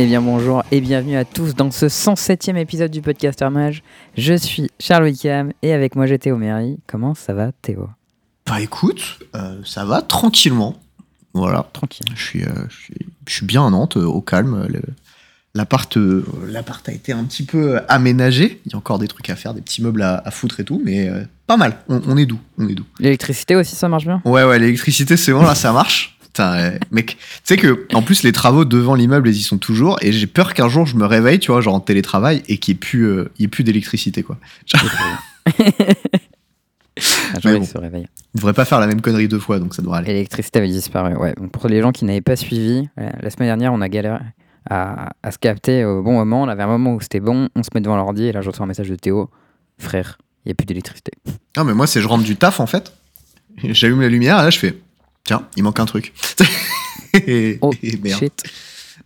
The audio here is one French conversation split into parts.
Eh bien bonjour et bienvenue à tous dans ce 107e épisode du podcast Mage. Je suis Charles Wickham et avec moi j'ai Théo Méry. Comment ça va Théo? Bah écoute, euh, ça va tranquillement. Voilà. Tranquille. Je suis, euh, je suis, je suis bien à Nantes, euh, au calme. L'appart, a été un petit peu aménagé. Il y a encore des trucs à faire, des petits meubles à, à foutre et tout, mais pas mal. On, on est doux, on est doux. L'électricité aussi ça marche bien? Ouais, ouais, l'électricité, c'est bon, là, ça marche. Putain, euh, mec, tu sais que, en plus, les travaux devant l'immeuble, ils y sont toujours, et j'ai peur qu'un jour, je me réveille, tu vois, genre en télétravail, et qu'il n'y ait plus, euh, il y ait plus d'électricité, quoi. Un jour Mais il bon. se réveille. On devrait pas faire la même connerie deux fois, donc ça devrait aller. L'électricité avait disparu. Ouais. Donc, pour les gens qui n'avaient pas suivi, voilà, la semaine dernière on a galéré à, à se capter au bon moment. On avait un moment où c'était bon, on se met devant l'ordi et là je reçois un message de Théo. Frère, il n'y a plus d'électricité. Non, mais moi, c'est je rentre du taf, en fait. J'allume la lumière, et là, je fais, tiens, il manque un truc. et, Oh et merde. shit.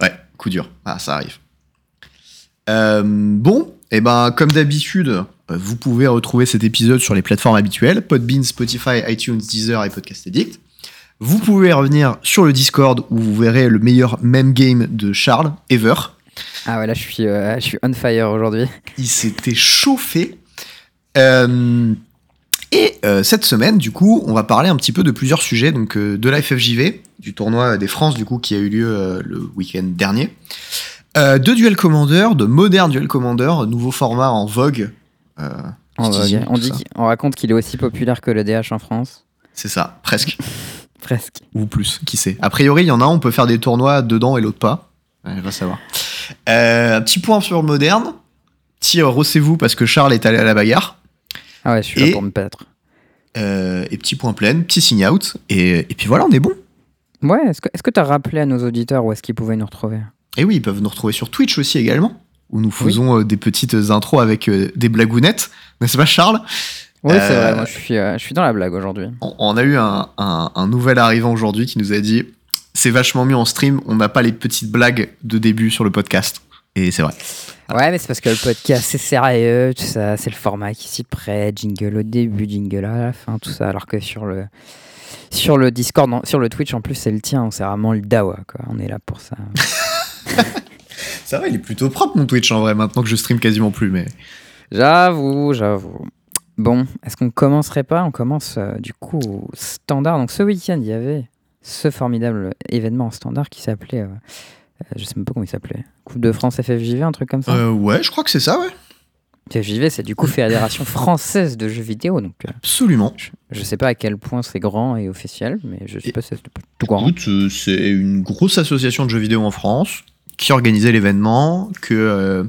Ouais, coup dur. Ah, ça arrive. Euh, bon, et ben, comme d'habitude, euh, vous pouvez retrouver cet épisode sur les plateformes habituelles Podbean, Spotify, iTunes, Deezer et Podcast Addict. Vous pouvez revenir sur le Discord où vous verrez le meilleur meme game de Charles ever. Ah ouais, là je suis, euh, je suis on fire aujourd'hui. Il s'était chauffé. Euh, et euh, cette semaine, du coup, on va parler un petit peu de plusieurs sujets, donc euh, de la FFJV, du tournoi des France, du coup, qui a eu lieu euh, le week-end dernier, de Duel Commander, de Modern Duel Commander, nouveau format en vogue. On, dit on raconte qu'il est aussi populaire que le DH en France. C'est ça, presque, Presque. ou plus, qui sait. A priori, il y en a un, on peut faire des tournois dedans et l'autre pas. Ouais, va savoir. Un petit point sur le Modern. Petit euh, rossez-vous parce que Charles est allé à la bagarre. Ah ouais, je suis Et- là pour me battre. Euh, et petit point plein, petit sign out. Et, et puis voilà, on est bon. Ouais, est-ce que est-ce que t'as rappelé à nos auditeurs où est-ce qu'ils pouvaient nous retrouver? Et oui, ils peuvent nous retrouver sur Twitch aussi également, où nous faisons euh, des petites intros avec euh, des blagounettes, n'est-ce pas Charles? Oui, c'est vrai, moi je suis, je suis dans la blague aujourd'hui. on, on a eu un, un- un nouvel arrivant aujourd'hui qui nous a dit c'est vachement mieux en stream, on n'a pas les petites blagues de début sur le podcast. Et c'est vrai. Ouais, mais c'est parce que le podcast c'est sérieux, tout ça, c'est le format qui s'y prête, jingle au début, jingle à la fin, tout ça, alors que sur le sur le Discord, non, sur le Twitch en plus c'est le tien, c'est vraiment le dawa quoi. On est là pour ça. Ça va, il est plutôt propre mon Twitch en vrai, maintenant que je stream quasiment plus. Mais J'avoue, j'avoue. Bon, est-ce qu'on commencerait pas? On commence euh, du coup au standard. Donc ce week-end, il y avait ce formidable événement en standard qui s'appelait, euh, euh, je sais même pas comment il s'appelait, Coupe de France FFJV, un truc comme ça. Euh, ouais, je crois que c'est ça, ouais. FFJV, c'est du coup Fédération française de jeux vidéo. Donc euh, Absolument. je, je sais pas à quel point c'est grand et officiel, mais je sais pas si c'est tout grand. Écoute, euh, c'est une grosse association de jeux vidéo en France qui organisait l'événement, que euh,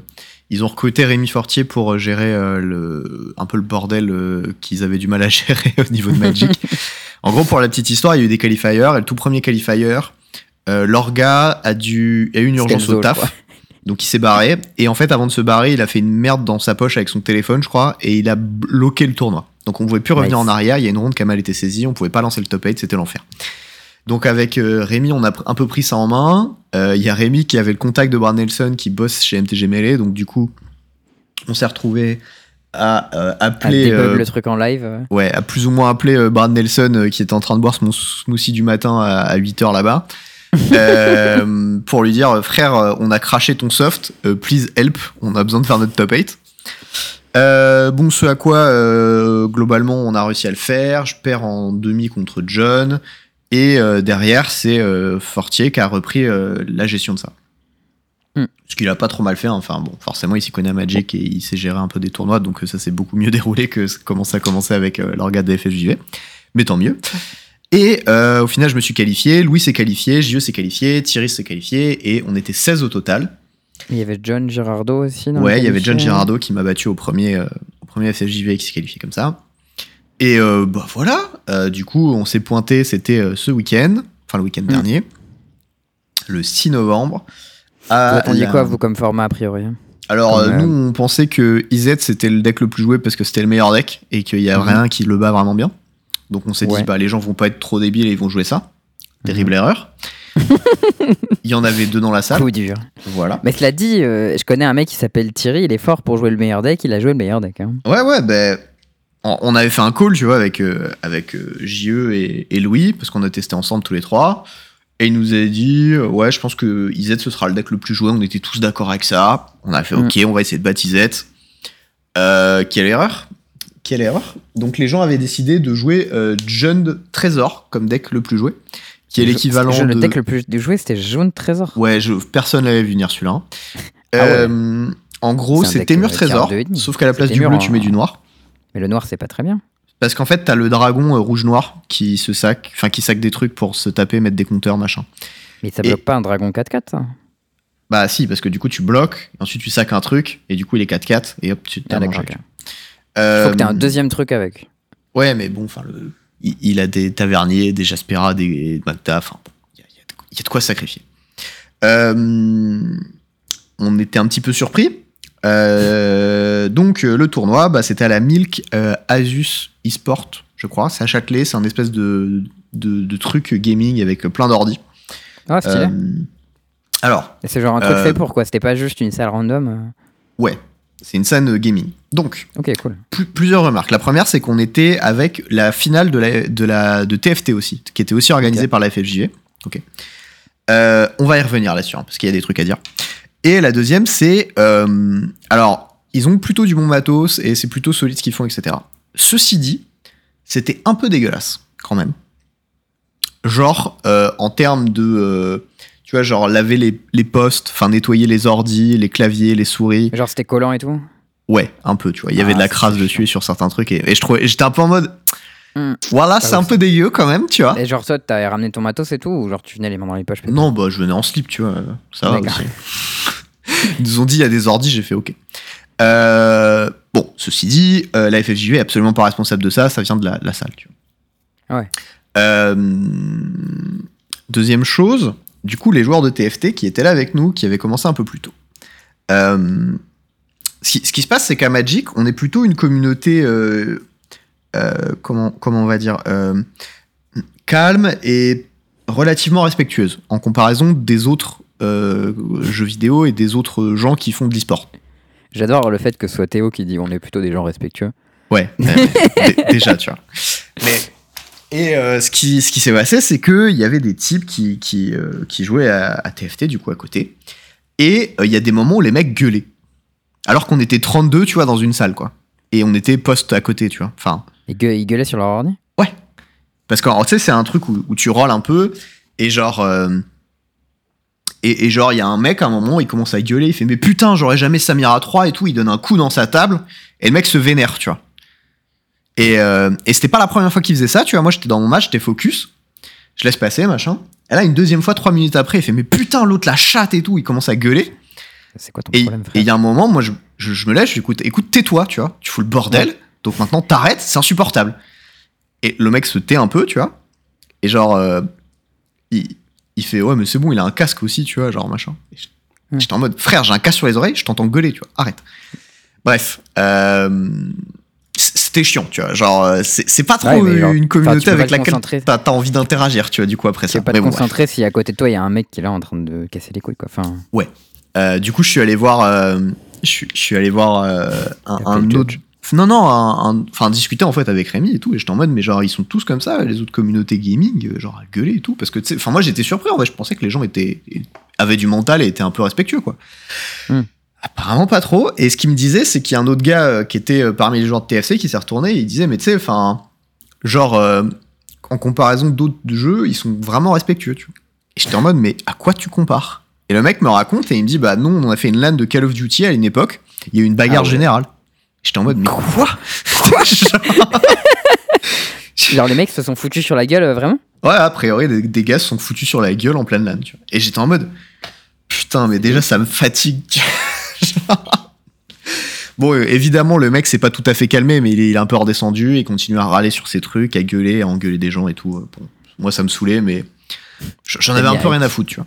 ils ont recruté Rémi Fortier pour gérer euh, le, un peu le bordel euh, qu'ils avaient du mal à gérer au niveau de Magic. en gros, pour la petite histoire, il y a eu des qualifiers, et le tout premier qualifier, euh, l'orga a dû a eu une urgence au taf. Donc il s'est barré et en fait avant de se barrer il a fait une merde dans sa poche avec son téléphone je crois et il a bloqué le tournoi. Donc on pouvait plus revenir Nice. en arrière, il y a une ronde qui a mal été saisie, on pouvait pas lancer le top 8, c'était l'enfer. Donc avec euh, Rémi on a un peu pris ça en main. Euh, Il y a Rémi qui avait le contact de Brad Nelson qui bosse chez MTG Melee donc du coup on s'est retrouvé à euh, appeler euh, le truc en live. ouais. À plus ou moins appeler Brad Nelson qui était en train de boire son smoothie du matin à, à 8h là-bas. euh, pour lui dire frère on a craché ton soft euh, please help on a besoin de faire notre top 8 Euh, bon ce à quoi euh, globalement on a réussi à le faire je perds en demi contre John et euh, derrière c'est Fortier qui a repris la gestion de ça. Hmm. ce qu'il a pas trop mal fait hein. enfin bon forcément il s'y connaît à Magic et il sait gérer un peu des tournois donc ça s'est beaucoup mieux déroulé que comment ça a commencé avec l'organe des FFJV mais tant mieux et euh, au final je me suis qualifié Louis s'est qualifié JE s'est qualifié Thierry s'est qualifié et on était 16 au total Il y avait John Girardo aussi. dans ouais il y avait John. Girardo qui m'a battu au premier euh, au premier FFJV qui s'est qualifié comme ça et euh, bah voilà Euh, du coup on s'est pointé c'était ce week-end enfin le week-end Mm. dernier le 6 novembre Vous attendiez quoi vous comme format a priori? Alors, Comme, nous, on pensait que IZ c'était le deck le plus joué parce que c'était le meilleur deck et qu'il y a Mhm. rien qui le bat vraiment bien. Donc, on s'est Ouais. dit, bah, les gens vont pas être trop débiles et ils vont jouer ça. Terrible Mhm. erreur. Il y en avait deux dans la salle. Coup dur. Voilà. Mais cela dit, euh, je connais un mec qui s'appelle Thierry, il est fort pour jouer le meilleur deck, il a joué le meilleur deck. hein. Ouais, ouais, ben. on on avait fait un call, tu vois, avec, euh, avec euh, JE et, et Louis, parce qu'on a testé ensemble tous les trois. Et il nous a dit, ouais, je pense que Izet ce sera le deck le plus joué. On était tous d'accord avec ça. On a fait, Mm. ok, on va essayer de battre Izet. Euh, quelle erreur Quelle erreur Donc les gens avaient décidé de jouer euh, Jund Trésor comme deck le plus joué, qui est l'équivalent je- Le de. deck le plus joué, c'était jaune trésor. Ouais, je, personne l'avait vu venir celui-là. hein. Ah ouais. Euh, en gros, C'est Témur Trésor, sauf qu'à la place du bleu, tu mets du noir. Mais le noir, c'est pas très bien. Parce qu'en fait, t'as le dragon euh, rouge-noir qui se sac, enfin qui sac des trucs pour se taper, mettre des compteurs, machin. Mais ça Et- bloque pas un dragon 4-4, ça Bah si, parce que du coup tu bloques, ensuite tu sacs un truc, et du coup il est 4-4, et hop, tu te Ah, un Euh, Faut que t'aies un deuxième truc avec. Ouais, mais bon, enfin, il, il a des taverniers, des Jaspera, des Magda, enfin, il y, a- il y de- il y a de quoi sacrifier. Euh, on était un petit peu surpris. Euh, donc euh, le tournoi, bah, c'était à la Milk euh, Asus eSport, je crois. C'est à Châtelet, c'est un espèce de, de, de truc gaming avec plein d'ordi. Ah, stylé. Euh, alors, c'est genre un truc euh, fait pour quoi C'était pas juste une salle random euh. ouais, c'est une scène gaming. Donc, cool. Plusieurs remarques. La première, c'est qu'on était avec la finale de, la, de, la, de TFT aussi, qui était aussi organisée par la FFJV. Ok. Euh, on va y revenir là-dessus, hein, parce qu'il y a des trucs à dire. Et la deuxième, c'est. euh, alors, ils ont plutôt du bon matos et c'est plutôt solide ce qu'ils font, etc. Ceci dit, c'était un peu dégueulasse, quand même. Genre, euh, en termes de. Tu vois, genre laver les, les postes, enfin nettoyer les ordis, les claviers, les souris. Genre, c'était collant et tout? Ouais, un peu, tu vois. Il y avait Ah, de la c'est crasse chiant. dessus sur certains trucs. Et, et je trouvais, j'étais un peu en mode. Hmm. Voilà, c'est un peu dégueu quand même, tu vois. Et genre, toi, t'avais ramené ton matos et tout Ou genre, tu venais les mains dans les poches Non, bah, je venais en slip, tu vois. Ça va aussi. Ils nous ont dit, il y a des ordis, j'ai fait OK. Euh, bon, ceci dit, euh, la FFJV est absolument pas responsable de ça, ça vient de la, de la salle, tu vois. Ouais. Euh, deuxième chose, du coup, les joueurs de TFT qui étaient là avec nous, qui avaient commencé un peu plus tôt. Euh, ce, qui, ce qui se passe, c'est qu'à Magic, on est plutôt une communauté, euh, euh, comment, comment on va dire, calme et relativement respectueuse en comparaison des autres jeux vidéo et des autres gens qui font de l'e-sport. J'adore le fait que ce soit Théo qui dit on est plutôt des gens respectueux. Ouais, dé- déjà, tu vois. Mais, et euh, ce qui, ce qui s'est passé, c'est qu'il y avait des types qui, qui, euh, qui jouaient à, à TFT, du coup, à côté. Et euh, il y a des moments où les mecs gueulaient. Alors qu'on était 32, tu vois, dans une salle, quoi. Et on était poste à côté, tu vois. Enfin, Ils, gueu- ils gueulaient sur leur ordi? Parce que, tu sais, c'est un truc où, où tu rolls un peu, et genre. et, et genre, il y a un mec, à un moment, il commence à gueuler, il fait Mais putain, j'aurais jamais Samira 3 et tout, il donne un coup dans sa table, et le mec se vénère, tu vois. Et, euh, et c'était pas la première fois qu'il faisait ça, tu vois. Moi, j'étais dans mon match, j'étais focus, je laisse passer, machin. Et là, une deuxième fois, trois minutes après, il fait Mais putain, l'autre, la chatte et tout, il commence à gueuler. C'est quoi ton Et problème, et frère il y a un moment, moi, je, je, je me lève, je lui écoute, écoute, tais-toi, tu vois. Tu fous le bordel. Donc maintenant, t'arrêtes, c'est insupportable. Et le mec se tait un peu, tu vois. Et genre, euh, il, il fait, ouais, mais c'est bon, il a un casque aussi, tu vois, genre machin. Et. J'étais en mode, frère, j'ai un casque sur les oreilles, je t'entends gueuler, tu vois, arrête. Bref, euh, c'était chiant, tu vois. Genre, euh, c'est pas trop Ouais, genre, une tu communauté avec laquelle t'as as envie d'interagir, tu vois, du coup, après Tu ça. peux pas te bon, concentrer si à côté de toi il y a un mec qui est là en train de casser les couilles quoi. Enfin, Euh, du coup, je suis allé voir, euh, je, suis- je suis allé voir euh, un, autre. Non, non, enfin discuter en fait avec Rémi et tout. Et j'étais en mode, mais genre, ils sont tous comme ça, les autres communautés gaming, genre à gueuler et tout. Parce que, tu sais, enfin, moi j'étais surpris en fait, je pensais que les gens étaient, avaient du mental et étaient un peu respectueux, quoi. Hmm. Apparemment pas trop. Et ce qu'il me disait, c'est qu'il y a un autre gars euh, qui était euh, parmi les joueurs de TFC qui s'est retourné et il disait, mais tu sais, enfin, genre, euh, en comparaison d'autres jeux, ils sont vraiment respectueux, tu vois. Et j'étais en mode, mais à quoi tu compares? Et le mec me raconte et il me dit, bah non, on a fait une LAN de Call of Duty à une époque, il y a eu une bagarre Ah ouais. générale. J'étais en mode, mais quoi? genre les mecs se sont foutus sur la gueule vraiment? Ouais, a priori, des, des gars se sont foutus sur la gueule en pleine LAN, tu vois. Et j'étais en mode, putain, mais déjà, ça me fatigue. bon, euh, évidemment, le mec s'est pas tout à fait calmé, mais il est, il est un peu redescendu et continue à râler sur ses trucs, à gueuler, à engueuler des gens et tout. Euh, Bon, moi, ça me saoulait, mais j'en avais un peu rien à foutre, tu vois.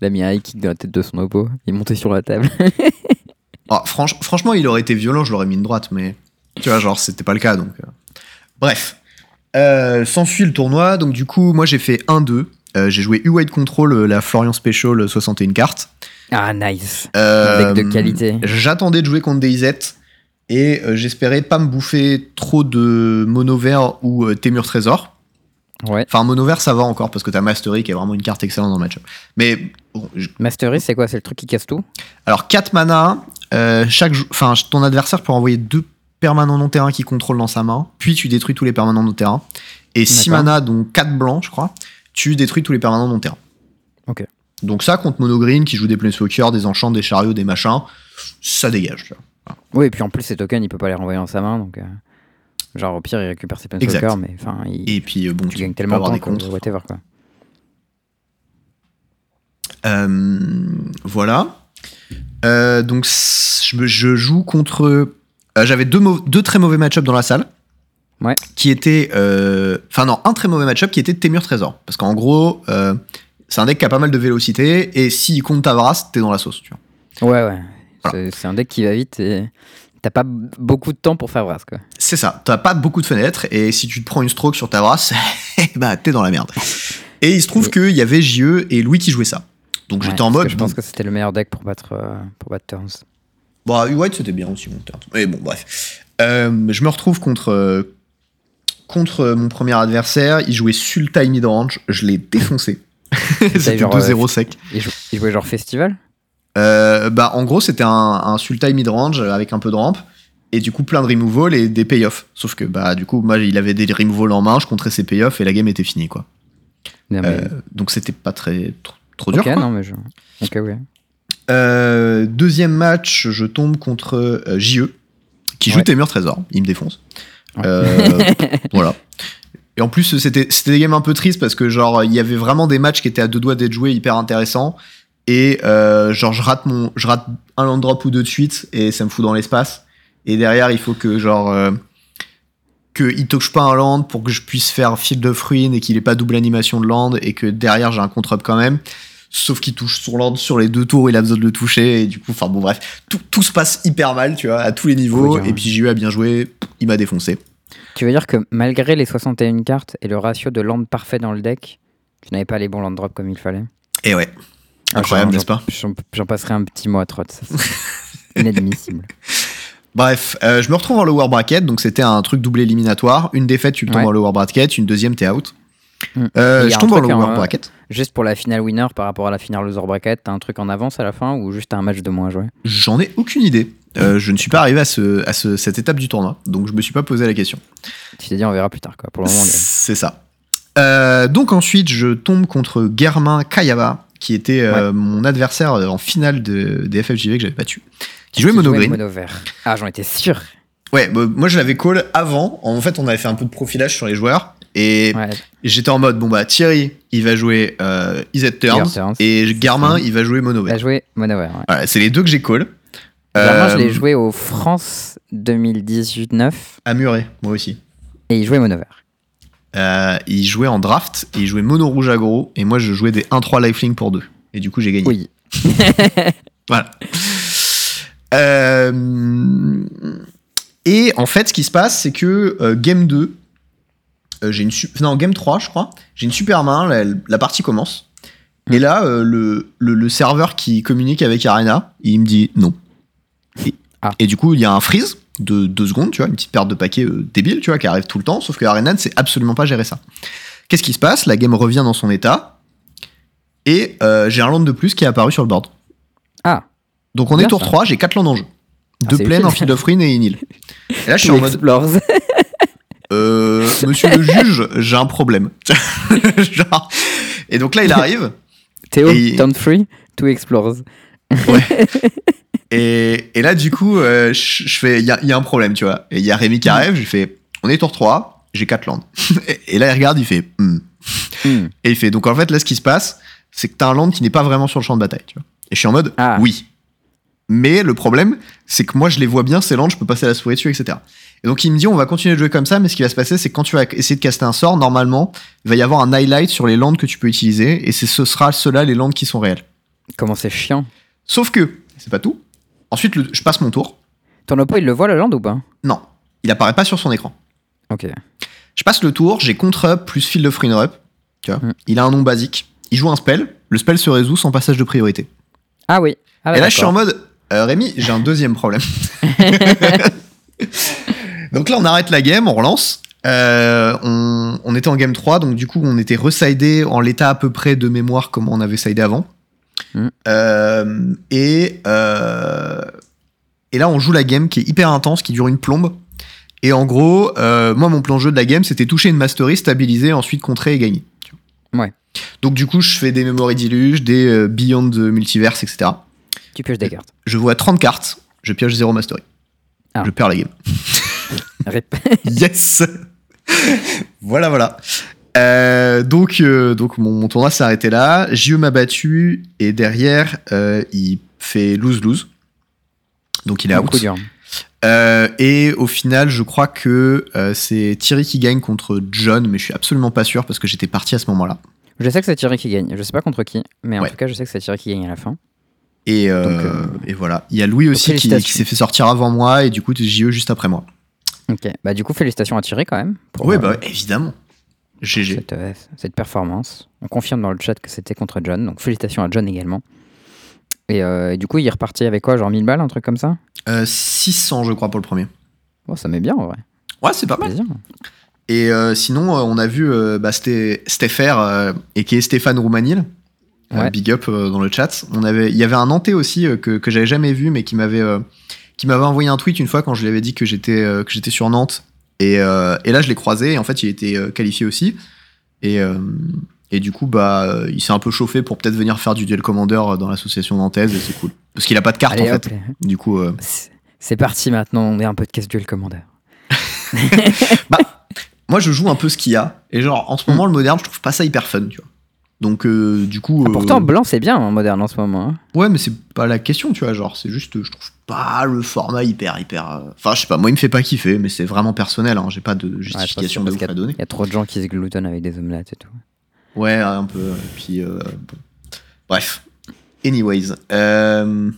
Il a mis un high kick dans la tête de son oppo. Il monté sur la table. Ah, franch- franchement, il aurait été violent, je l'aurais mis une droite, mais tu vois, genre, c'était pas le cas, donc. euh. Bref. Euh, S'ensuit le tournoi, donc du coup, moi j'ai fait 1-2. Euh, j'ai joué U-Wide Control, la Florian Special, euh, 61 cartes. Ah nice. Euh, Deck de qualité. J'attendais de jouer contre DayZ et euh, j'espérais pas me bouffer trop de mono vert ou euh, Témur Trésor. Ouais. Enfin, mono vert, ça va encore parce que t'as Mastery qui est vraiment une carte excellente dans le match-up. Mais bon, je- Mastery, c'est quoi? C'est le truc qui casse tout? Alors 4 mana, euh, chaque, enfin ton adversaire peut envoyer deux permanents non terrain qui contrôle dans sa main, puis tu détruis tous les permanents non terrain. Et 6 D'accord. mana, donc 4 blancs, je crois, tu détruis tous les permanents non terrain. Ok. Donc ça contre mono green qui joue des planeswalkers, des enchants, des chariots, des machins, ça dégage. Oui, et puis en plus, ces tokens, il peut pas les renvoyer dans sa main, donc. euh, Genre, au pire, il récupère ses pencilers, mais enfin, il- Et puis euh, bon, tu tu gagnes peux tellement de temps des contres. whatever, quoi. Euh, voilà. Euh, donc je, joue contre. euh, J'avais deux, très mauvais match-up dans la salle. Ouais. Qui étaient. euh, Enfin, non, un très mauvais match-up qui était Témur Trésor. Parce qu'en gros, c'est un deck qui a pas mal de vélocité. Et s'il compte ta Vras, t'es dans la sauce. Tu vois. Ouais, ouais. Voilà. C'est- un deck qui va vite et t'as pas beaucoup de temps pour faire brasse, quoi. C'est ça. T'as pas beaucoup de fenêtres. Et si tu te prends une stroke sur ta Vras, bah t'es dans la merde. Et il se trouve qu'il y avait JE et Louis qui jouaient ça. Donc Ouais, j'étais en mode. Je pense que c'était le meilleur deck pour battre, euh, pour battre Turns. Bah, White, c'était bien aussi, mon turn. Mais bon, bref. Euh, je me retrouve contre, euh, contre mon premier adversaire. Il jouait Sultai Midrange. Je l'ai défoncé. c'était genre, 2-0 sec. Il, jou- il jouait genre Festival? Euh, bah, en gros, c'était un, un Sultai Midrange avec un peu de rampe. Et du coup, plein de removal et des payoffs. Sauf que, bah, du coup, moi, il avait des removal en main. Je contrais ses payoffs et la game était finie, quoi. Non, mais- Euh, donc, c'était pas très. Trop, trop dur. ok, quoi. non, mais je. Ok, ouais. Euh, deuxième match, je tombe contre euh, JE, qui joue Ouais. Témur Trésor. Il me défonce. Ouais. Euh, voilà. Et en plus, c'était des games un peu tristes parce que, genre, il y avait vraiment des matchs qui étaient à deux doigts d'être joués hyper intéressants. Et, euh, genre, je rate, mon, je rate un land drop ou deux de suite et ça me fout dans l'espace. Et derrière, il faut que, genre, euh, qu'il touche pas un land pour que je puisse faire Field of Ruin et qu'il ait pas double animation de land et que derrière, j'ai un contre-up quand même. Sauf qu'il touche son land sur les deux tours, il a besoin de le toucher, et du coup, enfin bon, bref, tout, tout se passe hyper mal, tu vois, à tous les niveaux, et puis JE a bien joué, il m'a défoncé. Tu veux dire que malgré les 61 cartes et le ratio de land parfait dans le deck, tu n'avais pas les bons land drops comme il fallait? Et ouais, Ah, incroyable, n'est-ce pas? J'en passerai un petit mot à Trot. Inadmissible. Bref, euh, je me retrouve en lower bracket, donc c'était un truc double éliminatoire, une défaite, tu tombes Ouais. en lower bracket, une deuxième, t'es out. Mm. Euh, je tombe en lower hein, bracket. Juste pour la finale winner par rapport à la finale loser bracket, t'as un truc en avance à la fin ou juste t'as un match de moins à jouer? J'en ai aucune idée. Euh, je ne suis pas arrivé à, ce, à ce- cette étape du tournoi, donc je me suis pas posé la question. Tu t'es dit on verra plus tard quoi. Pour le moment. C'est ça. Euh, donc ensuite, je tombe contre Germain Kayaba, qui était euh, mon adversaire en finale de, des FFJV que j'avais battu. Qui jouait Qui mono jouait green. mono vert. Ah j'en étais sûr. Ouais, bah, moi je l'avais call avant. En fait, on avait fait un peu de profilage sur les joueurs. Et Ouais. j'étais en mode, bon bah Thierry, il va jouer euh, Turns. Et Germain, ça. il va jouer mono Il a vert. joué mono vert. Ouais. Voilà, c'est les deux que j'ai call. Moi je Euh, l'ai joué au France 2018-9 À Muret, moi aussi. et il jouait mono vert. Euh, il jouait en draft et il jouait mono rouge aggro. Et moi je jouais des 1-3 lifelink pour deux. Et du coup j'ai gagné. Oui. Voilà. Euh, et en fait, ce qui se passe, c'est que euh, game 2, euh, j'ai une non, game 3, je crois, j'ai une super main, la, la partie commence. Et là, euh, le, le, le serveur qui communique avec Arena, il me dit non. Et, Ah. et du coup, il y a un freeze de deux secondes, tu vois, une petite perte de paquet euh, débile, tu vois, qui arrive tout le temps, sauf que Arena ne sait absolument pas gérer ça. Qu'est-ce qui se passe? La game revient dans son état, et euh, j'ai un land de plus qui est apparu sur le board. Ah. Donc on est tour ça. 3, j'ai 4 lands en jeu. Ah, Deux plaines, un field of ruin et une île. Et là, je suis en mode, explores. euh, monsieur le juge, j'ai un problème. Genre, et donc là, il arrive, Théo, Et- turn free, two explores. et, et là, du coup, euh, je je fais, il y a, il y a un problème, tu vois. Et il y a Rémi qui arrive, je fais, on est tour 3, j'ai 4 lands. et, et là, il regarde, il fait, Hmm. Hmm. Et il fait, donc en fait, là, ce qui se passe, c'est que t'as un land qui n'est pas vraiment sur le champ de bataille, tu vois. Et je suis en mode, Ah. oui. Mais le problème, c'est que moi, je les vois bien, ces lands, je peux passer la souris dessus, etc. Et donc, il me dit, on va continuer de jouer comme ça, mais ce qui va se passer, c'est que quand tu vas essayer de caster un sort, normalement, il va y avoir un highlight sur les lands que tu peux utiliser, et ce sera ceux-là, les lands qui sont réels. Comment c'est chiant. Sauf que, c'est pas tout. Ensuite, le- je passe mon tour. Ton oppo, il le voit le land ou pas? Non, il apparaît pas sur son écran. Ok. Je passe le tour, j'ai contre-up plus field of up. Tu vois, Mm. il a un nom basique. Il joue un spell, le spell se résout sans passage de priorité. Ah oui. Ah ouais, Et là, je suis en mode, euh, Rémi, j'ai un deuxième problème. Donc là, on arrête la game, on relance. Euh, on, on était en game 3, donc du coup, on était residé en l'état à peu près de mémoire comme on avait sidé avant. Mm. Euh, et, euh, et là, on joue la game qui est hyper intense, qui dure une plombe. Et en gros, euh, moi, mon plan jeu de la game, c'était toucher une mastery, stabiliser, ensuite contrer et gagner. Ouais. Donc du coup, je fais des Memory Deluge, des Beyond Multiverse, etc. Tu pioches des cartes. Je vois 30 cartes, je pioche 0 mastery. Ah. Je perds la game. Yes Voilà, voilà. Euh, donc, euh, donc mon, mon tournoi s'est arrêté là. JE m'a battu et derrière, euh, il fait lose-lose. Donc il est out. et au final, je crois que c'est Thierry qui gagne contre John, mais je suis absolument pas sûr parce que j'étais parti à ce moment-là. Je sais que c'est Thierry qui gagne. Je sais pas contre qui, mais en Ouais. tout cas, je sais que c'est Thierry qui gagne à la fin. Et, Donc, et voilà. Il y a Louis aussi qui, s'est fait sortir avant moi et du coup JE juste après moi. Ok. Bah, du coup, félicitations à Thierry quand même. Pour, euh, bah évidemment. GG. cette, euh, cette performance. On confirme dans le chat que c'était contre John, donc félicitations à John également. Et, euh, et du coup, il est reparti avec quoi Genre 1000 balles, un truc comme ça? Euh, 600, je crois, pour le premier. Bon, ça met bien en vrai. Ouais, c'est pas mal. Plaisir. Et euh, sinon, euh, on a vu euh, bah, Stéphère, euh, et qui est Stéphane Roumanil. Euh, Ouais. big up euh, dans le chat. On avait, il y avait un Nantais aussi euh, que, que j'avais jamais vu, mais qui m'avait euh, qui m'avait envoyé un tweet une fois quand je lui avais dit que j'étais euh, que j'étais sur Nantes. Et, euh, et là, je l'ai croisé. Et en fait, il était euh, qualifié aussi. Et, euh, et du coup, bah, il s'est un peu chauffé pour peut-être venir faire du duel commander dans l'association nantaise. Et c'est cool. Parce qu'il a pas de carte Allez, en fait. Du coup, euh, c'est- parti maintenant, on est un peu de casse duel commander. moi, je joue un peu ce qu'il y a. Et genre, en ce moment, le moderne, je trouve pas ça hyper fun, tu vois. Donc, du coup. Ah, pourtant, blanc c'est bien en moderne en ce moment. hein. Ouais, mais c'est pas la question, tu vois. Genre, c'est juste, je trouve pas le format hyper, hyper. euh, Enfin, je sais pas, moi, il me fait pas kiffer, mais c'est vraiment personnel. Hein, J'ai pas de Ouais, justification que de ouf à donner. Il y a trop de gens qui se gloutonnent avec des omelettes et tout. Ouais, un peu. euh, Puis, euh, bon. Bref. Anyways. Euh,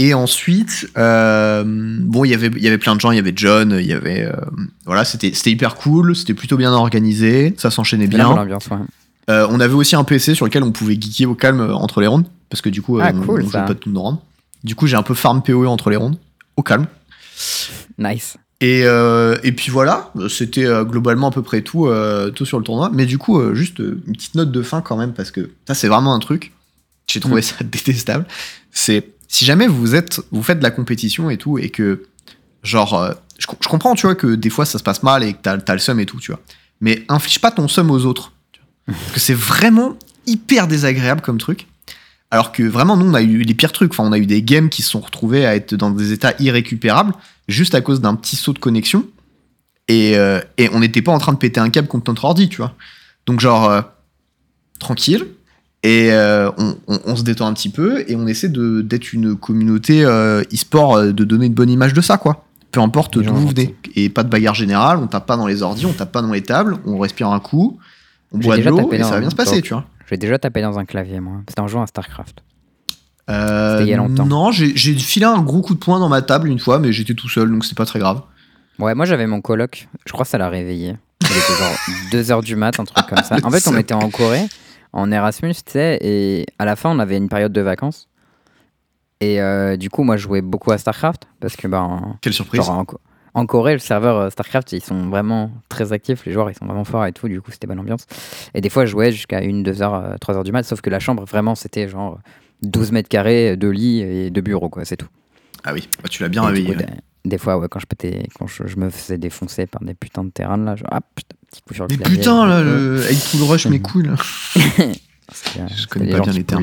Et ensuite, euh, bon, il y avait- il y avait plein de gens. Il y avait John, il y avait. euh, Voilà, c'était hyper cool. C'était plutôt bien organisé. Ça s'enchaînait bien. ouais. On avait aussi un PC sur lequel on pouvait geeker au calme entre les rondes. Parce que du coup, Ah, on, cool, on jouait pas toutes nos rondes. Du coup, j'ai un peu farm PoE entre les rondes. Au calme. Nice. Et, euh, et puis voilà, c'était euh, globalement à peu près tout, euh, tout sur le tournoi. Mais du coup, juste une petite note de fin quand même, parce que ça, c'est vraiment un truc. J'ai trouvé Mm. ça détestable. C'est si jamais vous êtes, vous faites de la compétition et tout, et que, genre, je, com- je comprends, tu vois, que des fois ça se passe mal et que t'as as le seum et tout, tu vois. Mais inflige pas ton seum aux autres. Parce que c'est vraiment hyper désagréable comme truc. Alors que vraiment, nous, on a eu les pires trucs. Enfin, on a eu des games qui se sont retrouvés à être dans des états irrécupérables juste à cause d'un petit saut de connexion. Et, euh, et on n'était pas en train de péter un câble contre notre ordi, tu vois. Donc, genre, euh, tranquille. Et euh, on, on- on se détend un petit peu et on essaie d'être une communauté e-sport, de donner une bonne image de ça, quoi. Peu importe d'où vous venez. Et pas de bagarre générale, on tape pas dans les ordis, on tape pas dans les tables, on respire un coup, on boit de l'eau et ça va bien se passer, tu vois. J'ai déjà tapé dans un clavier, moi. C'était en jouant à StarCraft. Euh, C'était il y a longtemps. Non, j'ai filé un gros coup de poing dans ma table une fois, mais j'étais tout seul, donc c'était pas très grave. Ouais, moi j'avais mon coloc. Je crois que ça l'a réveillé. Il était genre 2h du mat, un truc comme ça. En fait, on était en Corée, en Erasmus, tu sais, et à la fin, on avait une période de vacances. Et euh, du coup, moi, je jouais beaucoup à StarCraft parce que, ben, Quelle surprise. genre, en, Co- en Corée, le serveur euh, StarCraft, ils sont vraiment très actifs, les joueurs, ils sont vraiment forts et tout, du coup, c'était bonne ambiance. Et des fois, je jouais jusqu'à 1, 2 heures, 3 heures du mat, sauf que la chambre, vraiment, c'était genre 12 mètres carrés, de lit et de bureau, quoi, c'est tout. Ah oui, bah, tu l'as bien réveillé. coup, ouais. des, des fois, ouais, quand, je, pétais- quand je, je me faisais défoncer par des putains de terrains, là, genre, ah, putain, petit coup sur le Mais clavier, putain, là, euh, le 8 Pool Rush, mes couilles, là. euh, je connais pas bien les termes.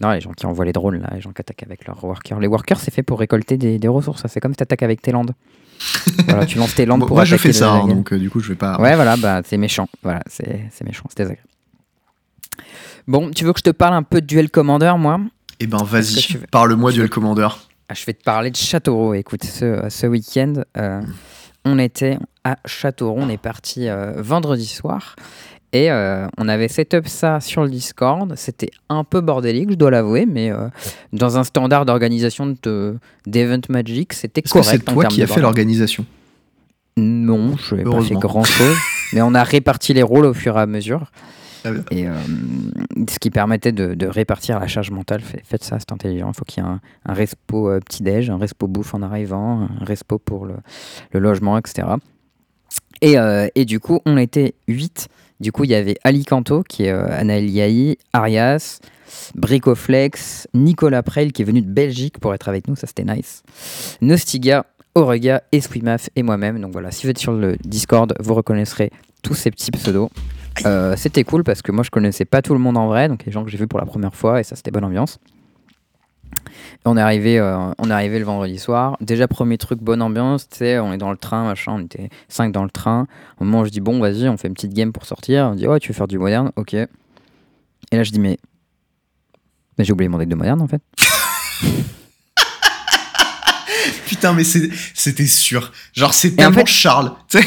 Non, les gens qui envoient les drones, là, les gens qui attaquent avec leurs workers. Les workers, c'est fait pour récolter des, des ressources, c'est comme si t'attaques avec tes landes. voilà, tu lances tes landes Moi, pour moi, je fais ça, hein, donc euh, du coup, je vais pas. Ouais, voilà, bah, c'est méchant. Voilà, c'est, méchant, c'est désagréable. Bon, tu veux que je te parle un peu de Duel Commander, moi? Eh ben, vas-y, tu veux- parle-moi tu du veux- Commander. Ah, Je vais te parler de Châteauroux. Écoute, ce, ce week-end, euh, on était à Châteauroux. On est parti euh, vendredi soir. Et euh, on avait setup ça sur le Discord. C'était un peu bordélique, je dois l'avouer, mais euh, dans un standard d'organisation de- d'Event Magic, c'était Est-ce que correct. c'est en toi qui de as fait l'organisation? Non, je n'ai pas fait grand-chose. mais on a réparti les rôles au fur et à mesure. Ah. Et euh, ce qui permettait de, de répartir la charge mentale. Fait- Faites ça, c'est intelligent. Il faut qu'il y ait un, un respo petit-déj, un respo bouffe en arrivant, un respo pour le, le logement, etc. Et, et du coup, on était 8. Du coup, il y avait Alicanto, qui est euh, Anaël Yahi, Arias, Bricoflex, Nicolas Preil, qui est venu de Belgique pour être avec nous, ça c'était nice. Nostiga, Orega, et Swimaf et moi-même. Donc voilà, si vous êtes sur le Discord, vous reconnaîtrez tous ces petits pseudos. Euh, c'était cool parce que moi je connaissais pas tout le monde en vrai, donc les gens que j'ai vus pour la première fois, et ça c'était bonne ambiance. On est arrivé, euh, on est arrivé le vendredi soir. Déjà premier truc, bonne ambiance. Tu sais, on est dans le train, machin. On était 5 dans le train. Au moment où je dis bon, vas-y, on fait une petite game pour sortir. On dit ouais, tu veux faire du moderne, ok. Et là je dis mais, mais j'ai oublié mon deck de moderne en fait. Putain, mais c'était sûr. Genre, c'est en tellement fait- Charles. Tu sais,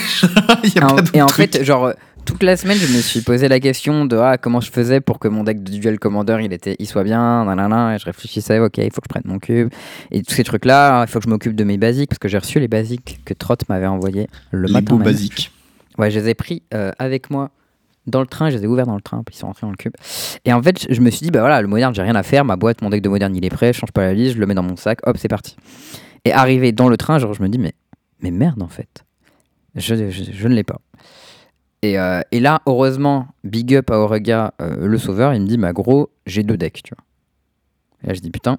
il y a Et en- pas d'autre et en truc. fait, genre, toute la semaine, je me suis posé la question de ah, comment je faisais pour que mon deck de Duel Commander il, était, il soit bien, nanana, et je réfléchissais, ok, il faut que je prenne mon cube, et tous ces trucs-là, il faut que je m'occupe de mes basiques, parce que j'ai reçu les basiques que Trott m'avait envoyé le les matin. même. basiques. Ouais, je les ai pris euh, avec moi dans le train, je les ai ouverts dans le train, puis ils sont rentrés dans le cube. Et en fait, je me suis dit, bah voilà, le moderne, j'ai rien à faire, ma boîte, mon deck de moderne, il est prêt, je change pas la liste, je le mets dans mon sac, hop, c'est parti. Et arrivé dans le train, genre, je me dis, mais, mais merde, en fait. Je, je, je ne l'ai pas. Et, euh, et là, heureusement, big up à Orega, euh, le sauveur, il me dit, bah gros, j'ai deux decks, tu vois. Et là, je dis, putain,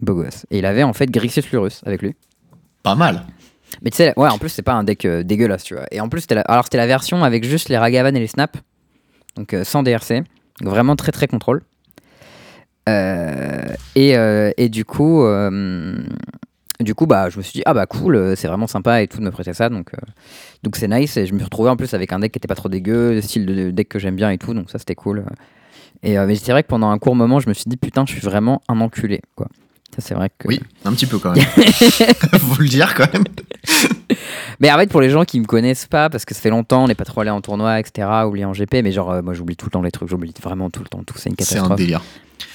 beau gosse. Et il avait en fait Grixis Lurus avec lui. Pas mal. Mais tu sais, ouais, en plus, c'est pas un deck euh, dégueulasse, tu vois. Et en plus, c'était la... alors c'était la version avec juste les Ragavan et les Snap, donc sans DRC, donc vraiment très très contrôle. Et, et du coup, du coup, bah, je me suis dit, ah bah cool, euh, c'est vraiment sympa et tout de me prêter ça, donc euh, donc c'est nice. Et je me suis retrouvé en plus avec un deck qui était pas trop dégueu, le style de deck que j'aime bien et tout, donc ça c'était cool. Et euh, mais c'est vrai que pendant un court moment, je me suis dit, putain, je suis vraiment un enculé, quoi. Ça, c'est vrai que. Oui, un petit peu quand même. Faut le dire quand même. Mais en fait, pour les gens qui me connaissent pas, parce que ça fait longtemps, on n'est pas trop allé en tournoi, etc., oublié en GP, mais genre, euh, moi j'oublie tout le temps les trucs, j'oublie vraiment tout le temps, tout, c'est une C'est un catastrophe. délire.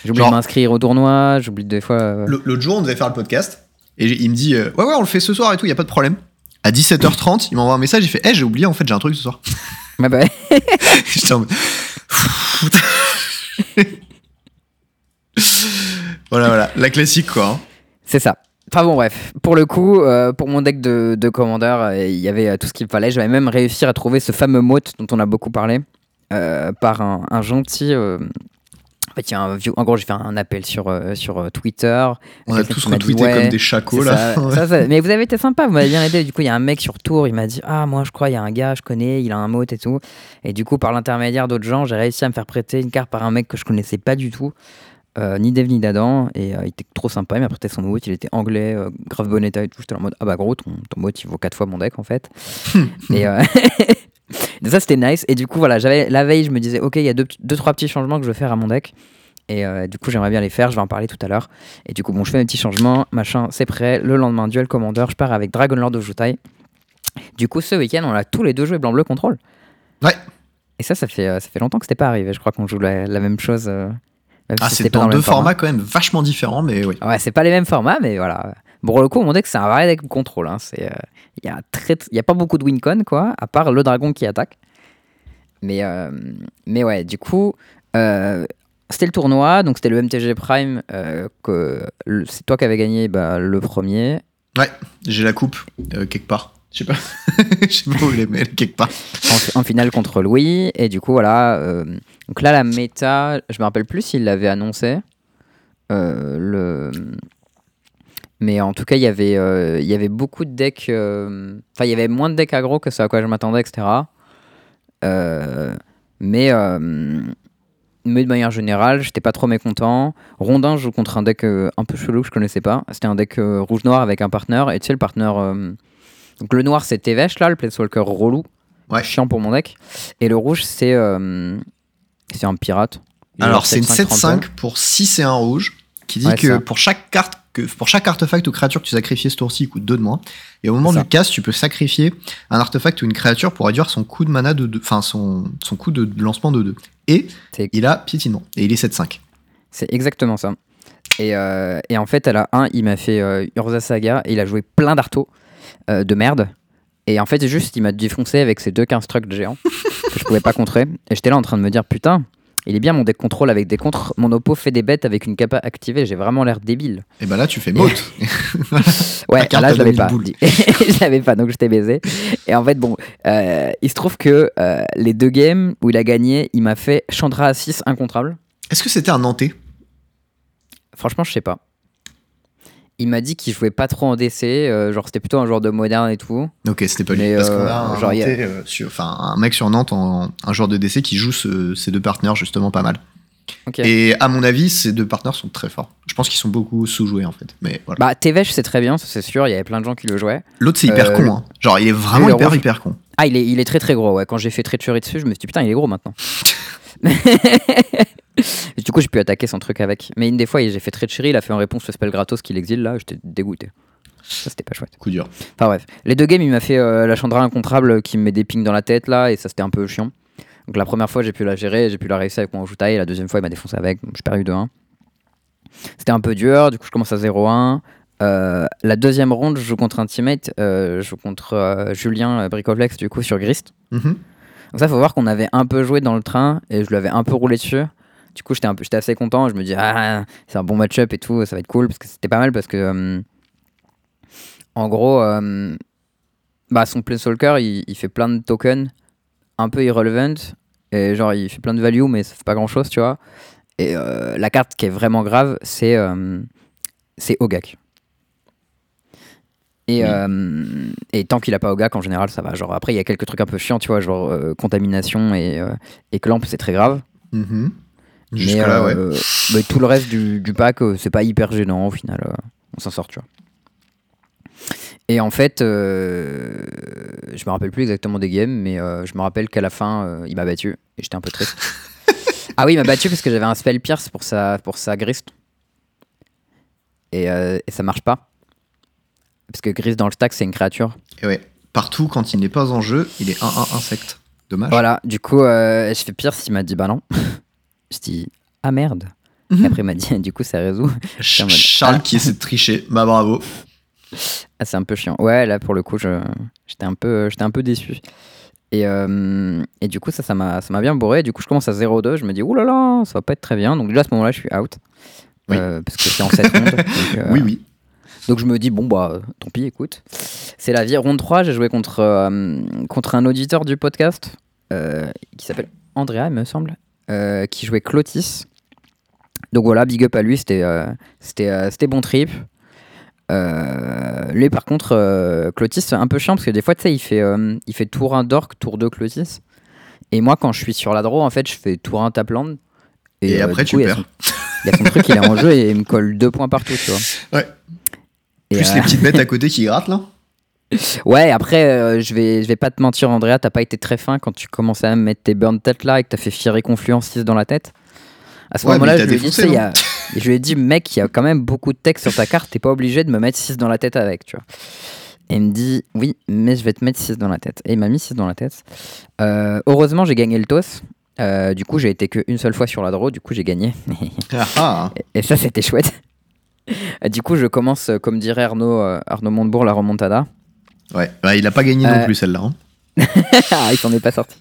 J'oublie Genre- de m'inscrire au tournoi, j'oublie des fois. Le- L'autre jour, on devait faire le podcast. Et il me dit euh, Ouais, ouais, on le fait ce soir et tout, y a pas de problème. À 17h30, il m'envoie un message, il fait Eh, j'ai oublié, en fait, j'ai un truc ce soir. Ouais, bah, J'étais en mode, voilà, voilà, la classique quoi. hein. c'est ça. Enfin bon, bref. Pour le coup, euh, pour mon deck de, de commandeur, euh, il y avait euh, tout ce qu'il fallait. J'avais même réussi à trouver ce fameux mot dont on a beaucoup parlé par un, un gentil. En fait, il y a un vieux. En gros, j'ai fait un appel sur, euh, sur euh, Twitter. On a tous retweeté ouais, comme des chacos là. ça, ça, ça. Mais vous avez été sympa, vous m'avez bien aidé. Du coup, il y a un mec sur Tour, il m'a dit Ah, moi je crois, il y a un gars, je connais, il a un mot et tout. Et du coup, par l'intermédiaire d'autres gens, j'ai réussi à me faire prêter une carte par un mec que je connaissais pas du tout, euh, ni Dev ni d'Adam. Et euh, il était trop sympa, il m'a prêté son mot, il était anglais, euh, grave bon état et tout. J'étais en mode Ah bah gros, ton, ton mot il vaut 4 fois mon deck en fait. et ça, c'était nice. Et du coup, voilà, j'avais la veille, je me disais Ok, il y a deux, deux, trois petits changements que je veux faire à mon deck. Et euh, du coup, j'aimerais bien les faire, je vais en parler tout à l'heure. Et du coup, bon, je fais mes petits changements, machin, c'est prêt. Le lendemain, Duel Commander, je pars avec Dragon Lord of Jutai. Du coup, ce week-end, on a tous les deux joué blanc-bleu contrôle. Ouais. Et ça, ça fait, euh, ça fait longtemps que c'était pas arrivé. Je crois qu'on joue la, la même chose. euh, même Ah, si c'est dans deux format. formats quand même vachement différents, mais oui. Ouais, c'est pas les mêmes formats, mais voilà. Bon, pour le coup, mon deck, c'est un vrai deck contrôle. hein. C'est, il y a très, il y a pas beaucoup de wincon, quoi, à part le dragon qui attaque. Mais, euh, mais ouais, du coup, euh, c'était le tournoi, donc c'était le MTG Prime. euh, que c'est toi qui avais gagné bah, le premier. J'ai la coupe euh, quelque part. Je sais pas. Je sais pas où les mettre quelque part. en, en finale contre Louis. Et du coup, voilà. euh, donc là, la méta, je me rappelle plus s'il l'avait annoncé. Euh, le... Mais en tout cas, il y avait, euh, il y avait beaucoup de decks. euh, Enfin, il y avait moins de decks aggro que ce à quoi je m'attendais, etc. Euh, mais, mais de manière générale, j'étais pas trop mécontent. Rondin joue contre un deck un peu chelou que je connaissais pas. C'était un deck rouge-noir avec un partenaire. Et tu sais, le partenaire. Donc le noir, c'est Tevesh, là, le Planeswalker relou Ouais. chiant pour mon deck. Et le rouge, c'est c'est un pirate. Alors, c'est une 7-5-31. 7-5 pour 6 et 1 rouge qui dit Ouais, que ça. pour chaque carte que pour chaque artefact ou créature que tu sacrifies ce tour-ci, il coûte 2 de moins. Et au moment du cast, tu peux sacrifier un artefact ou une créature pour réduire son coût de mana de 2, enfin son, son coût de lancement de 2. Et il a piétinement. Et il est 7-5. C'est exactement ça. Et, euh, et en fait, à la 1, il m'a fait euh, Urza Saga et il a joué plein d'artos euh, de merde. Et en fait, juste, il m'a défoncé avec ses deux 15 trucs géants que je pouvais pas contrer. Et j'étais là en train de me dire, putain, Il est bien mon deck contrôle avec des contres. Mon oppo fait des bêtes avec une capa activée. J'ai vraiment l'air débile. Et bah là, tu fais mote. Ouais, là je l'avais 2000 pas. je l'avais pas, donc je t'ai baisé. Et en fait, bon, euh, il se trouve que euh, les deux games où il a gagné, il m'a fait Chandra à 6 incontrable. Est-ce que c'était un Nantais? Franchement, je sais pas. Il m'a dit qu'il jouait pas trop en DC, euh, genre c'était plutôt un joueur de moderne et tout. Ok, c'était pas lui. Parce qu'on euh, a un, genre, il y a- euh, sur- un mec sur Nantes, en- un joueur de DC qui joue ce- ces deux partenaires justement pas mal. Ok. Et à mon avis, ces deux partenaires sont très forts. Je pense qu'ils sont beaucoup sous-joués en fait. Mais voilà. Bah, Tevesh, c'est très bien, ça c'est sûr, il y avait plein de gens qui le jouaient. L'autre, c'est hyper euh, con. hein. Genre, il est vraiment hyper, rouge. hyper con. Ah, il est, il est très très gros, ouais. Quand j'ai fait treachery dessus, je me suis dit putain, il est gros maintenant. Et du coup, j'ai pu attaquer son truc avec. Mais une des fois, j'ai fait treachery, il a fait en réponse au spell gratos qu'il exile là, j'étais dégoûté. Ça, c'était pas chouette. Coup dur. Enfin bref, les deux games, il m'a fait euh, la Chandra incontrable qui me met des pings dans la tête là, et ça c'était un peu chiant. Donc la première fois, j'ai pu la gérer, j'ai pu la réussir avec mon Ojutei, et la deuxième fois, il m'a défoncé avec, donc j'ai perdu 2-1. C'était un peu dur, du coup, je commence à 0-1. Euh, la deuxième ronde, je joue contre un teammate, euh, je joue contre Julien Bricoflex, du coup, sur Grist. Mhm. Donc ça, faut voir qu'on avait un peu joué dans le train, et je lui avais un peu roulé dessus. Du coup, j'étais un peu, j'étais assez content. Je me dis, ah, c'est un bon match-up et tout, ça va être cool. Parce que c'était pas mal parce que, euh, en gros, euh, bah, son Planeswalker, il, il fait plein de tokens un peu irrelevant. Et genre, il fait plein de value, mais ça fait pas grand-chose, tu vois. Et euh, la carte qui est vraiment grave, c'est c'est Ogak. Et, Oui. euh, et tant qu'il a pas Ogak, en général, ça va. Genre, après, il y a quelques trucs un peu chiants, tu vois, genre euh, contamination et, euh, et clamp, c'est très grave. Mais, Jusque-là, ouais. euh, mais tout le reste du, du pack, euh, c'est pas hyper gênant au final. euh, on s'en sort, tu vois. Et en fait, euh, je me rappelle plus exactement des games, mais euh, je me rappelle qu'à la fin, euh, il m'a battu et j'étais un peu triste. ah oui, il m'a battu parce que j'avais un spell pierce pour sa, pour sa grist. Et, et ça marche pas. Parce que grist dans le stack, c'est une créature. Et ouais. Partout, quand il n'est pas en jeu, il est 1-1 insecte. Dommage. Voilà, du coup, je fais pierce, il m'a dit bah non. Je dis ah merde. Mhm. Et après, il m'a dit du coup, ça résout. Ch- en mode, Charles ah. qui essaie de tricher. Bah bravo. Ah, c'est un peu chiant. Ouais, là, pour le coup, j'étais un, peu- j'étais un peu déçu. Et, euh, et du coup, ça, ça m'a ça m'a bien bourré. Du coup, je commence à 0-2. Je me dis, oulala, ça va pas être très bien. Donc, déjà, à ce moment-là, je suis out. Oui. Euh, parce que c'est en 7 rondes. Donc, euh, Oui, oui. donc, je me dis, bon, bah, tant pis, écoute. C'est la vie. Ronde 3, j'ai joué contre, contre un auditeur du podcast qui s'appelle Andrea, il me semble, qui jouait Clotis. Donc voilà, big up à lui, c'était euh, c'était euh, bon trip. Euh, lui, par contre, euh, Clotis, c'est un peu chiant parce que des fois, tu sais, il fait, euh, il fait tour 1 d'orc, tour 2 Clotis. Et moi, quand je suis sur la draw, en fait, je fais tour 1 Tapland. Et euh, après, du tu il perds. son- Il y a son truc, il est en jeu et il me colle deux points partout, tu vois. Ouais. Et, Plus euh, les petites bêtes à côté qui grattent là. Ouais, après, euh, je, vais, je vais pas te mentir, Andrea, t'as pas été très fin quand tu commençais à me mettre tes burn tête là et que t'as fait Fiery Confluence 6 dans la tête. À ce Ouais, moment-là, je lui, ai dit, il y a- je lui ai dit, mec, il y a quand même beaucoup de texte sur ta carte, t'es pas obligé de me mettre 6 dans la tête avec, tu vois. Et il me dit, oui, mais je vais te mettre 6 dans la tête. Et il m'a mis 6 dans la tête. Euh, heureusement, j'ai gagné le toss. Euh, du coup, j'ai été qu'une seule fois sur la draw, du coup, j'ai gagné. Ah, ah. Et ça, c'était chouette. Du coup, je commence, comme dirait Arnaud, Arnaud Montebourg, la remontada. Ouais. Bah, il a pas gagné non Euh, plus celle-là. hein. ah, il s'en est pas sorti.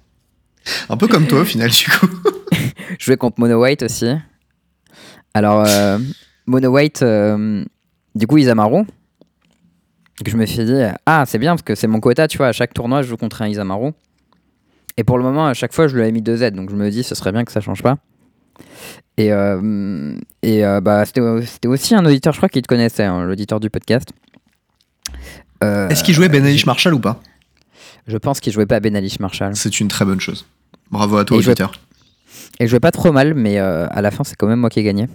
Un peu comme toi au final du coup. Je jouais contre Mono White aussi. Alors, euh, Mono White, euh, du coup, Isamaru. Je me suis dit, ah, c'est bien parce que c'est mon quota, tu vois. À chaque tournoi, je joue contre un Isamaru. Et pour le moment, à chaque fois, je lui ai mis 2 Z. Donc, je me dis, ce serait bien que ça change pas. Et, euh, et bah, c'était aussi un auditeur, je crois qu'il te connaissait, hein, l'auditeur du podcast. Euh, Est-ce qu'il jouait Ben Alish Marshall ou pas Je pense qu'il jouait pas à Ben Alish Marshall. C'est une très bonne chose. Bravo à toi Et il jouait- auditeur. Et je jouais pas trop mal, mais euh, à la fin, c'est quand même moi qui ai gagné.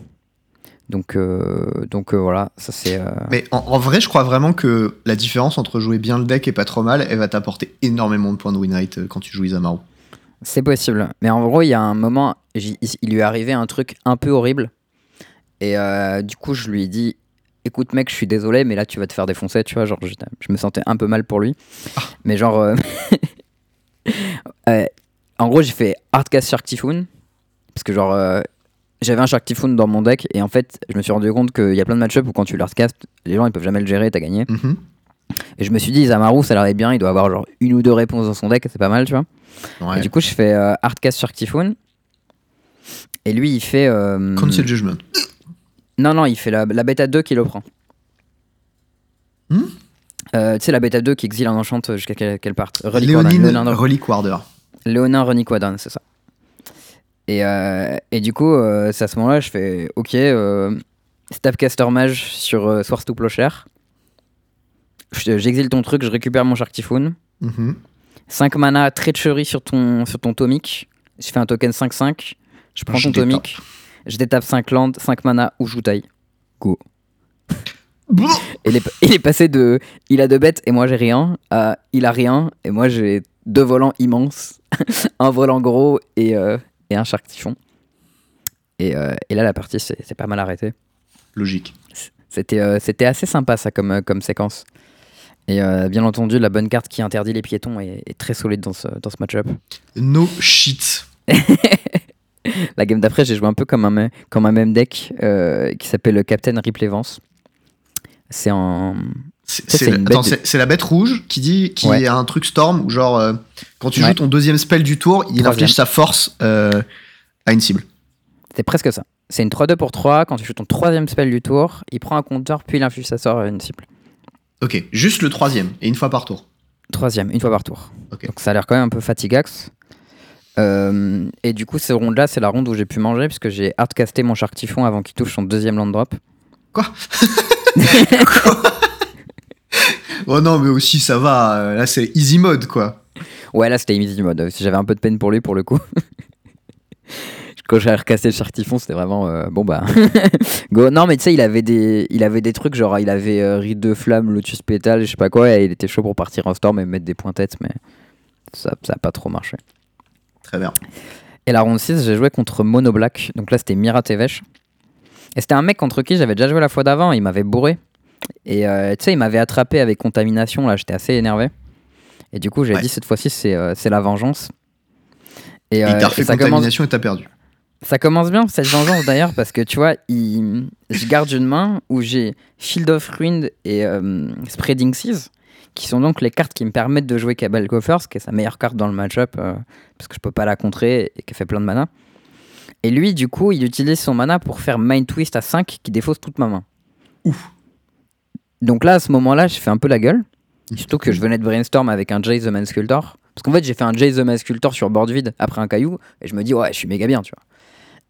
Donc, euh, donc euh, voilà, ça c'est. euh, Mais en, en vrai, je crois vraiment que la différence entre jouer bien le deck et pas trop mal, elle va t'apporter énormément de points de win rate quand tu joues Isamaru. C'est possible. Mais en gros, il y a un moment, il lui est arrivé un truc un peu horrible. Et du coup, je lui ai dit Écoute, mec, je suis désolé, mais là, tu vas te faire défoncer, tu vois. Genre, je me sentais un peu mal pour lui. Mais genre. euh, euh, en gros, j'ai fait Hardcast Shark Typhoon. Parce que, genre. euh, j'avais un Shark Typhoon dans mon deck et en fait je me suis rendu compte qu'il y a plein de match-up où quand tu le hardcast les gens ils peuvent jamais le gérer t'as gagné Mhm. et je me suis dit Isamaru ça l'air bien il doit avoir genre une ou deux réponses dans son deck c'est pas mal tu vois Ouais. et du coup, je fais Hardcast sur Typhoon. Et lui, il fait. Council Judgment. Non, non, il fait la, la bêta 2 qui le prend. Hmm Euh, tu sais, la bêta 2 qui exile un enchant jusqu'à qu'elle qu'elle parte? Relic Warden, Léonine Léonin- Relic Warder. Léonin Runic Wadon, c'est ça. Et, euh, et du coup, euh, c'est à ce moment-là, je fais Ok, Stabcaster Mage sur Source to Plowshare. Je- J'exile ton truc, je récupère mon Shark Typhoon. Mhm. 5 mana, Treachery sur ton, sur ton Tomic. Je fais un token 5-5. Je prends Je ton. Tomic. Je détape 5 landes, 5 mana ou Joutai. Go. Il est, il est passé de il a deux bêtes et moi j'ai rien à il a rien et moi j'ai deux volants immenses, un volant gros et, euh, et un shark typhon. Et, euh, et là la partie s'est s'est pas mal arrêtée. Logique. C'était euh, c'était assez sympa ça comme, comme séquence. Et bien entendu la bonne carte qui interdit les piétons est, est très solide dans ce, dans ce match-up. No shit. La game d'après j'ai joué un peu comme un, me- comme un même deck euh, qui s'appelle le Captain Ripley Vance. C'est un... C'est la- bête de- c'est- c'est la bête rouge qui dit qui Ouais. a un truc storm où genre euh, quand tu Ouais. joues ton deuxième spell du tour, il Troisième. inflige sa force euh, à une cible. C'est presque ça. C'est une 3-2 pour 3. Quand tu joues ton troisième spell du tour, il prend un compteur, puis il inflige sa sort à une cible. Ok, juste le troisième et une fois par tour. Troisième, une fois par tour. Donc ça a l'air quand même un peu fatigax. Euh, et du coup, cette ronde-là, c'est la ronde où j'ai pu manger, puisque j'ai hardcasté mon Shark Typhon avant qu'il touche son deuxième land drop. Quoi Oh non, mais aussi ça va. Là, c'est easy mode quoi. Ouais, là, c'était easy mode. J'avais un peu de peine pour lui, pour le coup. Quand j'ai recassé le Shark Typhon, c'était vraiment euh, bon bah go. Non mais tu sais, il avait des il avait des trucs genre il avait euh, Rite de flamme, Lotus pétale, je sais pas quoi et il était chaud pour partir en storm et mettre des points têtes mais ça ça a pas trop marché. Très bien. Et la ronde 6, j'ai joué contre Mono Black. Donc là, c'était Mira Tevesh. Et c'était un mec contre qui j'avais déjà joué la fois d'avant. Il m'avait bourré. Et euh, tu sais, il m'avait attrapé avec contamination. Là, j'étais assez énervé. Et du coup, j'ai Ouais. dit cette fois-ci, c'est euh, la vengeance. Et, Et euh, il t'a et refait ça, commence, contamination et t'as perdu. ça commence bien, cette vengeance d'ailleurs, parce que tu vois, il... je garde une main où j'ai Field of Ruin et euh, Spreading Seas, qui sont donc les cartes qui me permettent de jouer Cabal Coffers, qui est sa meilleure carte dans le match-up, euh, parce que je peux pas la contrer et qui fait plein de mana. Et lui, du coup, il utilise son mana pour faire Mind Twist à 5 qui défausse toute ma main. Ouf. Donc là, à ce moment-là, je fais un peu la gueule. Surtout que je venais de brainstorm avec un Jay the Man Sculptor. Parce qu'en fait, j'ai fait un Jay the Man Sculptor sur board vide après un caillou. Et je me dis, ouais, je suis méga bien, tu vois.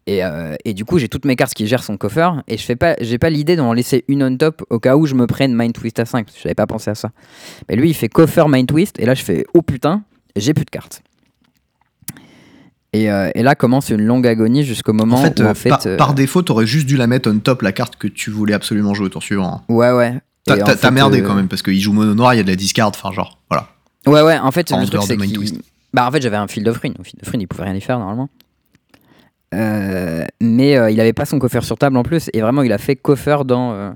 Et, euh, et du coup, j'ai toutes mes cartes qui gèrent son coffre. Et je fais pas, j'ai pas l'idée d'en laisser une on top au cas où je me prenne Mind Twist à 5. Parce que j'avais pas pensé à ça. Mais lui, il fait coffre Mind Twist. Et là, je fais, oh putain, j'ai plus de cartes. Et, euh, et là commence une longue agonie jusqu'au moment En fait, où, euh, en fait. par, par défaut, t'aurais juste dû la mettre on top, la carte que tu voulais absolument jouer au tour suivant. hein. Ouais, ouais. T'as merdé quand même, parce qu'il joue mono noir, il y a de la discard, enfin genre, voilà. Ouais, ouais, en fait, En le truc, c'est. Bah, en fait, j'avais un Field of Ruin. Au Field of Ruin, il pouvait rien y faire, normalement. Euh, mais euh, il avait pas son coffre sur table en plus. Et vraiment, il a fait coffre dans, euh,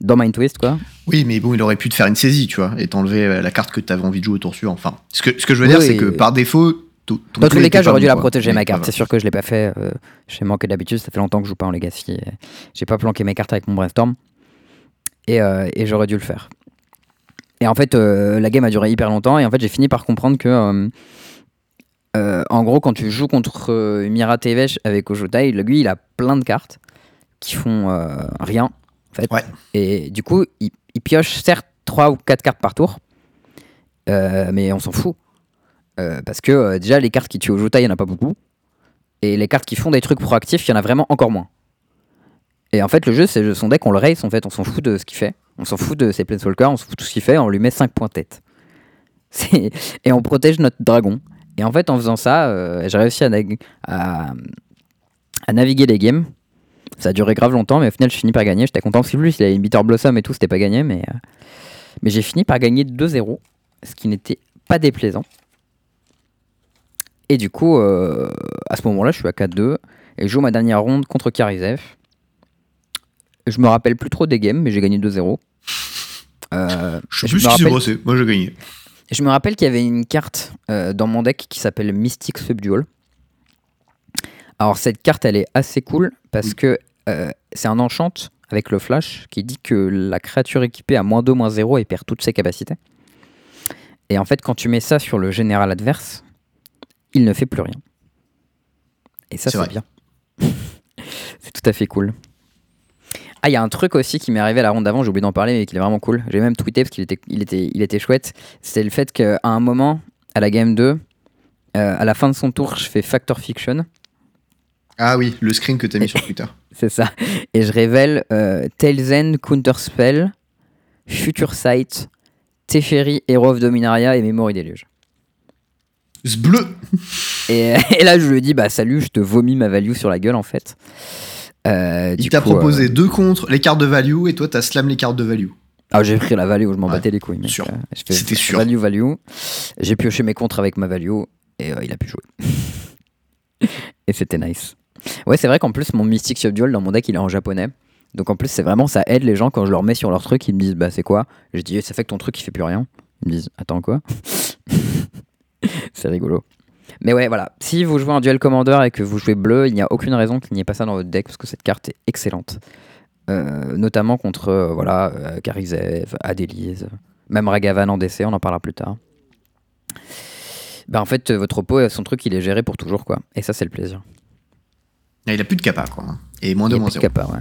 dans Mind Twist, quoi. Oui, mais bon, il aurait pu te faire une saisie, tu vois, et t'enlever la carte que t'avais envie de jouer au tour suivant. Enfin, ce que, ce que je veux Oui, dire, c'est que par défaut, ton- Dans tous les cas, j'aurais dû la protéger, ma carte. C'est sûr que je l'ai pas fait. euh, J'ai manqué d'habitude. Ça fait longtemps que je joue pas en Legacy. J'ai pas planqué mes cartes avec mon brainstorm. Et, et j'aurais dû le faire. Et en fait, la game a duré hyper longtemps. Et en fait, j'ai fini par comprendre que. Euh, en gros, quand tu joues contre euh, Mira Tevesh avec Ojotai, lui, il a plein de cartes qui font euh, rien. En fait. Ouais. Et du coup, il, il pioche certes 3 ou 4 cartes par tour. euh, mais on s'en fout. Parce que déjà, les cartes qui tuent Ojotai, il n'y en a pas beaucoup. Et les cartes qui font des trucs proactifs, il y en a vraiment encore moins. Et en fait, le jeu, c'est son deck, on le race, en fait, on s'en fout de ce qu'il fait. On s'en fout de ses Planeswalkers, on s'en fout de tout ce qu'il fait, on lui met 5 points tête. Et on protège notre dragon. Et en fait, en faisant ça, euh, j'ai réussi à, nag- à, à naviguer les games. Ça a duré grave longtemps, mais au final, je finis par gagner. J'étais content parce que lui, il avait une Bitter Blossom et tout, c'était pas gagné, mais, euh, mais j'ai fini par gagner 2-0, ce qui n'était pas déplaisant. Et du coup, euh, à ce moment-là, je suis à 4-2 et je joue ma dernière ronde contre Karizev. Je me rappelle plus trop des games, mais j'ai gagné 2-0. Euh, Je sais je plus ce qui s'est passé. Moi, j'ai gagné. Je me rappelle qu'il y avait une carte euh, dans mon deck qui s'appelle Mystic Subdual. Alors cette carte, elle est assez cool parce que euh, c'est un enchant avec le flash qui dit que la créature équipée a moins 2, moins 0 et perd toutes ses capacités. Et en fait, quand tu mets ça sur le général adverse, il ne fait plus rien. Et ça, C'est bien. C'est tout à fait cool. Ah, il y a un truc aussi qui m'est arrivé à la ronde d'avant, j'ai oublié d'en parler, mais qui est vraiment cool. J'ai même tweeté parce qu'il était, il était, il était chouette. C'est le fait qu'à un moment, à la game 2, euh, à la fin de son tour, je fais Factor Fiction. Ah oui, le screen que t'as mis sur Twitter. C'est ça. Et je révèle euh, Tales End, Counterspell, Future Sight, Teferi, Hero of Dominaria et Memory Deluge. Ce bleu Et, et là, je lui dis, bah salut, je te vomis ma value sur la gueule en fait. Euh, Il t'a proposé euh, deux contre, les cartes de value, et toi t'as slam les cartes de value. Ah, j'ai pris la value, je m'en Ouais, battais les couilles. mec. sûr. Euh, C'était sûr. Value, value. J'ai pioché mes contres avec ma value et euh, il a pu jouer. et c'était nice. Ouais, c'est vrai qu'en plus, mon Mystic Subdual dans mon deck, il est en japonais. Donc en plus, c'est vraiment, ça aide les gens quand je leur mets sur leur truc, ils me disent, bah c'est quoi? Je dis, ça fait que ton truc il fait plus rien. Ils me disent, attends quoi? C'est rigolo. Mais ouais, voilà. Si vous jouez en duel commander et que vous jouez bleu, il n'y a aucune raison qu'il n'y ait pas ça dans votre deck parce que cette carte est excellente. Euh, notamment contre euh, voilà, euh, Karizev, Adélise, même Ragavan en DC, on en parlera plus tard. Bah en fait, votre oppo, son truc, il est géré pour toujours, quoi. Et ça, c'est le plaisir. Ah, Il a plus de capa, quoi. hein. Et moins Il de a moins plus de capa, ouais.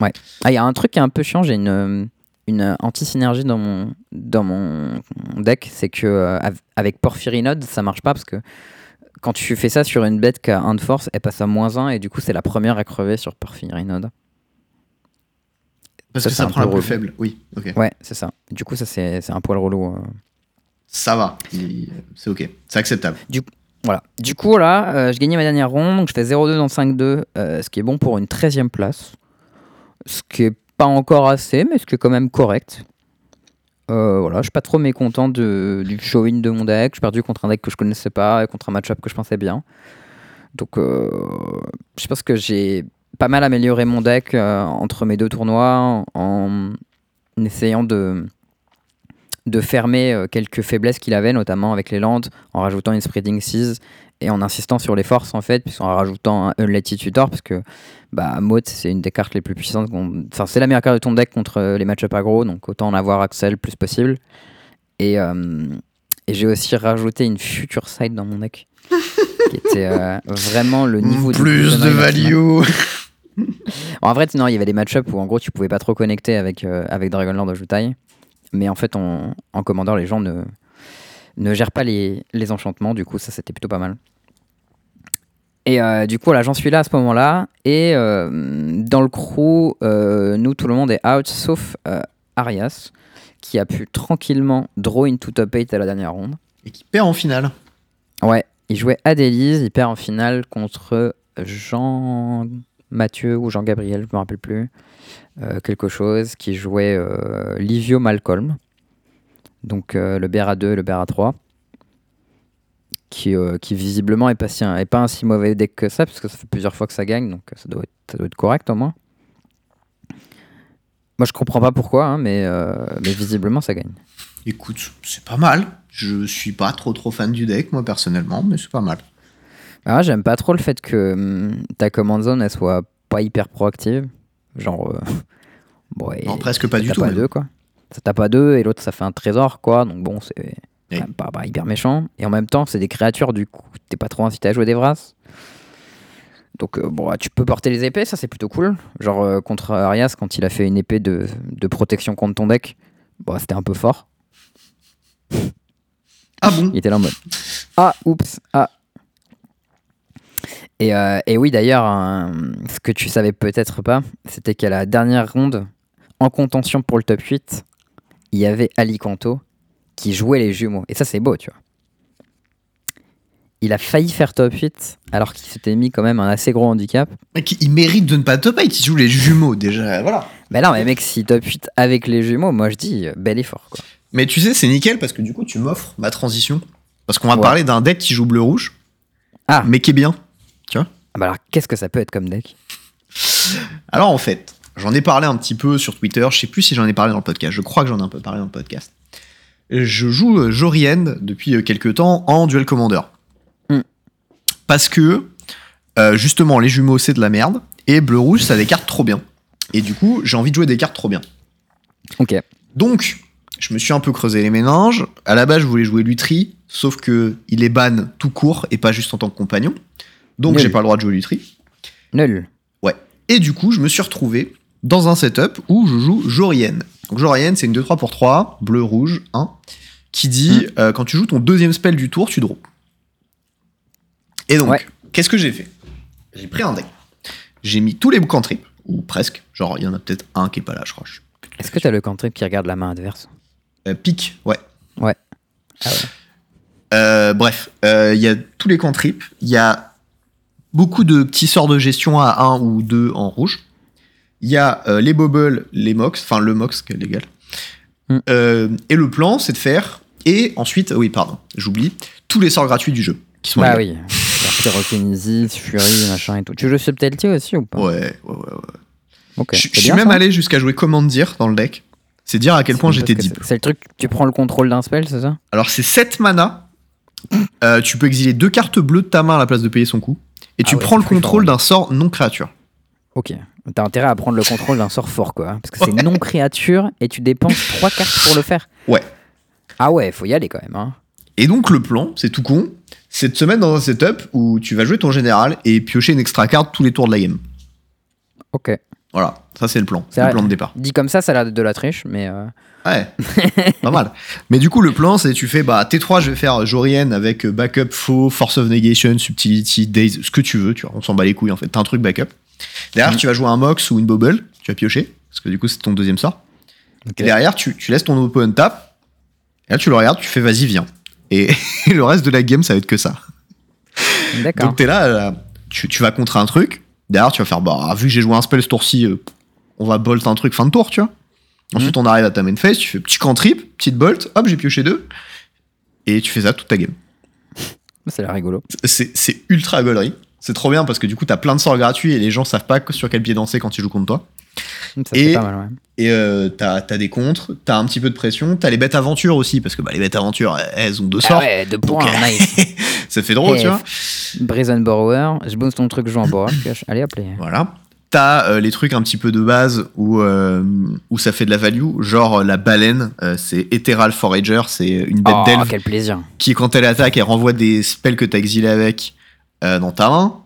Ouais. Ah, il y a un truc qui est un peu chiant, j'ai une, euh, une anti-synergie dans mon, dans mon deck, c'est que av- avec Porphyrinode, ça marche pas parce que quand tu fais ça sur une bête qui a 1 de force, elle passe à moins 1 et du coup, c'est la première à crever sur Porphyrinode. Parce Ça, que c'est ça prend la plus faible. Oui, ok. Ouais, c'est ça. Du coup, ça, c'est un poil relou. euh. Ça va. C'est ok. C'est acceptable. Voilà. Du coup, là, euh, je gagnais ma dernière ronde, donc je fais 0-2 dans 5-2, euh, ce qui est bon pour une 13e place. Ce qui est pas encore assez, mais ce qui est quand même correct. Euh, voilà, je suis pas trop mécontent de, du show-in de mon deck. J'ai perdu contre un deck que je connaissais pas et contre un match-up que je pensais bien. Donc, euh, je pense que j'ai pas mal amélioré mon deck euh, entre mes deux tournois en essayant de, de fermer euh, quelques faiblesses qu'il avait, notamment avec les landes, en rajoutant une Spreading Seas et en insistant sur les forces en fait, puisqu'en rajoutant un Unletty Tutor, parce que bah, Maud c'est une des cartes les plus puissantes. Enfin, c'est la meilleure carte de ton deck contre euh, les match-up aggro, donc autant en avoir Axel le plus possible. Et, euh, et j'ai aussi rajouté une Future Sight dans mon deck, qui était euh, vraiment le niveau plus de value. En vrai, non, il y avait des match-up où en gros tu pouvais pas trop connecter avec, euh, avec Dragonlord de Jutai. Mais en fait, en, en commandeur, les gens ne, ne gèrent pas les, les enchantements. Du coup, ça c'était plutôt pas mal. Et euh, du coup, là, j'en suis là à ce moment-là. Et euh, dans le crew, euh, nous, tout le monde est out, sauf Arias, qui a pu tranquillement draw into top 8 à la dernière ronde. Et qui perd en finale. Ouais, il jouait Adélise, il perd en finale contre Jean Mathieu ou Jean Gabriel, je me rappelle plus. Euh, quelque chose qui jouait euh, Livio Malcolm. Donc euh, le BRA2 et le BRA3. Qui, qui visiblement est pas, si, pas un si mauvais deck que ça, parce que ça fait plusieurs fois que ça gagne, donc ça doit être, correct au moins. Moi je comprends pas pourquoi, hein, mais, mais visiblement ça gagne. Écoute, c'est pas mal. Je suis pas trop trop fan du deck, moi personnellement, mais c'est pas mal. Ah, j'aime pas trop le fait que hum, ta command zone elle soit pas hyper proactive. Genre. euh, bon, et Non, presque pas ça du tape tout. à même. deux, quoi. Ça tape à deux et l'autre ça fait un trésor, quoi. Donc bon, c'est Oui. pas, pas hyper méchant. Et en même temps, c'est des créatures, du coup, t'es pas trop incité à jouer des Vras. Donc euh, bon, tu peux porter les épées, ça c'est plutôt cool. Genre euh, contre Arias, quand il a fait une épée de, de protection contre ton deck, bon, c'était un peu fort. Ah bon? Il était là en mode Ah, oups, ah. Et, euh, et oui, d'ailleurs, ce que tu savais peut-être pas, c'était qu'à la dernière ronde, en contention pour le top 8, il y avait Alicanto qui jouait les jumeaux. Et ça, c'est beau, tu vois. Il a failli faire top 8 alors qu'il s'était mis quand même un assez gros handicap. Mec, il mérite de ne pas top 8, il joue les jumeaux déjà, voilà. Mais non, mais mec, si top 8 avec les jumeaux, moi je dis, euh, bel effort, quoi. Mais tu sais, c'est nickel parce que du coup, tu m'offres ma transition. Parce qu'on va Ouais. parler d'un deck qui joue bleu-rouge, Ah, mais qui est bien. Ah bah alors qu'est-ce que ça peut être comme deck Alors en fait, j'en ai parlé un petit peu sur Twitter, je sais plus si j'en ai parlé dans le podcast, je crois que j'en ai un peu parlé dans le podcast. Je joue euh, Jorien depuis euh, quelques temps en Duel Commander. Hmm. Parce que, euh, justement, les jumeaux c'est de la merde, et bleu-rouge ça a des cartes trop bien. Et du coup, j'ai envie de jouer des cartes trop bien. Ok. Donc, je me suis un peu creusé les méninges. À la base, je voulais jouer Lutri, sauf que il est ban tout court et pas juste en tant que compagnon. Donc, j'ai pas le droit de jouer Lutri. Nul. Et du coup, je me suis retrouvé dans un setup où je joue Jorienne. Donc Jorienne, c'est une 2-3 pour 3, bleu, rouge, 1, qui dit euh, quand tu joues ton deuxième spell du tour, tu draws. Et donc, Ouais. qu'est-ce que j'ai fait? J'ai pris un deck. J'ai mis tous les cantrips, ou presque. Genre, il y en a peut-être un qui est pas là, je crois. Est-ce que t'as le cantrip qui regarde la main adverse? Euh, pique, ouais. Ouais. Ah ouais. Euh, bref, euh, il y a tous les cantrips. Il y a beaucoup de petits sorts de gestion à 1 ou 2 en rouge. Il y a euh, les bobbles, les mox, enfin le mox qui est légal. Mm. Euh, et le plan, c'est de faire. Et ensuite, oui, pardon, j'oublie, tous les sorts gratuits du jeu. Qui sont Bah oui. Pyrokinesis, Fury, machin et tout. Tu joues Subtlety aussi ou pas? Ouais, ouais, ouais. ouais. Ok. Je suis même ça allé jusqu'à jouer Commandir dans le deck. C'est dire à quel point j'étais que deep. c'est- le truc, tu prends le contrôle d'un spell, c'est ça? Alors, c'est 7 mana. Euh, tu peux exiler deux cartes bleues de ta main à la place de payer son coup. Et Ah tu ouais, prends le contrôle d'un sort non créature. Ok. T'as intérêt à prendre le contrôle d'un sort fort, quoi. hein, Parce que c'est non créature et tu dépenses trois cartes pour le faire. Ouais. Ah ouais, faut y aller quand même. Hein. Et donc le plan, c'est tout con, c'est de se mettre dans un setup où tu vas jouer ton général et piocher une extra carte tous les tours de la game. Ok. Voilà, ça c'est le plan, C'est le vrai. plan de départ. Dit comme ça, ça a l'air de la triche, mais. euh, Ouais, pas mal. Mais du coup le plan c'est tu fais bah T3 je vais faire Jorienne avec euh, backup faux, force of negation, subtility, days, ce que tu veux, tu vois, on s'en bat les couilles en fait, t'as un truc backup. Derrière Mhm. tu vas jouer un mox ou une bubble, tu vas piocher, parce que du coup c'est ton deuxième sort. Et derrière tu, tu laisses ton opponent tap, et là tu le regardes, tu fais vas-y viens. Et, et le reste de la game ça va être que ça. D'accord. Donc t'es là, euh, tu, tu vas contre un truc. Derrière, tu vas faire, bah, vu que j'ai joué un spell ce tour-ci, euh, on va bolt un truc fin de tour, tu vois. Ensuite, on arrive à ta main phase, tu fais petit cantrip, petite bolt, hop, j'ai pioché deux. Et tu fais ça toute ta game. C'est l'air rigolo. C'est ultra gaulerie. C'est trop bien parce que du coup, t'as plein de sorts gratuits et les gens savent pas sur quel pied danser quand ils jouent contre toi. Ça, Et- c'est pas mal, ouais. Et euh, t'as as des contres, t'as un petit peu de pression, t'as les bêtes aventures aussi parce que bah, les bêtes aventures, elles ont deux Ah sorts. ouais, deux points, nice. ça fait drôle, Eh, tu vois. Brazen Borrower, je bosse ton truc, je joue en borrower. Allez, hop, les. Voilà. T'as euh, les trucs un petit peu de base où, euh, où ça fait de la value, genre euh, la baleine, euh, c'est Ethereal Forager, c'est une bête Oh, d'elfe quel plaisir. qui, quand elle attaque, elle renvoie des spells que t'as exilés avec dans ta main.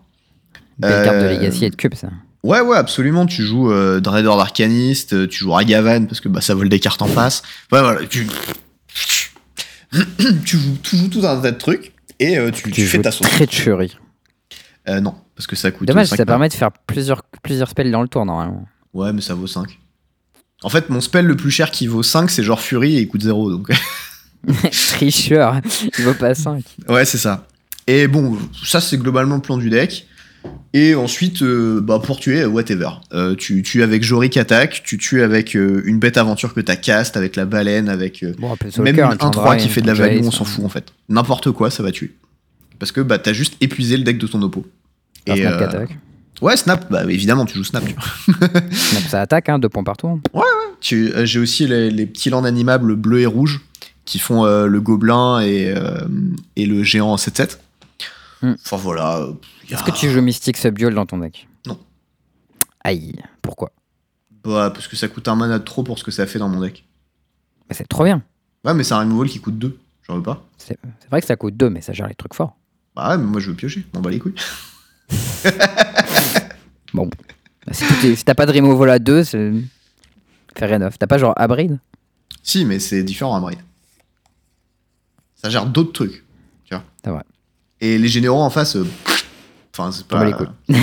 Belle carte de Legacy et de Cube, ça. Ouais, ouais, absolument. Tu joues Dreador d'Arcaniste, tu joues Ragavan parce que bah, ça vole des cartes en face. Ouais, voilà. Tu, tu, joues, tu joues tout un tas de trucs et tu, tu fais ta sauce. Euh, non, parce que ça coûte. Dommage, 5 ça permet de faire plusieurs, plusieurs spells dans le tour, normalement. Ouais, mais ça vaut 5. En fait, mon spell le plus cher qui vaut 5, c'est genre Fury et il coûte 0. Donc... Tricheur, il vaut pas 5. ouais, c'est ça. Et bon, ça, c'est globalement le plan du deck. Et ensuite, euh, bah, pour tuer, whatever. Euh, tu tues avec Jory qui attaque, tu tues avec euh, une bête aventure que t'as cast, avec la baleine, avec euh, Bon, un même une 1-3 qui fait de la value, on s'en fout en fait. N'importe quoi, ça va tuer. Parce que bah, t'as juste épuisé le deck de ton oppo. Snap euh, attaque. ouais, Snap, bah évidemment, tu joues Snap. tu. Snap, ça attaque, hein, deux points partout. Tu- euh, J'ai aussi les, les petits landes animables bleu et rouge qui font euh, le gobelin et, euh, et le géant en 7-7. Hmm. Enfin voilà. a- Est-ce que tu joues Mystic Subdual dans ton deck? Non. Aïe, pourquoi? Bah, parce que ça coûte un mana de trop pour ce que ça fait dans mon deck. Bah, C'est trop bien. Ouais, mais c'est un removal qui coûte 2. J'en veux pas. C'est vrai que ça coûte 2, mais ça gère les trucs forts. Bah ouais, mais moi je veux piocher. On bat les couilles. Bon. Bah, si t'as pas de removal à 2, c'est. Fair enough. T'as pas genre Abrid Si, mais c'est différent à Braid. Ça gère d'autres trucs. Tu vois. Et les généraux en face. euh, Enfin, c'est pas. les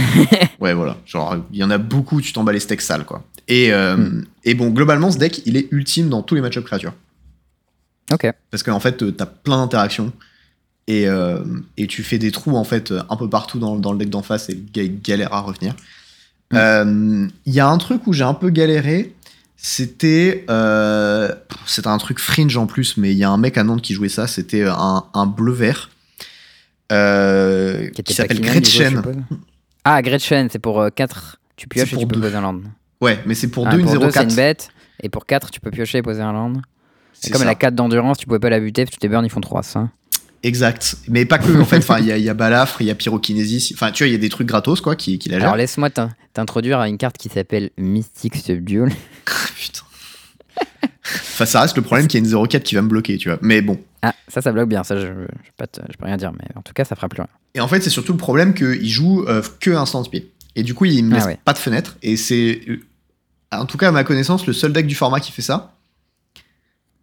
ouais, voilà. Genre, il y en a beaucoup, tu t'en bats les steaks sales, quoi. Et, euh, Hmm. et bon, globalement, ce deck, il est ultime dans tous les match-up créatures. Ok. Parce qu'en fait, euh, t'as plein d'interactions. Et, euh, et tu fais des trous, en fait, euh, un peu partout dans, dans le deck d'en face et le gars, il galère à revenir. Mm. Euh, Il y a un truc où j'ai un peu galéré. C'était. Euh, c'était un truc fringe en plus, mais il y a un mec à Nantes qui jouait ça. C'était un, un bleu-vert. euh, qui était s'appelle Gretchen. Ah, Gretchen, c'est pour 4. Tu pioches C'est et pour tu peux deux. poser un land. Ouais, mais c'est pour Ah, 2 une pour 2, c'est 0-4. une bête. Et pour 4, tu peux piocher et poser un land. Comme ça. elle a 4 d'endurance, tu pouvais pas la buter parce que tes burns ils font 3. Ça. Exact. Mais pas que, en fait. Enfin, il y a, il y a Balafre, il y a Pyrokinésis. Enfin, tu vois, il y a des trucs gratos, quoi, qui, qui la gèrent. Alors laisse-moi t'in- t'introduire à une carte qui s'appelle Mystic Subdual. Putain. enfin, ça reste le problème qu'il y a une 0-4 qui va me bloquer, tu vois. Mais bon. Ah, ça, ça bloque bien. Ça, je, je, peux te- je peux rien dire. Mais en tout cas, ça fera plus rien. Et en fait, c'est surtout le problème qu'il joue euh, que instant speed. Et du coup, il me Ah laisse ouais. pas de fenêtre. Et c'est, euh, en tout cas, à ma connaissance, le seul deck du format qui fait ça.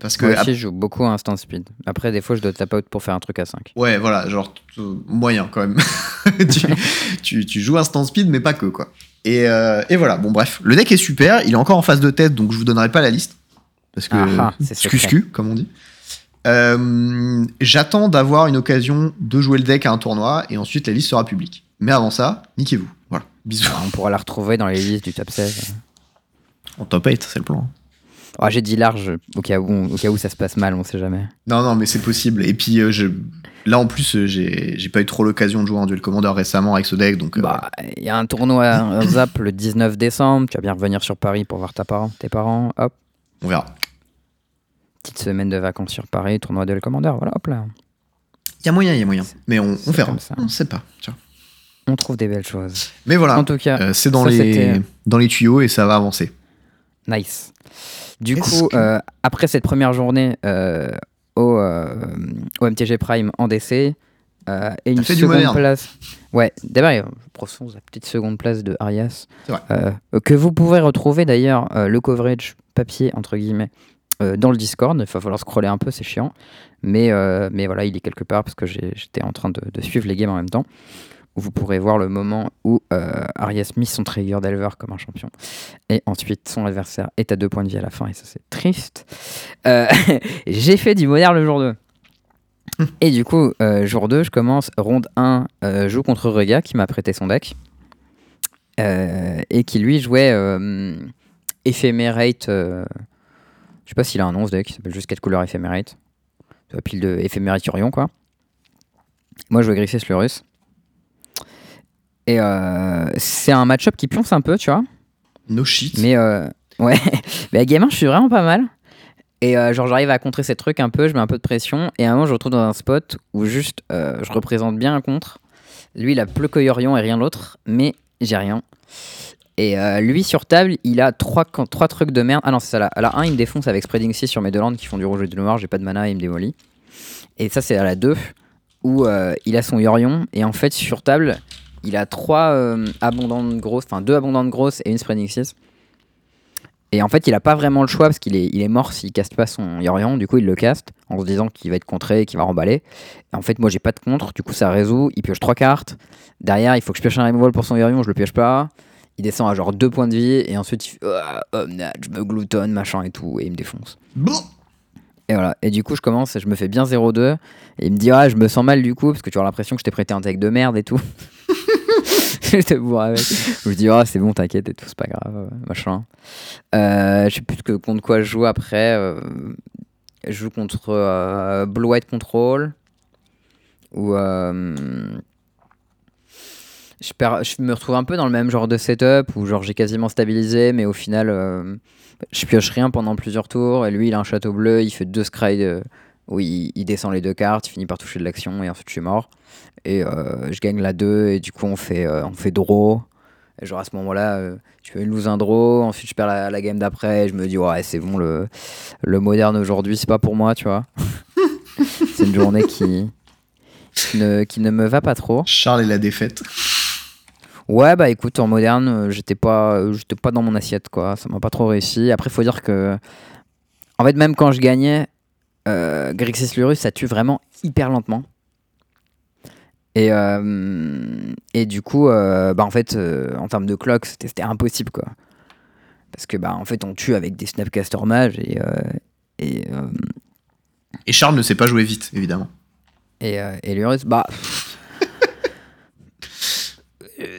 Parce que, Moi aussi, je joue beaucoup à instant speed. Après, des fois, je dois tap out pour faire un truc à 5. ouais, voilà, genre, euh, moyen quand même. tu, tu, tu joues instant speed, mais pas que, quoi. Et, euh, et voilà, bon, bref. Le deck est super. Il est encore en phase de test, donc je vous donnerai pas la liste. Parce que, Ah ah, c'est comme on dit. Euh, J'attends d'avoir une occasion de jouer le deck à un tournoi et ensuite la liste sera publique. Mais avant ça, niquez-vous. Voilà. Bisous. On pourra la retrouver dans les listes du top 16. En top 8, c'est le plan. Oh, J'ai dit large au cas, où, au cas où ça se passe mal, on sait jamais. Non, non, mais c'est possible. Et puis, euh, je... là, en plus, euh, j'ai pas eu trop l'occasion de jouer en duel commander récemment avec ce deck. Donc, euh, Bah, il y a un tournoi un Zap le 19 décembre. Tu vas bien revenir sur Paris pour voir ta parent, tes parents. Hop, on verra. petite semaine de vacances sur Paris, tournoi de Commander. Voilà, hop là. Il y a moyen, il y a moyen. Mais on, on verra. ça. On sait pas. Tiens. On trouve des belles choses. Mais voilà. En tout cas, Euh, c'est dans, les... dans les tuyaux et ça va avancer. Nice. Du coup, que- euh, après cette première journée euh, au, euh, au MTG Prime en DC, euh, et une seconde place. Ouais, d'abord, la petite seconde place de Arias. Euh, que vous pourrez retrouver d'ailleurs euh, le coverage papier, entre guillemets, dans le Discord. Il va falloir scroller un peu, c'est chiant. Mais, mais voilà, il est quelque part parce que j'étais en train de, de suivre les games en même temps. Vous pourrez voir le moment où euh, mit son trigger d'Elver comme un champion. Et ensuite, son adversaire est à deux points de vie à la fin, et ça, c'est triste. Euh, j'ai fait du moderne le jour 2. Et du coup, euh, jour 2, je commence ronde 1, euh, joue contre Rega qui m'a prêté son deck. Et qui lui jouait Ephemerate. je sais pas s'il a un nom ce deck, il s'appelle juste 4 couleurs Ephemerate. Pile de Ephemerate Urion, quoi. Moi, je jouais Griffiths Lurus. Et euh, c'est un match-up qui pionce un peu, tu vois. No shit. Mais euh, ouais, mais à Game 1, je suis vraiment pas mal. Et euh, genre, j'arrive à contrer ces trucs un peu, je mets un peu de pression. Et à un moment, je me retrouve dans un spot où juste euh, je représente bien un contre. Lui, il a plus que Yorion et rien d'autre, mais j'ai rien. Et euh, lui, sur table, il a trois, trois trucs de merde. Ah non, c'est ça là. À la 1, il me défonce avec Spreading 6 sur mes deux landes qui font du rouge et du noir. J'ai pas de mana, il me démolit. Et ça, c'est à la 2 où il a son Yorion. Et en fait, sur table, il a trois euh, abondantes grosses, enfin deux abondantes grosses et une Spreading 6. Et en fait, il a pas vraiment le choix parce qu'il est, il est mort s'il caste pas son Yorion. Du coup, il le caste en se disant qu'il va être contré et qu'il va remballer. Et en fait, moi, j'ai pas de contre. Du coup, ça résout. Il pioche trois cartes. Derrière, il faut que je pioche un removal pour son Yorion. Je le pioche pas. Il descend à genre deux points de vie. Et ensuite, il fait Ah, Omnad, je me gloutonne, machin et tout. Et il me défonce. Bon. Et voilà. Et du coup, je commence et je me fais bien 0-2. Et il me dit Ah, je me sens mal du coup parce que tu as l'impression que je t'ai prêté un deck de merde et tout. je te avec. Je dis Ah, c'est bon, t'inquiète et tout, c'est pas grave, euh, machin. Euh, je sais plus que, contre quoi je joue après. euh, je joue contre Blue White Control. Ou. je, je me retrouve un peu dans le même genre de setup où genre j'ai quasiment stabilisé, mais au final, je pioche rien pendant plusieurs tours. Et lui, il a un château bleu, il fait deux scry de- où il, il descend les deux cartes, il finit par toucher de l'action et ensuite je suis mort. Et euh, je gagne la 2 et du coup on fait, euh, on fait draw. Et genre à ce moment-là, euh, je fais une lose un draw, ensuite je perds la, la game d'après et je me dis ouais c'est bon le, le moderne aujourd'hui c'est pas pour moi tu vois. c'est une journée qui, qui, ne, qui ne me va pas trop. Charles et la défaite. Ouais, bah écoute, en moderne, euh, j'étais pas, j'étais pas dans mon assiette, quoi. Ça m'a pas trop réussi. Après, faut dire que. En fait, même quand je gagnais, euh, Grixis Lurus, ça tue vraiment hyper lentement. Et, euh, et du coup, euh, bah en fait, euh, en termes de clock, c'était impossible, quoi. Parce que, bah en fait, on tue avec des Snapcaster Mage et. euh, et Et Charles ne sait pas jouer vite, évidemment. Et, et Lurus, bah.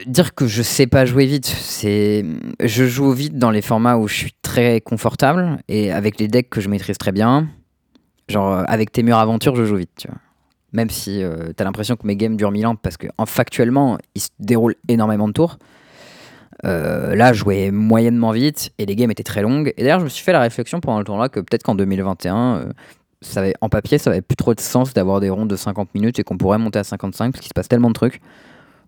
Dire que je sais pas jouer vite, c'est. Je joue vite dans les formats où je suis très confortable et avec les decks que je maîtrise très bien. Genre, euh, avec tes murs aventure, je joue vite, tu vois. Même si euh, t'as l'impression que mes games durent 1000 ans parce que en, factuellement, ils se déroulent énormément de tours. Euh, là, je jouais moyennement vite et les games étaient très longues. Et d'ailleurs, je me suis fait la réflexion pendant le tournoi que peut-être qu'en 2021, euh, ça avait, en papier, ça avait plus trop de sens d'avoir des rondes de 50 minutes et qu'on pourrait monter à 55 parce qu'il se passe tellement de trucs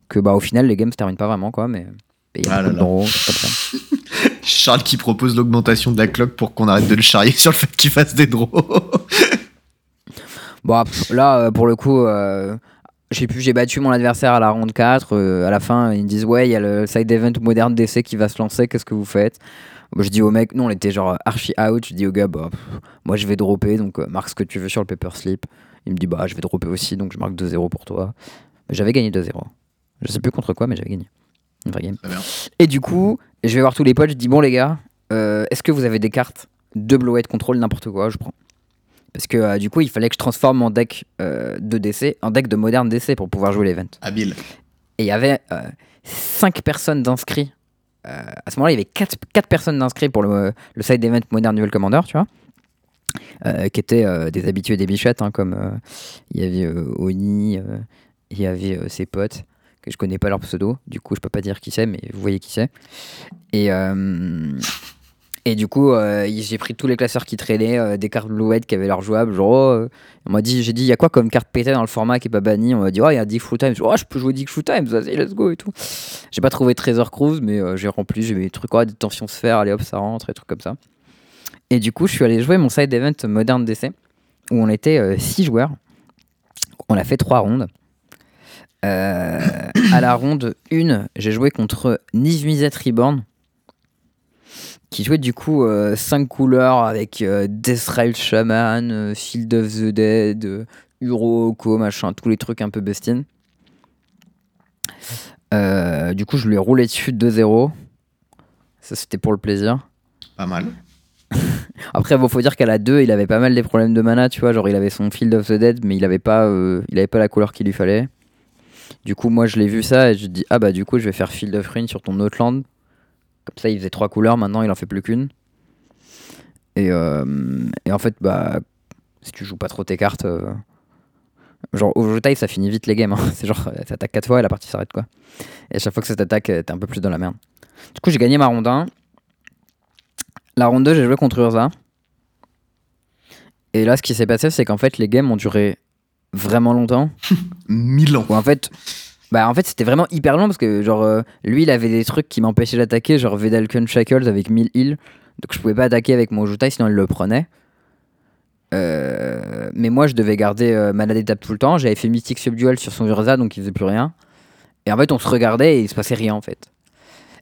que bah au final les games se terminent pas vraiment quoi. Mais il y a Ah beaucoup là de là. Charles qui propose l'augmentation de la clock pour qu'on arrête de le charrier sur le fait qu'il fasse des draws. Bon, pff, là, euh, pour le coup, euh, je sais plus, j'ai battu mon adversaire à la ronde 4. euh, à la fin, ils me disent Ouais, il y a le side event moderne DC qui va se lancer, qu'est-ce que vous faites? Moi, Je dis au mec, non, on était genre archi out. Je dis au gars, bah, pff, moi je vais dropper, donc euh, marque ce que tu veux sur le paper slip. Il me dit, bah, je vais dropper aussi, donc je marque 2-0 pour toi. J'avais gagné 2-0. Je sais plus contre quoi, mais j'avais gagné. Une vraie game. Très bien. Et du coup, je vais voir tous les potes, je dis, bon les gars, euh, est-ce que vous avez des cartes de Blowhead Control, n'importe quoi Je prends. Parce que euh, du coup, il fallait que je transforme mon deck euh, de DC en deck de moderne DC pour pouvoir jouer l'event. Habile. Et il y avait 5 personnes d'inscrits. À ce moment-là, il y avait 4, personnes d'inscrits pour le, le side event Modern Duel Commander, tu vois. Qui étaient des habitués des bichettes, hein, comme il y avait Oni, il y avait ses potes, que je connais pas leur pseudo, du coup je peux pas dire qui c'est, mais vous voyez qui c'est. Et, euh, et du coup, euh, j'ai pris tous les classeurs qui traînaient, euh, des cartes Blue qui avaient l'air jouables. Genre, oh, on m'a dit, j'ai dit, il y a quoi comme carte pétée dans le format qui est pas banni On m'a dit, oh, il y a Dick Full Time. Je dis, oh, je peux jouer Dick Full Time, vas-y, let's go et tout. J'ai pas trouvé Trésor Cruise, mais j'ai rempli, j'ai mis des trucs, oh, des tensions sphères, allez hop, ça rentre, et trucs comme ça. Et du coup, je suis allé jouer mon side event Modern DC, où on était 6 joueurs. On a fait 3 rondes. Euh, à la ronde 1, j'ai joué contre Niv Reborn, qui jouait du coup 5 couleurs avec euh, Deathrail Shaman, euh, Field of the Dead, euh, Uroko, machin, tous les trucs un peu bestines. Euh, du coup, je lui ai roulé dessus 2-0. Ça, c'était pour le plaisir. Pas mal. Après, il faut dire qu'à la 2, il avait pas mal des problèmes de mana, tu vois. Genre, il avait son Field of the Dead, mais il avait pas, euh, il avait pas la couleur qu'il lui fallait. Du coup, moi, je l'ai vu ça et je dis, ah bah, du coup, je vais faire Field of Ruin sur ton autre land. Comme ça, il faisait trois couleurs, maintenant, il en fait plus qu'une. Et, euh, et en fait, bah, si tu joues pas trop tes cartes, euh, genre, au jeu taille, ça finit vite les games. hein. C'est genre, ça attaque 4 fois et la partie s'arrête, quoi. Et à chaque fois que ça t'attaque, euh, t'es un peu plus dans la merde. Du coup, j'ai gagné ma ronde 1. La ronde 2, j'ai joué contre Urza. Et là, ce qui s'est passé, c'est qu'en fait, les games ont duré vraiment longtemps. Mille ans. Ou en fait, bah en fait, c'était vraiment hyper long parce que genre euh, lui, il avait des trucs qui m'empêchaient d'attaquer, genre Vedalken Shackles avec 1000 heals. Donc je pouvais pas attaquer avec mon Jutai, sinon il le prenait. Euh, mais moi, je devais garder euh, mana d'étape tout le temps. J'avais fait Mystic Subdual sur son Urza, donc il faisait plus rien. Et en fait, on se regardait et il se passait rien en fait.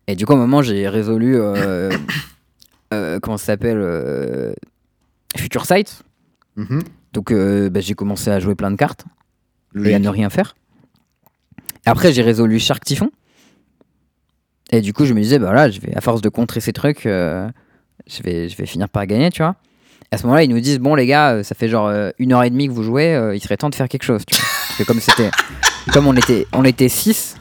Et du coup, à un moment, j'ai résolu. euh, comment ça s'appelle Future Sight. Mhm. Donc euh, bah, j'ai commencé à jouer plein de cartes et à ne rien faire. Après, j'ai résolu Shark Typhon. Et du coup, je me disais, bah là, je vais, à force de contrer ces trucs, euh, je, vais, je vais finir par gagner, tu vois. Et à ce moment-là, ils nous disent, bon, les gars, euh, ça fait genre une heure et demie que vous jouez, euh, il serait temps de faire quelque chose, tu vois. Parce que comme c'était. Comme on était, on était 6,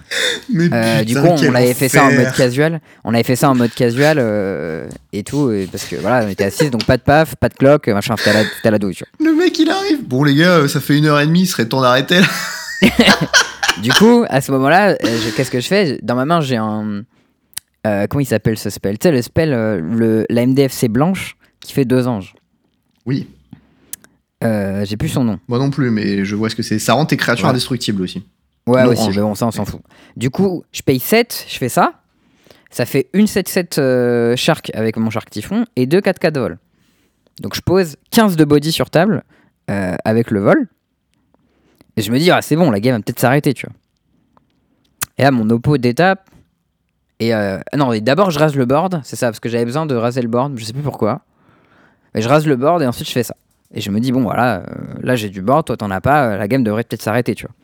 Mais euh, du coup, on avait fait ça en mode casual. On avait fait ça en mode casual euh, et tout, et parce que voilà, on était à 6, donc pas de paf, pas de cloque, machin, à la, à la douille, tu vois. Le mec, il arrive. Bon, les gars, ça fait une heure et demie, il serait temps d'arrêter là. Du coup, à ce moment-là, euh, je- qu'est-ce que je fais? Dans ma main, j'ai un. euh, comment il s'appelle ce spell? Tu sais, le spell, le, la MDFC blanche qui fait deux anges. Oui, Euh, j'ai plus son nom. moi non plus, mais je vois ce que c'est. Ça rend tes créatures Ouais. indestructibles aussi. Ouais, Non, aussi, mais bon, ça, on s'en fout. Du coup, je paye 7, je fais ça. Ça fait une 7-7 euh, Shark avec mon Shark Typhon et deux 4-4 vol. Donc je pose 15 de body sur table euh, avec le vol. Et je me dis, ah, c'est bon, la game va peut-être s'arrêter, tu vois. Et là, mon oppo d'étape. Et euh, non, et d'abord, je rase le board, c'est ça, parce que j'avais besoin de raser le board, je sais plus pourquoi. Et je rase le board et ensuite je fais ça. Et je me dis, bon, voilà, euh, là j'ai du board, toi t'en as pas, euh, la game devrait peut-être s'arrêter, tu vois.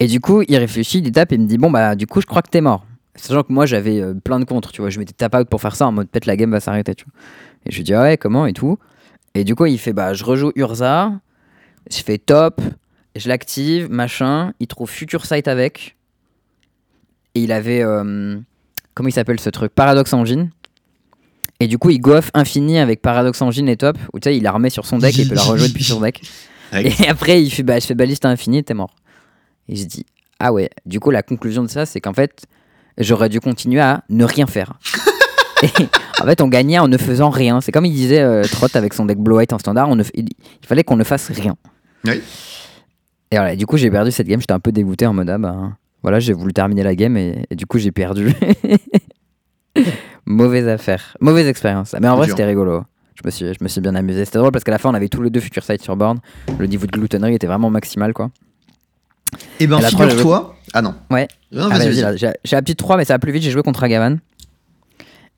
Et du coup, il réfléchit, il tape et il me dit Bon, bah, du coup, je crois que t'es mort. Sachant que moi, j'avais euh, plein de contres, tu vois. Je m'étais tap out pour faire ça en mode peut-être la game va s'arrêter, tu vois. Et je lui dis Ah ouais, comment et tout. Et du coup, il fait Bah, je rejoue Urza, je fais top, je l'active, machin. Il trouve Future Sight avec. Et il avait. comment il s'appelle ce truc? Paradox Engine. Et du coup, il go off infini avec Paradox Engine et top. Ou tu sais, il la remet sur son deck et il peut la rejouer depuis son deck. Ouais. Et après, il fait bah, je fais baliste à infini, t'es mort. Et je dis ah ouais. Du coup, la conclusion de ça, c'est qu'en fait, j'aurais dû continuer à ne rien faire. Et en fait, on gagnait en ne faisant rien. C'est comme il disait euh, Trott avec son deck Blow White en standard. On ne il, il fallait qu'on ne fasse rien. Oui. Et voilà, du coup, j'ai perdu cette game. J'étais un peu dégoûté en mode ah bah, voilà, j'ai voulu terminer la game et, et du coup, j'ai perdu. Mauvaise affaire, mauvaise expérience. Mais en vrai, c'était rigolo. Je me suis, je me suis bien amusé. C'était drôle parce qu'à la fin, on avait tous les deux Future Sight sur board. Le niveau de gloutonnerie était vraiment maximal, quoi. Et ben la trois, figure-toi. Ah non. Ouais. Ah, J'ai appuyé 3, mais ça va plus vite. J'ai joué contre Agavan.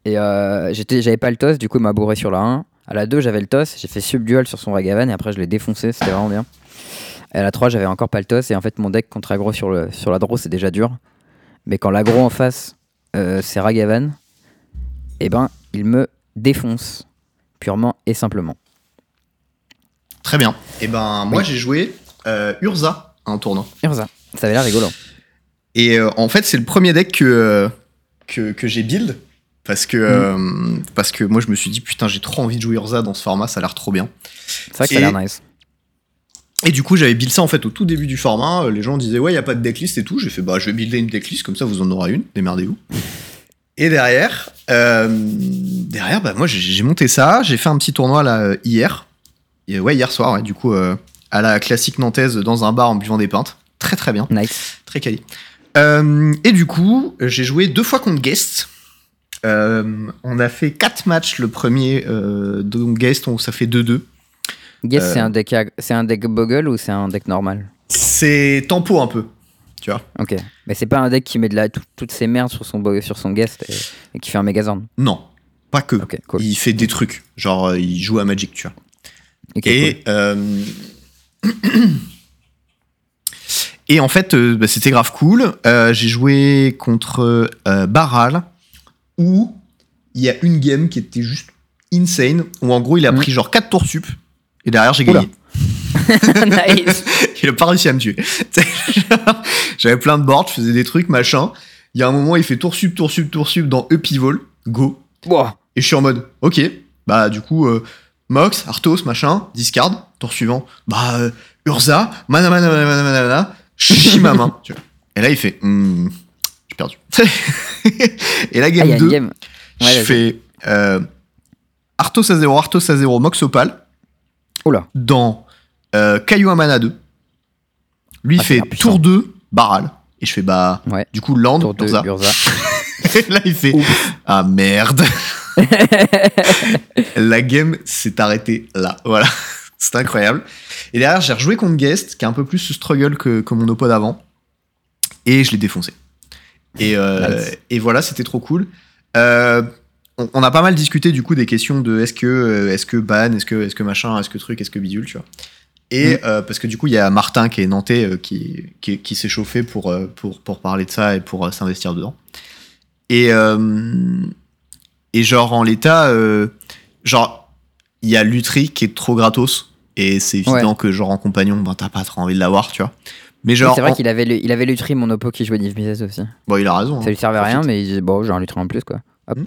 Et euh, j'avais pas le toss, du coup, il m'a bourré sur la 1. À la 2, j'avais le toss. J'ai fait subdual sur son Ragavan et après, je l'ai défoncé. C'était vraiment bien. Et à la 3, j'avais encore pas le toss. Et en fait, mon deck contre aggro sur, le, sur la draw, c'est déjà dur. Mais quand l'aggro en face, euh, c'est Ragavan, et ben, il me défonce. Purement et simplement. Très bien. Et ben moi j'ai joué euh, Urza à un tournoi. Urza. Ça avait l'air rigolo. Et euh, en fait c'est le premier deck que, euh, que, que j'ai build. Parce que, euh, parce que moi je me suis dit putain j'ai trop envie de jouer Urza dans ce format, ça a l'air trop bien. C'est vrai que ça a l'air nice. Et du coup, j'avais build ça en fait au tout début du format. Les gens disaient, ouais, il y a pas de decklist et tout. J'ai fait, bah, je vais builder une decklist, comme ça vous en aurez une, démerdez-vous. Et derrière, euh, derrière, bah, moi j'ai- monté ça. J'ai fait un petit tournoi là euh, hier. Et, ouais, hier soir, ouais, du coup, euh, à la classique nantaise dans un bar en buvant des pintes. Très très bien, Nice. très quali. Euh, et du coup, j'ai joué deux fois contre Guest. On a fait quatre matchs le premier, donc Guest, on- ça fait 2-2. Guess, Euh. c'est un deck, c'est un deck Boggle ou c'est un deck normal? C'est tempo un peu, tu vois. Ok. Mais c'est pas un deck qui met de la, tout- toutes ses merdes sur son, sur son guest et, et qui fait un Megazord. Non, pas que. Cool. Il fait des trucs, genre euh, il joue à Magic, tu vois. Cool. et, euh, et en fait, euh, bah, c'était grave cool. Euh, J'ai joué contre Baral, où il y a une game qui était juste insane, où en gros il a Mhm. pris genre 4 tours sup, et derrière j'ai gagné. nice. Il a pas réussi à me tuer. J'avais plein de boards, je faisais des trucs, machin. Il y a un moment, il fait tour sup, tour sup, tour sup dans Epivol, go. Wow. Et je suis en mode, ok, bah du coup, euh, Mox, Arthos, machin, discard, tour suivant, bah euh, Urza, mana mana mana mana mana, mana chie ma main. tu vois. Et là, il fait, hmm, j'ai perdu. et la Ah, game il y a 2, une game. je Ouais, vas-y. fais euh, Arthos à 0, Arthos à 0, Mox Opal, Oula. dans euh, Caillou à mana 2. Lui, il Ah, fait tour 2, Baral. Et je fais, bah, Ouais. du coup, Land, Tour 2, Urza. Urza. Et là, il fait, Ouf. ah merde. la game s'est arrêtée là. Voilà. C'est incroyable. Et derrière, j'ai rejoué contre Guest, qui est un peu plus struggle que, que mon oppo d'avant. Et je l'ai défoncé. Et, euh, Nice. et voilà, c'était trop cool. Euh, on, on a pas mal discuté du coup des questions de est-ce que, euh, est-ce que ban, est-ce que, est-ce que machin, est-ce que truc, est-ce que bidule, tu vois. Et Mm. euh, parce que du coup, il y a Martin qui est nantais euh, qui, qui, qui s'est chauffé pour, euh, pour, pour parler de ça et pour s'investir dedans. Et, et genre, en l'état, genre, il y a Lutri qui est trop gratos. Et c'est évident que, genre, en compagnon, ben, t'as pas trop envie de l'avoir, tu vois. Mais Oui, c'est vrai en- qu'il avait, le- il avait Lutri, qui jouait Div Mises aussi. bon, il a raison. Ça hein. lui servait à rien, mais il disait, bon, j'ai un Lutri en plus, quoi. Hop.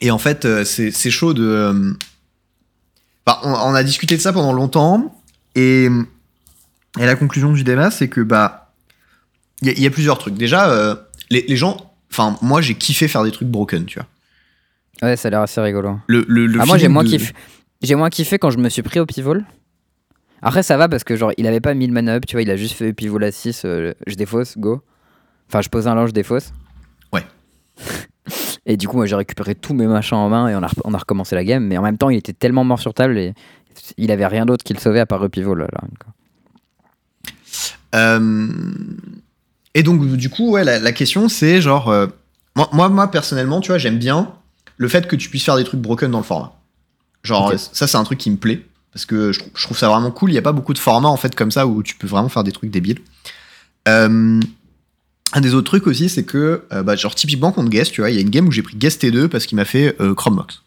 Et en fait, c'est chaud de. Bah, on, on a discuté de ça pendant longtemps. Et, et la conclusion du débat, c'est que, bah. Il y, a- il y a plusieurs trucs. Déjà, euh, les, les gens. Enfin, moi, j'ai kiffé faire des trucs broken, tu vois. Ouais, ça a l'air assez rigolo. Le, le, le Ah, moi, j'ai moins, de- kiffé. j'ai moins kiffé quand je me suis pris au pivot. Après, ça va parce que, genre, il avait pas 1000 mana up, tu vois, il a juste fait pivot à 6, euh, je défausse, go. Enfin, je pose un lance, je défausse. Ouais. Et du coup, moi, j'ai récupéré tous mes machins en main et on a, rep- on a recommencé la game. Mais en même temps, il était tellement mort sur table et il avait rien d'autre qui le sauvait à part repivot. Là, là. Euh, et donc, du coup, ouais, la, la question, c'est genre. euh, moi, moi, moi, personnellement, tu vois, j'aime bien le fait que tu puisses faire des trucs broken dans le format. Genre, ça, c'est un truc qui me plaît. Parce que je trouve ça vraiment cool. Il n'y a pas beaucoup de formats, en fait, comme ça, où tu peux vraiment faire des trucs débiles. Euh, un des autres trucs aussi, c'est que, euh, bah, genre, typiquement contre Guest, tu vois, il y a une game où j'ai pris Guest T2 parce qu'il m'a fait euh, Chromebox.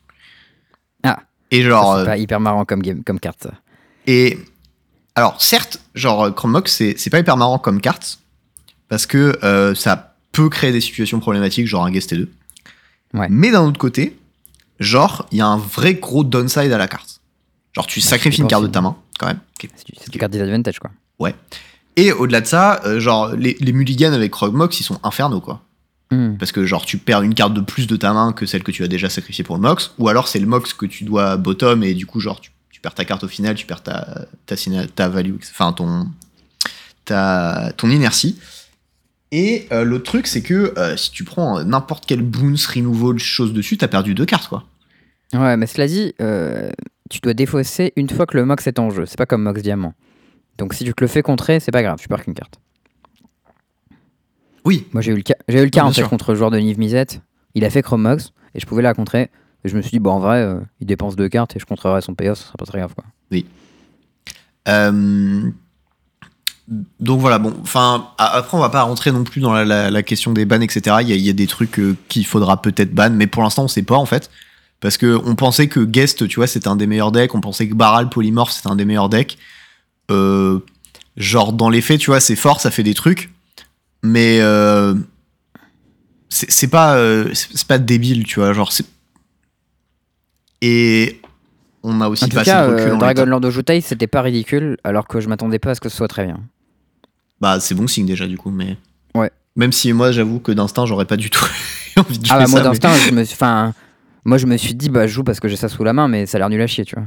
Ah. Et genre. C'est euh, pas hyper marrant comme, game, comme carte. et alors, certes, genre euh, Chromebox, c'est c'est pas hyper marrant comme carte parce que euh, ça peut créer des situations problématiques, genre un guest T2. Ouais. Mais d'un autre côté, genre, il y a un vrai gros downside à la carte. Genre, tu Bah, sacrifies une carte de ta main, quand même. C'est une carte disadvantage, quoi. Et au-delà de ça, euh, genre, les, les mulligans avec Chromebox, ils sont infernaux, quoi. Hmm. Parce que, genre, tu perds une carte de plus de ta main que celle que tu as déjà sacrifiée pour le Mox, ou alors c'est le Mox que tu dois bottom, et du coup, genre, tu, tu perds ta carte au final, tu perds ta, ta, ta value, enfin, ton, ta, ton inertie. Et euh, l'autre truc, c'est que euh, si tu prends n'importe quel boons, removal, chose dessus, t'as perdu deux cartes, quoi. Ouais, mais cela dit, tu dois défausser une fois que le Mox est en jeu. C'est pas comme Mox Diamant. Donc si tu te le fais contrer, c'est pas grave, tu perds qu'une carte. Oui. Moi j'ai eu le cas, j'ai eu le cas en fait sûr. contre le joueur de Nive Misette. Il a fait Chrome Mox et je pouvais la contrer. Et je me suis dit, bon en vrai, euh, il dépense deux cartes et je contrerai son payoff, ce sera pas très grave quoi. Euh, donc voilà, bon, enfin, après, on va pas rentrer non plus dans la, la- la question des bans, etc. Il y a, il y a des trucs euh, qu'il faudra peut-être ban, mais pour l'instant, on sait pas en fait. Parce que on pensait que Guest, tu vois, c'était un des meilleurs decks, on pensait que Baral Polymorph, c'était un des meilleurs decks. Euh, genre, dans les faits, tu vois, c'est fort, ça fait des trucs, mais euh, c'est pas, euh, c'est pas débile, tu vois, genre, c'est. Et on a aussi En tout pas cas, de recul Dragon. Lord Ojutai, c'était pas ridicule, alors que je m'attendais pas à ce que ce soit très bien. Bah, c'est bon signe déjà, du coup, mais. Ouais. Même si moi, j'avoue que d'instinct, j'aurais pas du tout envie de jouer Ah bah moi mais- d'instinct, je me enfin, moi je me suis dit bah je joue parce que j'ai ça sous la main, mais ça a l'air nul à chier, tu vois.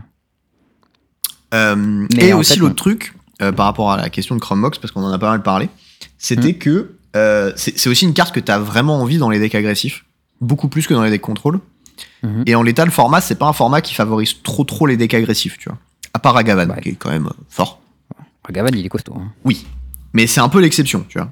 Euh, et aussi, l'autre truc, euh, par rapport à la question de Chromebox, parce qu'on en a pas mal parlé, c'était Hmm. que euh, c'est aussi une carte que t'as vraiment envie dans les decks agressifs. Beaucoup plus que dans les decks contrôle. Mhm. Et en l'état, le format, c'est pas un format qui favorise trop trop les decks agressifs, tu vois. À part Agavan, Ouais. qui est quand même fort. Gavan il est costaud. hein. Oui. Mais c'est un peu l'exception, tu vois.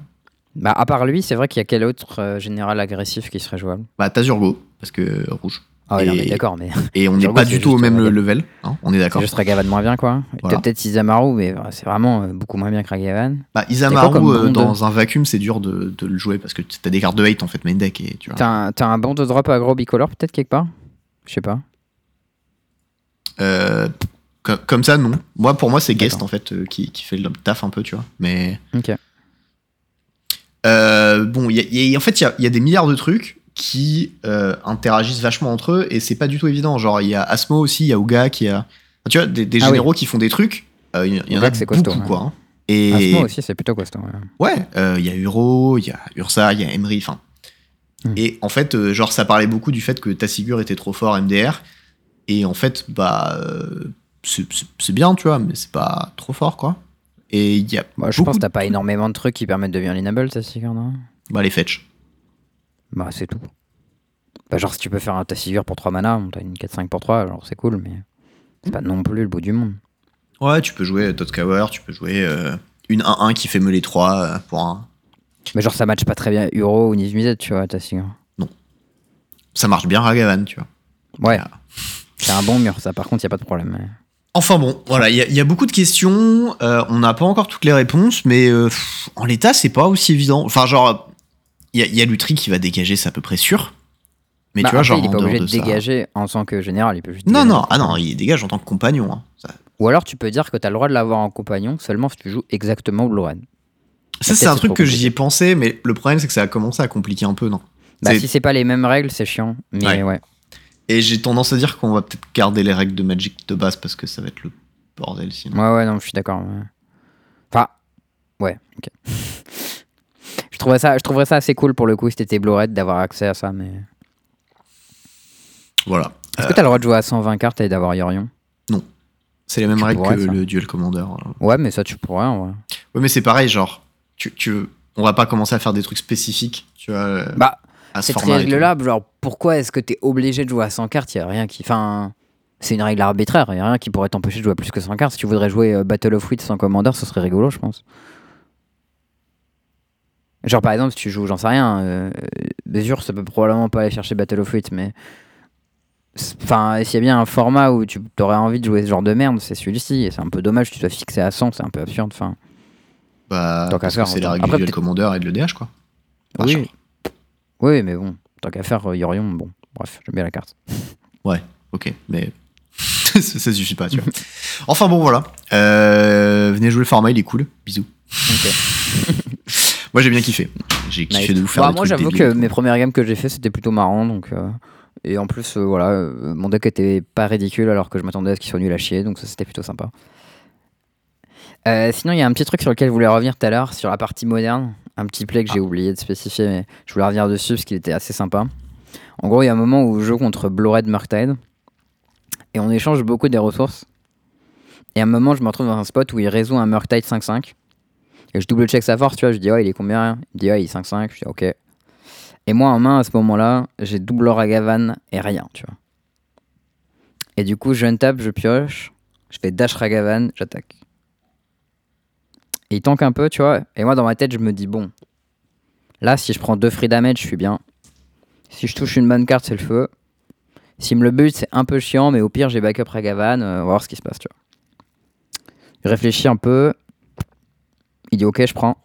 Bah à part lui, c'est vrai qu'il y a quel autre général agressif qui serait jouable? Bah, t'as Zurgo, parce que rouge. Ah ouais, non, Et- mais d'accord, mais Et on n'est pas c'est du tout au même level, hein, on est c'est d'accord. juste Ragavan moins bien quoi. Voilà. Peut-être Isamaru, mais c'est vraiment euh, beaucoup moins bien que Ragavan. Bah, Isamaru, euh, dans un vacuum, c'est dur de, de le jouer parce que t'as des cartes de hate en fait main deck et tu vois. T'as un, t'as un banc de drop agro bicolore peut-être quelque part? Je sais pas. Euh, co- comme ça, non. Moi, pour moi, c'est Guest en fait euh, qui, qui fait le taf un peu, tu vois. Mais Ok. euh, bon, il y a- y a- en fait, il y a, il y a des milliards de trucs qui euh, interagissent vachement entre eux et c'est pas du tout évident. Genre, il y a Asmo aussi, il y a Uga qui a. Tu vois, des, des Ah oui. généraux qui font des trucs. euh, Il y, en a beaucoup, costaud, quoi. hein. Et Asmo aussi, c'est plutôt costaud. ouais. Ouais, euh, il y a Uro, il y a Ursa, il y a Emery, enfin. Hmm. Et en fait, genre, ça parlait beaucoup du fait que Tassigur était trop fort MDR. Et en fait, bah, c'est bien, tu vois, mais c'est pas trop fort, quoi. Et il y a Bah, je pense que t'as pas énormément de trucs qui permettent de devenir l'inable, ça, c'est non? Bah, les fetch. Bah, c'est tout. Bah, genre, si tu peux faire un Tassigur pour 3 mana, t'as une 4-5 pour 3, alors c'est cool, mais c'est pas non plus le bout du monde. Ouais, tu peux jouer Totkauer, tu peux jouer euh, une 1-1 qui fait me les 3 pour un. Mais genre, ça match pas très bien Uro ou Nizmizet, tu vois, Tassigur. Ça marche bien Ragavan, tu vois. Ouais, Ah. c'est un bon mur, ça, par contre, y a pas de problème. mais- Enfin bon, voilà, il y, a- il y a beaucoup de questions. euh, on n'a pas encore toutes les réponses, mais euh, pff, en l'état, c'est pas aussi évident. Enfin, genre, il y a, y a Lutri qui va dégager, c'est à peu près sûr. Mais Bah, tu vois, après, genre, il est pas obligé de, de ça- dégager en tant que général, il peut juste. Non, non, ah non, il dégage en tant que compagnon. hein. Ça, Ou alors, tu peux dire que t'as le droit de l'avoir en compagnon seulement si tu joues exactement Red. Ça, c'est un truc que j'y ai pensé, mais le problème, c'est que ça a commencé à compliquer un peu, non Bah, si c'est pas les mêmes règles, c'est chiant. Mais Ouais. ouais. Et j'ai tendance à dire qu'on va peut-être garder les règles de Magic de base parce que ça va être le bordel sinon. Ouais, ouais, non, je suis d'accord. Enfin, ouais, ok. Je, trouverais ça, je trouverais ça assez cool pour le coup si t'étais Blue Red d'avoir accès à ça, mais. Voilà. Est-ce que t'as le droit de jouer à 120 cartes et d'avoir Yorion? C'est les mêmes Tu règles pourrais, que ça. le Duel Commander. voilà. Ouais, mais ça, tu pourrais, en vrai. Ouais, mais c'est pareil, genre, tu, tu, on va pas commencer à faire des trucs spécifiques, tu vois, euh, Bah, à ce cette règle-là, genre, pourquoi est-ce que t'es obligé de jouer à 100 cartes? Il a rien qui. Enfin. C'est une règle arbitraire, il a rien qui pourrait t'empêcher de jouer à plus que 100 cartes. Si tu voudrais jouer euh, Battle of Wit sans Commander, ce serait rigolo, je pense. Genre, par exemple, si tu joues, j'en sais rien, euh, ça peut probablement pas aller chercher Battle of Wit, mais. Enfin, s'il y a bien un format où tu aurais envie de jouer ce genre de merde, c'est celui-ci. Et c'est un peu dommage que tu sois fixé à 100, c'est un peu absurde. Enfin, Bah, Tant qu'à faire, c'est la autant. règle Après, du Commander et de l'EDH, quoi. Enfin, oui. oui, mais bon, tant qu'à faire euh, Yorion, bon, bref, j'aime bien la carte. Ok, mais ça, suffit pas, tu vois. Enfin bon, voilà. Euh, venez jouer le format, il est cool. Bisous. Ok. Moi, j'ai bien kiffé. J'ai kiffé Nice. de vous faire Bah, des moi, j'avoue que mes premières games que j'ai fait, c'était plutôt marrant. Donc, euh, et en plus, euh, voilà, euh, mon deck était pas ridicule alors que je m'attendais à ce qu'il soit nul à chier. Donc, ça, c'était plutôt sympa. Euh, sinon, il y a un petit truc sur lequel je voulais revenir tout à l'heure, sur la partie moderne. Un petit play que j'ai oublié de spécifier, mais je voulais revenir dessus parce qu'il était assez sympa. En gros, il y a un moment où je joue contre Blue Red Murktide et on échange beaucoup des ressources. Et à un moment, je me retrouve dans un spot où il résout un Murktide 5-5. Et je double check sa force, tu vois. Je dis, ouais, il est combien Il me dit, ouais, il est 5-5. Je dis, ok. Et moi, en main, à ce moment-là, j'ai double Ragavan et rien, tu vois. Et du coup, je tape, je pioche, je fais dash Ragavan, j'attaque. Et il tank un peu, tu vois. Et moi, dans ma tête, je me dis, bon, là, si je prends deux free damage, je suis bien. Si je touche une bonne carte, c'est le feu. S'il me le but, c'est un peu chiant, mais au pire, j'ai backup Ragavan. euh, on va voir ce qui se passe, tu vois. Il réfléchit un peu. Il dit, ok, je prends.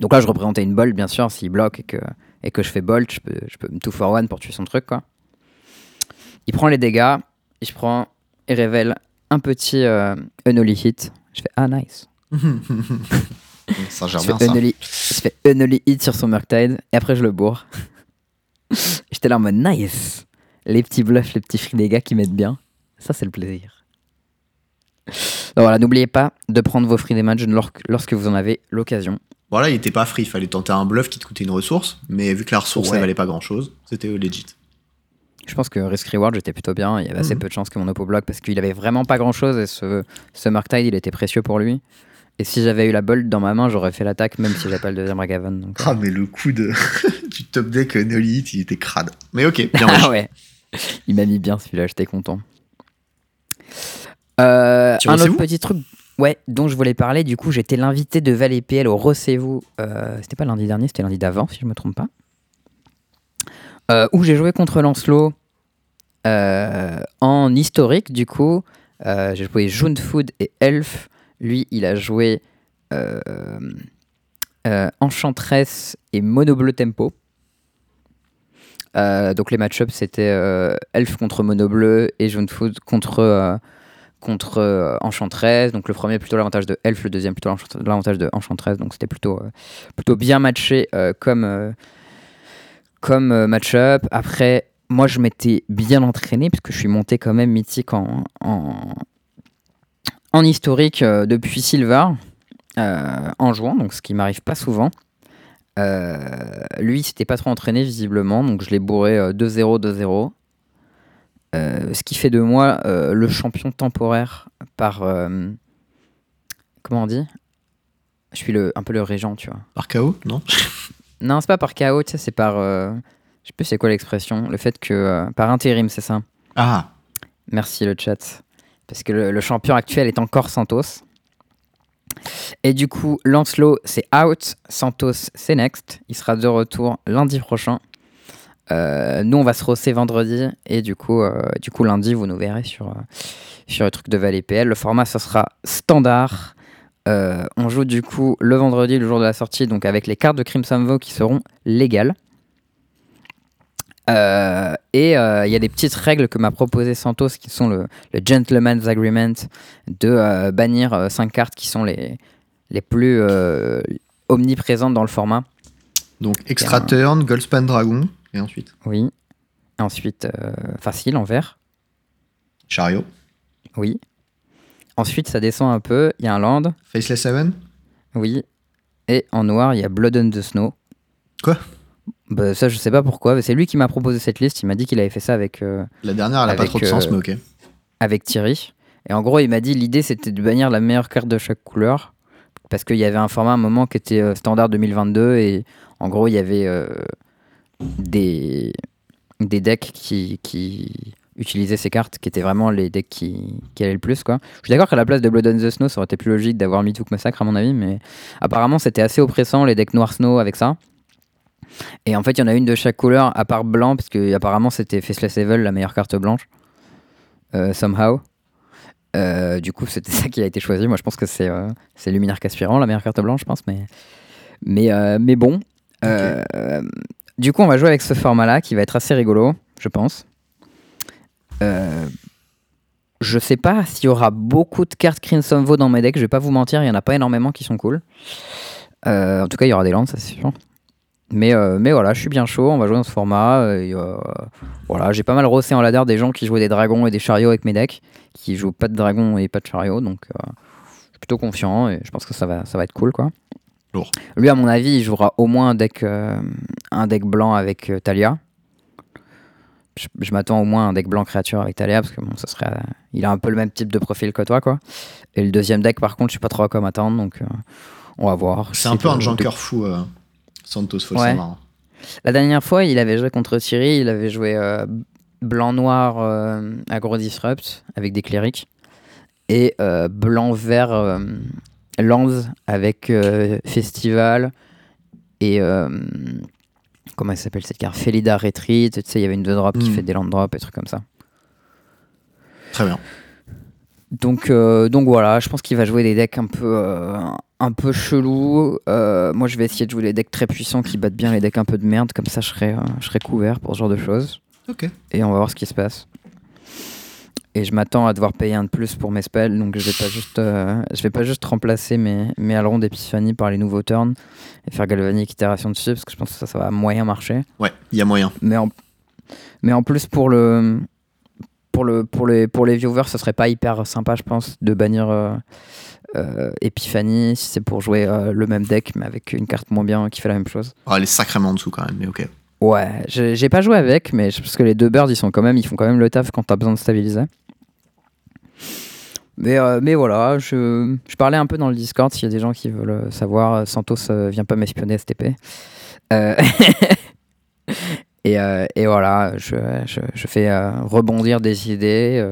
Donc là, je représentais une bolt, bien sûr. S'il bloque et que, et que je fais bolt, je peux, je peux me 2 for 1 pour tuer son truc, quoi. Il prend les dégâts. Et je prends et révèle un petit euh, unholy hit. Je fais, ah, nice. Ça gère Je unholy, je fais unholy hit sur son Murktide et après je le bourre. J'étais là en mode nice. Les petits bluffs, les petits free dégâts qui mettent bien. Ça, c'est le plaisir. Donc voilà, n'oubliez pas de prendre vos free damage lor- lorsque vous en avez l'occasion. Voilà, il était pas free, fallait tenter un bluff qui te coûtait une ressource, mais vu que la ressource Ouais. elle valait pas grand chose, c'était legit. Je pense que risk reward j'étais plutôt bien. Il y avait assez Mhm. peu de chances que mon oppo bloque parce qu'il avait vraiment pas grand chose et ce, ce Murktide il était précieux pour lui. Et si j'avais eu la bolt dans ma main, j'aurais fait l'attaque même si j'avais pas le deuxième Ragavan. Donc. Ah, mais le coup de du top deck euh, Nolith, il était crade. Mais ok, bien Ah ouais, il m'a mis bien celui-là, j'étais content. Euh, un autre petit truc ouais, dont je voulais parler, du coup j'étais l'invité de Val PL au Recevez-vous, euh, c'était pas lundi dernier, c'était lundi d'avant si je me trompe pas, Euh, où j'ai joué contre Lancelot euh, en historique du coup, j'ai joué June Food et Elf, lui il a joué Enchantress et Mono Bleu Tempo. Donc les match-ups c'était Elf contre Mono Bleu et Jaune Food contre, contre euh, Enchantress. Donc le premier plutôt l'avantage de Elf, le deuxième plutôt l'avantage de Enchantress. Donc c'était plutôt, euh, plutôt bien matché euh, comme, euh, comme match-up. Après, moi je m'étais bien entraîné puisque je suis monté quand même mythique en, en, historique depuis Silver en jouant, donc ce qui m'arrive pas souvent. Lui, il s'était pas trop entraîné visiblement, donc je l'ai bourré euh, 2-0, 2-0. Euh, ce qui fait de moi euh, le champion temporaire par. euh, comment on dit? Je suis le, un peu le régent, tu vois. Par KO, non? Non, c'est pas par chaos, tu sais, c'est par. je sais plus c'est quoi l'expression. Le fait que. par intérim, c'est ça? Ah, Merci le chat. Parce que le, le champion actuel est encore Santos. Et du coup, Lancelot, c'est out. Santos, c'est next. Il sera de retour lundi prochain. Euh, nous, on va se rosser vendredi. Et du coup, euh, du coup lundi, vous nous verrez sur, euh, sur le truc de Val PL. Le format, ça sera standard. On joue du coup le vendredi, le jour de la sortie, donc avec les cartes de Crimson Vow qui seront légales. Euh, et euh, il y a des petites règles que m'a proposé Santos qui sont le, le Gentleman's Agreement de euh, bannir 5 cartes qui sont les, les plus omniprésentes dans le format. donc Extra Turn, Goldspan Dragon, et ensuite Oui. Ensuite, euh, facile en vert. Chariot, Oui. Ensuite, ça descend un peu. Il y a un land. Faceless Seven. Oui. Et en noir, il y a Blood on the Snow. Quoi? Bah, Ça, je sais pas pourquoi. C'est lui qui m'a proposé cette liste. Il m'a dit qu'il avait fait ça avec. euh, La dernière, elle a pas trop de sens, euh, mais ok. avec Thierry. Et en gros, il m'a dit l'idée c'était de bannir la meilleure carte de chaque couleur. Parce qu'il y avait un format à un moment qui était standard 2022 et en gros, il y avait des, des decks qui, qui utilisaient ces cartes qui étaient vraiment les decks qui, qui allaient le plus. Quoi. Je suis d'accord qu'à la place de Blood on the Snow, ça aurait été plus logique d'avoir Mythook Massacre à mon avis, mais apparemment c'était assez oppressant les decks Noir Snow avec ça. Et en fait, il y en a une de chaque couleur à part blanc, parce que apparemment c'était Faceless Evil, la meilleure carte blanche. Euh, somehow. Euh, du coup, c'était ça qui a été choisi. Moi, je pense que c'est euh, Luminaire Caspirant, la meilleure carte blanche, je pense. Mais, mais, euh, mais bon. Du coup, on va jouer avec ce format-là qui va être assez rigolo, je pense. Euh, je sais pas s'il y aura beaucoup de cartes Crimson Vow dans mes decks. Je vais pas vous mentir, il y en a pas énormément qui sont cool. Euh, en tout cas, il y aura des landes, ça c'est sûr. Mais, euh, mais voilà, je suis bien chaud, on va jouer dans ce format. j'ai pas mal rossé en ladder des gens qui jouaient des dragons et des chariots avec mes decks, qui jouent pas de dragons et pas de chariots, donc je suis plutôt confiant et je pense que ça va, ça va être cool quoi. Lourd. Lui, à mon avis, il jouera au moins un deck, euh, un deck blanc avec euh, Talia. Je, je m'attends au moins à un deck blanc créature avec Talia parce que bon, ça serait, euh, il a un peu le même type de profil que toi quoi. Et le deuxième deck, par contre, je sais pas trop à quoi m'attendre, donc euh, on va voir. C'est un peu un junker fou, euh, Santos, Ouais. la dernière fois, il avait joué contre Thierry, il avait joué euh, blanc-noir euh, aggro disrupt avec des clérics et euh, blanc-vert euh, Lands avec euh, Festival et euh, comment elle s'appelle cette carte Felida Retreat. Tu sais, il y avait une 2 drop qui Mm. fait des land drops et trucs comme ça. Très bien. Donc, euh, donc voilà, je pense qu'il va jouer des decks un peu, euh, un peu chelous. Euh, moi, je vais essayer de jouer des decks très puissants qui battent bien les decks un peu de merde. Comme ça, je serai, je serai couvert pour ce genre de choses. Ok. Et on va voir ce qui se passe. Et je m'attends à devoir payer un de plus pour mes spells, donc je vais pas juste, euh, je vais pas juste remplacer mes, mes ailerons d'épiphanie par les nouveaux turns et faire galvanique itération dessus, parce que je pense que ça, ça va moyen marcher. Ouais, il y a moyen. Mais en, mais en plus, pour, le, pour, le, pour, les, pour les viewers, ce serait pas hyper sympa, je pense, de bannir euh, euh, Epiphany si c'est pour jouer euh, le même deck, mais avec une carte moins bien qui fait la même chose. Ah, elle est sacrément en dessous quand même, mais ok. Ouais, j'ai pas joué avec, mais je- parce que les deux birds, ils, sont quand même, ils font quand même le taf quand t'as besoin de stabiliser. Mais, euh, mais voilà, je, je parlais un peu dans le Discord s'il y a des gens qui veulent euh, savoir. euh, Santos vient pas m'espionner STP. Euh, et, et voilà, je, je, je fais rebondir des idées.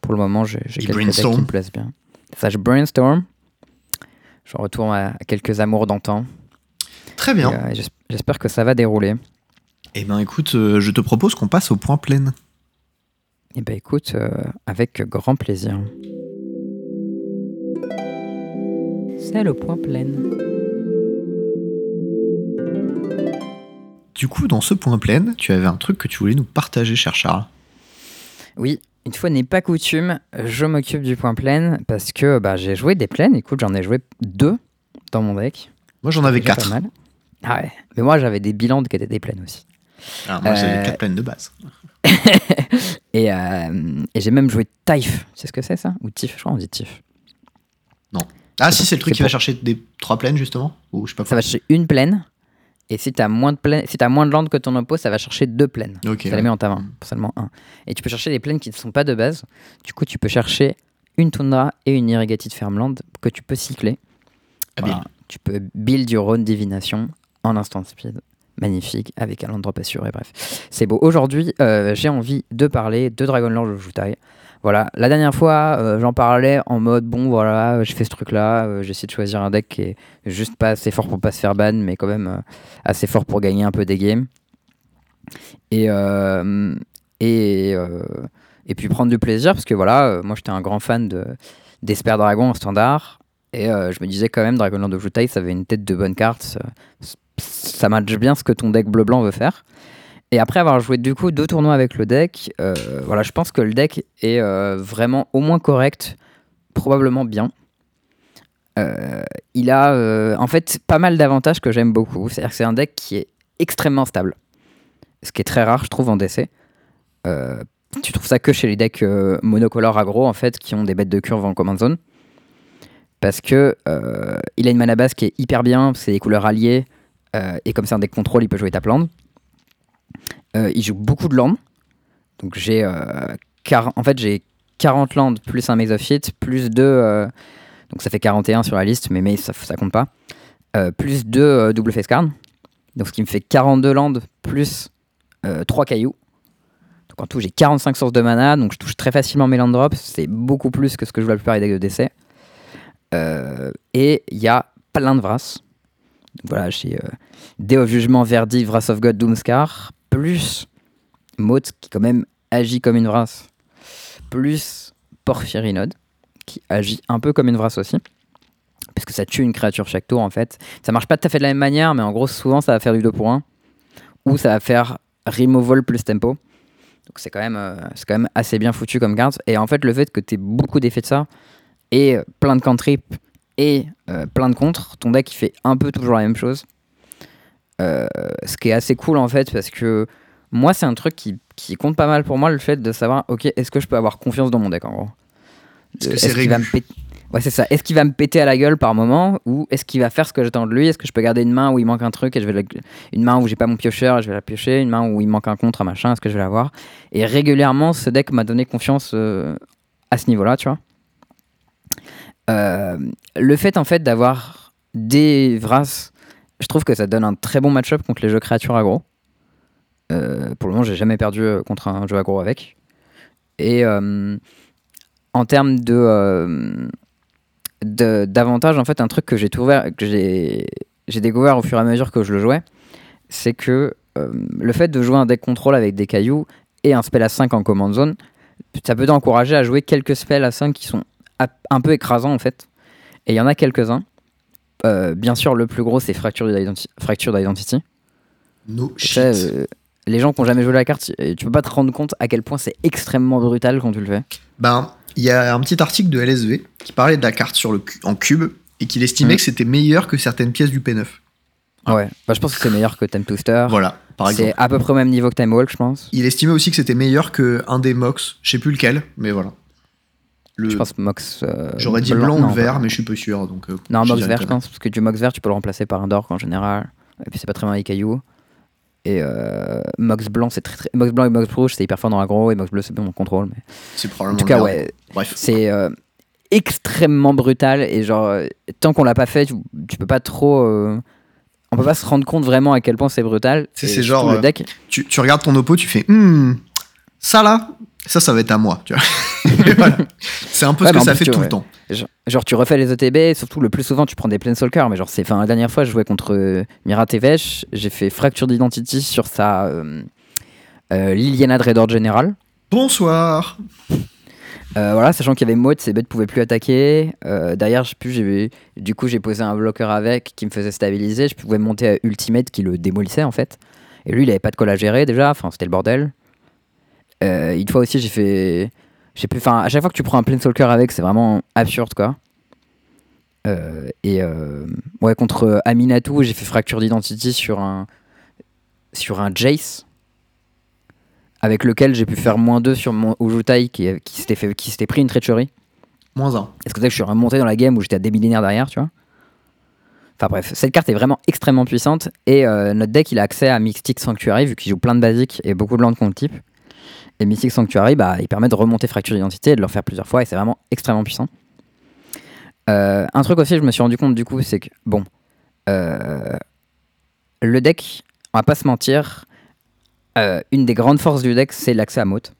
pour le moment, j'ai quelques decks qui me plaisent bien. Ça, je brainstorm. Je retourne à, à quelques amours d'antan. Très bien. J'espère que ça va dérouler. Eh ben écoute, je te propose qu'on passe au point plein. Eh ben écoute, euh, avec grand plaisir. C'est le point plein. Du coup, dans ce point plein, tu avais un truc que tu voulais nous partager, cher Charles. Oui, une fois n'est pas coutume, je m'occupe du point plein parce que bah, j'ai joué des plaines. Écoute, j'en ai joué deux dans mon deck. Moi, j'en avais Déjà pas 4. mal. Ah ouais, mais moi j'avais des bilans qui étaient des plaines aussi. Alors, moi, j'avais Euh, 4 plaines de base. Et, euh, et j'ai même joué Taif. C'est ce que c'est ça? Ou Tif Je crois qu'on dit Tif. Ah, si, c'est le truc qui va chercher des 3 plaines, justement Ou je sais pas Ça va chercher une plaine. Et si t'as moins de plaines, si t'as moins de land que ton oppo, ça va chercher deux plaines. Ok. Ça ouais. les met en ta main, seulement un. Et tu peux chercher des plaines qui ne sont pas de base. Du coup, tu peux chercher une toundra et une irrigated farmland que tu peux cycler. Voilà. Tu peux build your own divination en instant speed. Magnifique, avec un drop assuré, bref. C'est beau. Aujourd'hui, euh, j'ai envie de parler de Dragonlord Jutai. Voilà, la dernière fois, euh, j'en parlais en mode bon, voilà, j'ai fait ce truc-là, euh, essayé de choisir un deck qui est juste pas assez fort pour pas se faire ban, mais quand même euh, assez fort pour gagner un peu des games. Et, euh, euh, puis prendre du plaisir, parce que voilà, euh, moi j'étais un grand fan de d'Esper Dragon en standard, et euh, je me disais quand même, Dragonlord of Jutai, ça avait une tête de bonne carte, ça, ça match bien ce que ton deck bleu-blanc veut faire. Et après avoir joué du coup deux tournois avec le deck, euh, voilà, je pense que le deck est euh, vraiment au moins correct, probablement bien. Il a en fait pas mal d'avantages que j'aime beaucoup. C'est-à-dire que c'est un deck qui est extrêmement stable. Ce qui est très rare, je trouve, en DC. Tu trouves ça que chez les decks monocolores aggro, en fait, qui ont des bêtes de curve en command zone. Parce que euh, il a une mana base qui est hyper bien, c'est des couleurs alliées, euh, et comme c'est un deck contrôle, il peut jouer tap land. Euh, il joue beaucoup de land. Donc j'ai en fait j'ai 40 land plus un Maze of Hit, plus 2 donc ça fait 41 sur la liste, mais ça, compte pas. Plus 2 double face card. Donc ce qui me fait 42 land plus 3 cailloux. Donc en tout j'ai 45 sources de mana, donc je touche très facilement mes land drops. C'est beaucoup plus que ce que je joue la plupart des decks de décès. Euh, et il y a plein de Vras. Voilà, j'ai euh, Day of Jugement, Verdict, Wrath of God, Doomscar, plus Maud qui quand même agit comme une Vras, plus Porphyrinode qui agit un peu comme une Vras aussi. Parce que ça tue une créature chaque tour en fait. Ça marche pas tout à fait de la même manière, mais en gros, souvent ça va faire du 2 pour 1. Ou ça va faire Removal plus Tempo. Donc c'est quand, même, euh, quand même assez bien foutu comme carte. Et en fait, le fait que tu aies beaucoup d'effets de ça, et euh, plein de cantrips, et euh, plein de contres, ton deck il fait un peu toujours la même chose. Euh, ce qui est assez cool en fait, parce que moi c'est un truc qui, qui compte pas mal pour moi, le fait de savoir, ok, est-ce que je peux avoir confiance dans mon deck en gros? Est-ce que Euh, c'est qu'il va me péter Ouais, c'est ça. Est-ce qu'il va me péter à la gueule par moment ou est-ce qu'il va faire ce que j'attends de lui? Est-ce que je peux garder une main où il manque un truc et je vais la- une main où j'ai pas mon piocheur et je vais la piocher, une main où il manque un contre, un machin, est-ce que je vais l'avoir? Et régulièrement, ce deck m'a donné confiance euh, à ce niveau-là, tu vois. Euh, le fait en fait d'avoir des Vras, je trouve que ça donne un très bon match-up contre les jeux créatures aggro. Euh, pour le moment, j'ai jamais perdu euh, contre un jeu aggro avec. Et en termes de, euh, de- d'avantage, en fait, un truc que j'ai que j'ai découvert au fur et à mesure que je le jouais, c'est que le fait de jouer un deck contrôle avec des cailloux et un spell à 5 en command zone, ça peut t'encourager à jouer quelques spells à 5 qui sont un peu écrasants en fait. Et il y en a quelques-uns. Euh, bien sûr, le plus gros, c'est Fracture d'Identi- Fracture d'Identity. No shit. euh, les gens qui n'ont jamais joué la carte, tu peux pas te rendre compte à quel point c'est extrêmement brutal quand tu le fais. Ben, il y a un petit article de LSV qui parlait de la carte sur le cu- en cube et qu'il estimait Mm. que c'était meilleur que certaines pièces du P9. Ouais, bah, je pense que c'est meilleur que Time Twister. Voilà, par exemple. C'est à peu près au même niveau que Time Walk, je pense. Il estimait aussi que c'était meilleur que un des Mox, je sais plus lequel, mais voilà. Le- Je pense Mox. euh, J'aurais dit blanc, non, ou vert, mais je suis pas sûr. Donc, euh, Non, Mox vert, je pense, parce que du Mox vert, tu peux le remplacer par un Dork en général. Et puis c'est pas très bien les cailloux. Et euh, Mox blanc, c'est très, très. Mox blanc et Mox rouge, c'est hyper fort dans l'aggro, et Mox bleu, c'est bon en contrôle. Mais... C'est En probablement tout cas, le ouais, Bref. c'est extrêmement brutal. Et genre, tant qu'on l'a pas fait, tu, tu peux pas trop. On peut pas se rendre compte vraiment à quel point c'est brutal. C'est- genre, Le deck, Tu, tu regardes ton oppo, tu fais Hmm, ça là, ça, ça va être à moi. Tu vois. Voilà. C'est un peu ce que ça fait tout le temps. Genre, genre, tu refais les ETB, et surtout le plus souvent tu prends des Planeswalkers, mais genre c'est, enfin la dernière fois je jouais contre euh, Mira Tevesh, j'ai fait fracture d'identity sur sa euh, euh, Liliana Dreador General. Bonsoir. Euh, voilà, sachant qu'il y avait Maud, ses bêtes pouvaient plus attaquer. Euh, derrière, je sais plus, j'ai, du coup j'ai posé un bloqueur avec qui me faisait stabiliser. Je pouvais monter à Ultimate qui le démolissait en fait. Et lui il avait pas de colle à gérer déjà, enfin c'était le bordel. Euh, une fois aussi j'ai fait, je sais plus, enfin à chaque fois que tu prends un Planeswalker avec, c'est vraiment absurde quoi. Euh, et euh, ouais, contre Aminatou, j'ai fait fracture d'identity sur un sur un Jace avec lequel j'ai pu faire moins 2 sur mon Ujutai qui, qui s'était fait qui s'était pris une treachery. Moins un. Est-ce que c'est que je suis remonté dans la game où j'étais à des millénaires derrière, tu vois? Enfin bref, cette carte est vraiment extrêmement puissante et euh, notre deck il a accès à Mystic Sanctuary vu qu'il joue plein de basiques et beaucoup de landes contre type. Et Mystic Sanctuary, bah, il permet de remonter Fracture d'identité et de le faire plusieurs fois et c'est vraiment extrêmement puissant. Euh, un truc aussi, je me suis rendu compte du coup, c'est que bon, euh, le deck, on va pas se mentir, euh, une des grandes forces du deck c'est l'accès à Mote.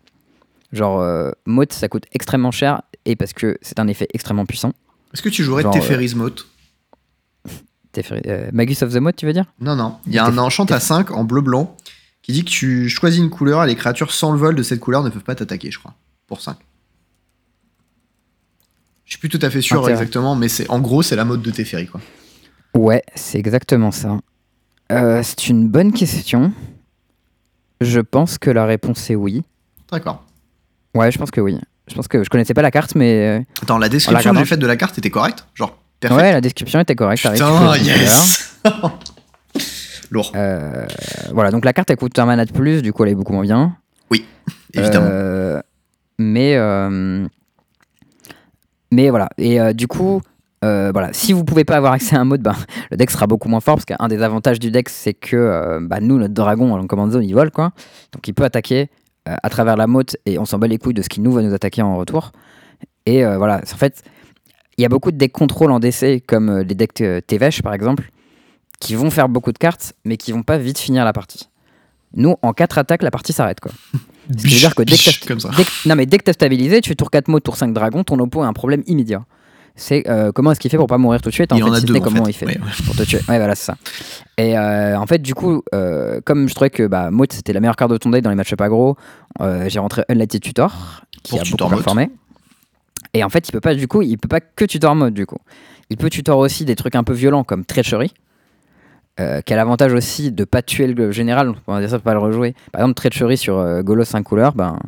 Genre, Mote ça coûte extrêmement cher et parce que c'est un effet extrêmement puissant. Est-ce que tu jouerais Genre, Teferi's Mote Magus of the Mote, tu veux dire? Non, non. Il y a un enchant à 5 en bleu-blanc qui dit que tu choisis une couleur et les créatures sans le vol de cette couleur ne peuvent pas t'attaquer, je crois. Pour 5. Je suis plus tout à fait sûr exactement, mais c'est en gros, c'est la mode de Teferi, quoi. Ouais, c'est exactement ça. Euh, c'est une bonne question. Je pense que la réponse est oui. D'accord. Ouais, je pense que oui. Je pense que je connaissais pas la carte, mais Attends, la description que j'ai faite de la carte était correcte? Genre, euh, perfect? ouais, la description était correcte. Putain, yes Lourd, Euh, voilà, donc la carte elle coûte un mana de plus, du coup elle est beaucoup moins bien. évidemment. Euh, mais euh, mais voilà et du coup voilà si vous pouvez pas avoir accès à un mode ben, le deck sera beaucoup moins fort parce qu'un des avantages du deck c'est que bah, nous notre dragon en command zone il vole quoi donc il peut attaquer à travers la motte et on s'en bat les couilles de ce qu'il nous va nous attaquer en retour et voilà en fait il y a beaucoup de decks contrôle en DC comme les decks Tevesh par exemple qui vont faire beaucoup de cartes mais qui vont pas vite finir la partie nous en 4 attaques la partie s'arrête quoi ce qui veut dire que dès que comme ça. Dès que- non mais dès que t'as stabilisé, tu fais tour 4 mots, tour 5 dragon, ton oppo a un problème immédiat. C'est euh, comment est-ce qu'il fait pour pas mourir tout de suite Il y en en fait, a si deux, c'était en comment fait. il fait Ouais, ouais. pour te tuer. Ouais voilà c'est ça. Et euh, en fait du coup, euh, comme je trouvais que bah, Maut c'était la meilleure carte de ton deck dans les matchs agro, euh, j'ai rentré Unlighted Tutor qui Pour a tutor beaucoup performé. Et en fait il peut pas du coup, il peut pas que tutor mode du coup. Il peut tutor aussi des trucs un peu violents comme Treachery. Euh, qui a l'avantage aussi de pas tuer le général, on va dire ça, de pas le rejouer. Par exemple, Treachery sur euh, Golos 5 couleurs, ben,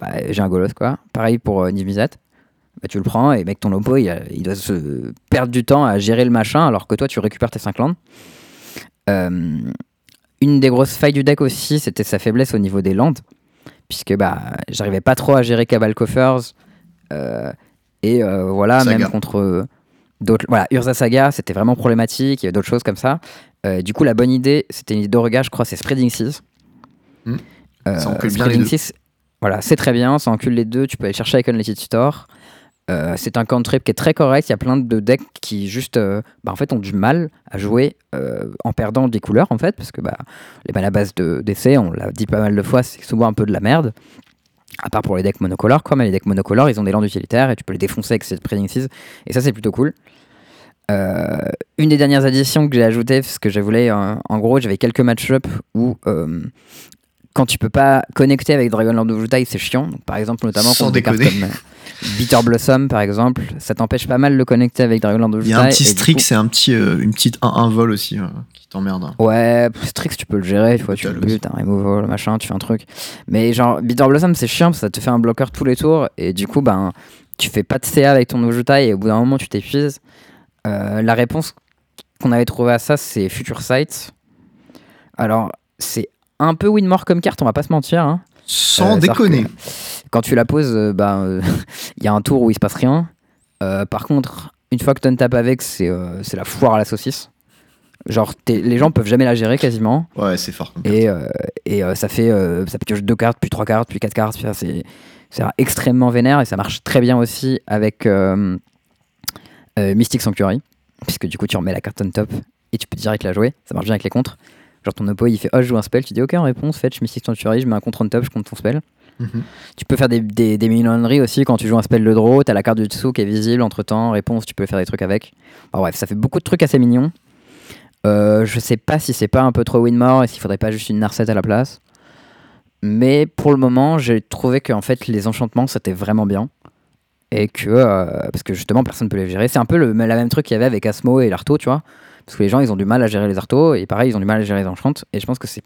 bah, j'ai un Golos quoi. Pareil pour euh. Bah, tu le prends et mec, ton oppo il, a- il doit se perdre du temps à gérer le machin alors que toi tu récupères tes 5 landes. Euh, une des grosses failles du deck aussi, c'était sa faiblesse au niveau des landes, puisque bah, j'arrivais pas trop à gérer Cabal Coffers. euh, et voilà, Saga. même contre d'autres. Voilà, Urza Saga, c'était vraiment problématique, il y avait d'autres choses comme ça. Euh, du coup, la bonne idée, c'était une idée d'Orga, je crois, c'est Spreading Seas. Hmm. Euh, Ça encule bien Spreading les deux. Seas, voilà, c'est très bien, ça encule les deux, tu peux aller chercher avec Unlimited Tutor. Euh, c'est un cantrip qui est très correct. Il y a plein de decks qui juste, euh, bah, en fait, ont du mal à jouer en perdant des couleurs en fait, parce que bah, les mana base de d'essai, on l'a dit pas mal de fois, c'est souvent un peu de la merde. À part pour les decks monocolores, quoi, mais les decks monocolores, ils ont des landes utilitaires et tu peux les défoncer avec cette Predictive. Et ça, c'est plutôt cool. Euh, une des dernières additions que j'ai ajoutées, parce que je voulais, euh, en gros, j'avais quelques match-up où euh, quand tu peux pas connecter avec Dragonlord of Jutai, c'est chiant. Donc, par exemple, notamment Sans contre des cartes déconner. comme euh, Bitter Blossom, par exemple, ça t'empêche pas mal de connecter avec Dragonlord of Il y a un petit et coup- c'est un petit, euh, une petite 1-1 vol aussi euh, qui t'emmerde. hein. Ouais, Strix, tu peux le gérer, tu vois, tu le le- butes, un removal, machin, tu fais un truc. Mais genre, Bitter Blossom, c'est chiant parce que ça te fait un bloqueur tous les tours et du coup, ben, tu fais pas de CA avec ton Ojutai et au bout d'un moment, tu t'épuises. Euh, la réponse qu'on avait trouvée à ça, c'est Future Sight. Alors, c'est un peu Winmore comme carte, on va pas se mentir. hein. Sans Euh, déconner. Quand tu la poses, bah, euh, il y a un tour où il se passe rien. Euh, par contre, une fois que tu tapes avec, c'est euh, c'est la foire à la saucisse. Genre, les gens peuvent jamais la gérer quasiment. Ouais, c'est fort. Et, euh, et euh, ça fait. euh, ça pioche deux cartes, puis trois cartes, puis quatre cartes. puis ça, C'est c'est extrêmement vénère et ça marche très bien aussi avec euh, euh, Mystic Sanctuary. Puisque du coup, tu remets la carte on top et tu peux direct la jouer. Ça marche bien avec les contres. Genre, ton oppo il fait Oh, je joue un spell. Tu dis Ok, en réponse, fetch Mystic Sanctuary, je mets un contre on top, je compte ton spell. Mhm. Tu peux faire des, des, des aussi quand tu joues un spell de draw. T'as la carte du dessous qui est visible entre temps. Réponse, tu peux faire des trucs avec. Bref, ça fait beaucoup de trucs assez mignons. Euh, je sais pas si c'est pas un peu trop Winmore et s'il faudrait pas juste une Narset à la place. Mais pour le moment, j'ai trouvé que en fait, les enchantements c'était vraiment bien. Et que. euh, parce que justement, personne ne peut les gérer. C'est un peu le, la même truc qu'il y avait avec Asmo et l'Arto, tu vois. Parce que les gens, ils ont du mal à gérer les Artos. Et pareil, ils ont du mal à gérer les enchantes. Et je pense que c'est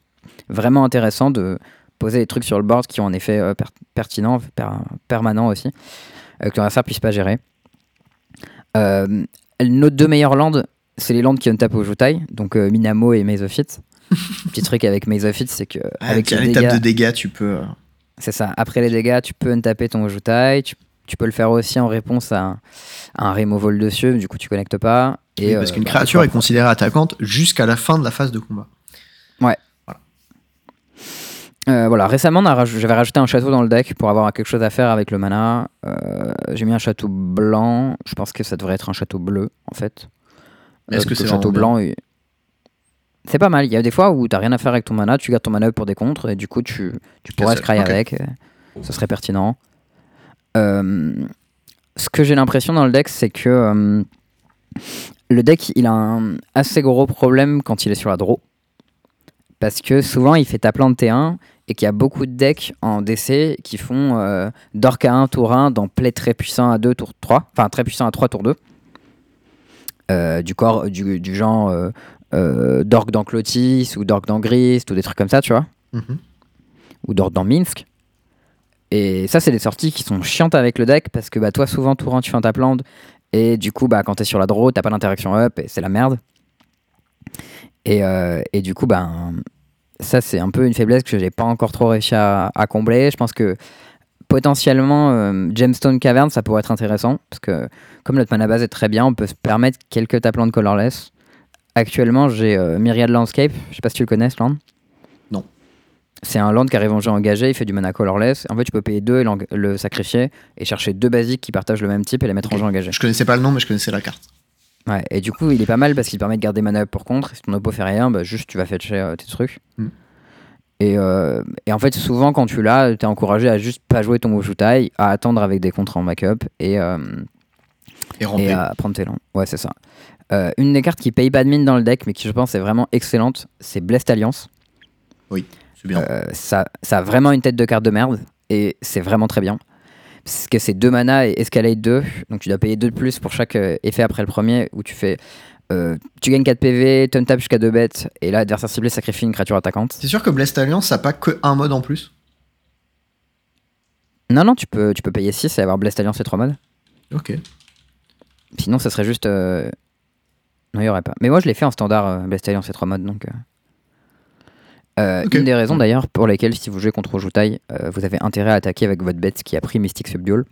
vraiment intéressant de poser des trucs sur le board qui ont un effet euh, per- pertinent, per- permanent aussi, euh, que ça puisse pas gérer. Euh, nos deux meilleures landes, c'est les landes qui untap au Jutai, donc euh, Minamo et Maze of It. Petit truc avec Maze of It, c'est que Ah, avec les l'étape dégâts, de dégâts, tu peux. c'est ça. Après les dégâts, tu peux untaper ton Jutai, tu, tu peux le faire aussi en réponse à un, à un removal dessus, du coup tu connectes pas. Et, oui, parce euh, qu'une bah, créature tu est considérée attaquante jusqu'à la fin de la phase de combat. Euh, voilà, récemment, a raj- j'avais rajouté un château dans le deck pour avoir quelque chose à faire avec le mana. Euh, j'ai mis un château blanc. Je pense que ça devrait être un château bleu, en fait. Est-ce Euh, que c'est le château blanc C'est pas mal. Il y a des fois où t'as rien à faire avec ton mana, tu gardes ton mana pour des contres et du coup tu, tu pourrais scry avec. euh, Ce serait pertinent. Euh, ce que j'ai l'impression dans le deck, c'est que euh, le deck il a un assez gros problème quand il est sur la draw. Parce que souvent il fait ta plante T1 et qu'il y a beaucoup de decks en DC qui font euh, Dork à 1, tour 1 dans Play très puissant à 2, tour 3. Enfin très puissant à 3, tour 2. Euh, du, corps, du, du genre euh, Dork dans Clotis ou Dork dans Grist ou des trucs comme ça, tu vois. Mhm. Ou Dork dans Minsk. Et ça, c'est des sorties qui sont chiantes avec le deck parce que bah, toi, souvent, tour 1, tu fais un tap land et du coup, bah, quand t'es sur la draw, t'as pas d'interaction up et c'est la merde. Et, euh, et du coup, bah, ça, c'est un peu une faiblesse que j'ai pas encore trop réussi à, combler. Je pense que potentiellement, euh, Gemstone Cavern, ça pourrait être intéressant parce que comme notre mana base est très bien, on peut se permettre quelques tap land colorless. Actuellement, j'ai euh, Myriad Landscape. Je sais pas si tu le connais, ce land. C'est un land qui arrive en jeu engagé, il fait du mana colorless. En fait, tu peux payer deux et le sacrifier et chercher deux basiques qui partagent le même type et les mettre en jeu engagé. Je connaissais pas le nom, mais je connaissais la carte. Ouais, et du coup, il est pas mal parce qu'il permet de garder mana up pour contre. Si ton oppo fait rien, bah, juste tu vas fetcher euh, tes trucs. Mm. Et, euh, et en fait, souvent, quand tu l'as, t'es encouragé à juste pas jouer ton Wujutai, à attendre avec des contres en backup et, euh, Et et à prendre tes lands. Ouais, c'est ça. Une des cartes qui paye pas de mine dans le deck, mais qui je pense est vraiment excellente, c'est Blessed Alliance. C'est bien. Euh, ça, ça a vraiment une tête de carte de merde et c'est vraiment très bien. Parce que c'est 2 mana et escalade 2, donc tu dois payer 2 de plus pour chaque euh, effet après le premier où tu fais. euh, tu gagnes 4 PV, tu tap jusqu'à 2 bêtes, et là, adversaire ciblé sacrifie une créature attaquante. C'est sûr que Blessed Alliance, ça n'a pas que un mode en plus? Non, non, tu peux, tu peux payer 6 et avoir Blessed Alliance et 3 modes. Ok. Sinon, ça serait juste. euh, Non, il n'y aurait pas. Mais moi, je l'ai fait en standard euh, Blessed Alliance et 3 modes, donc. Euh. Une des raisons d'ailleurs pour lesquelles, si vous jouez contre Ojutai, euh, vous avez intérêt à attaquer avec votre bête qui a pris Mystic Subdual.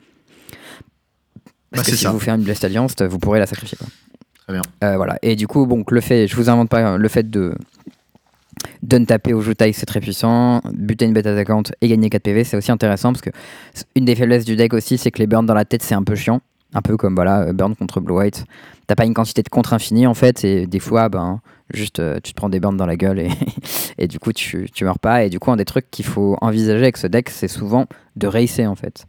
Parce Bah, que si ça. vous faites une Blessed Alliance, vous pourrez la sacrifier. quoi. Très bien. Euh, voilà. Et du coup, bon, le fait, je vous invente pas, euh, le fait de d'un taper au Jutai, c'est très puissant. Buter une bête attaquante et gagner 4 PV, c'est aussi intéressant parce que une des faiblesses du deck aussi, c'est que les burns dans la tête, c'est un peu chiant. Un peu comme voilà, burn contre blue white. T'as pas une quantité de contre infinie en fait, et des fois, ben, juste euh, tu te prends des burns dans la gueule et, et du coup tu, tu meurs pas. Et du coup, un des trucs qu'il faut envisager avec ce deck, c'est souvent de racer en fait.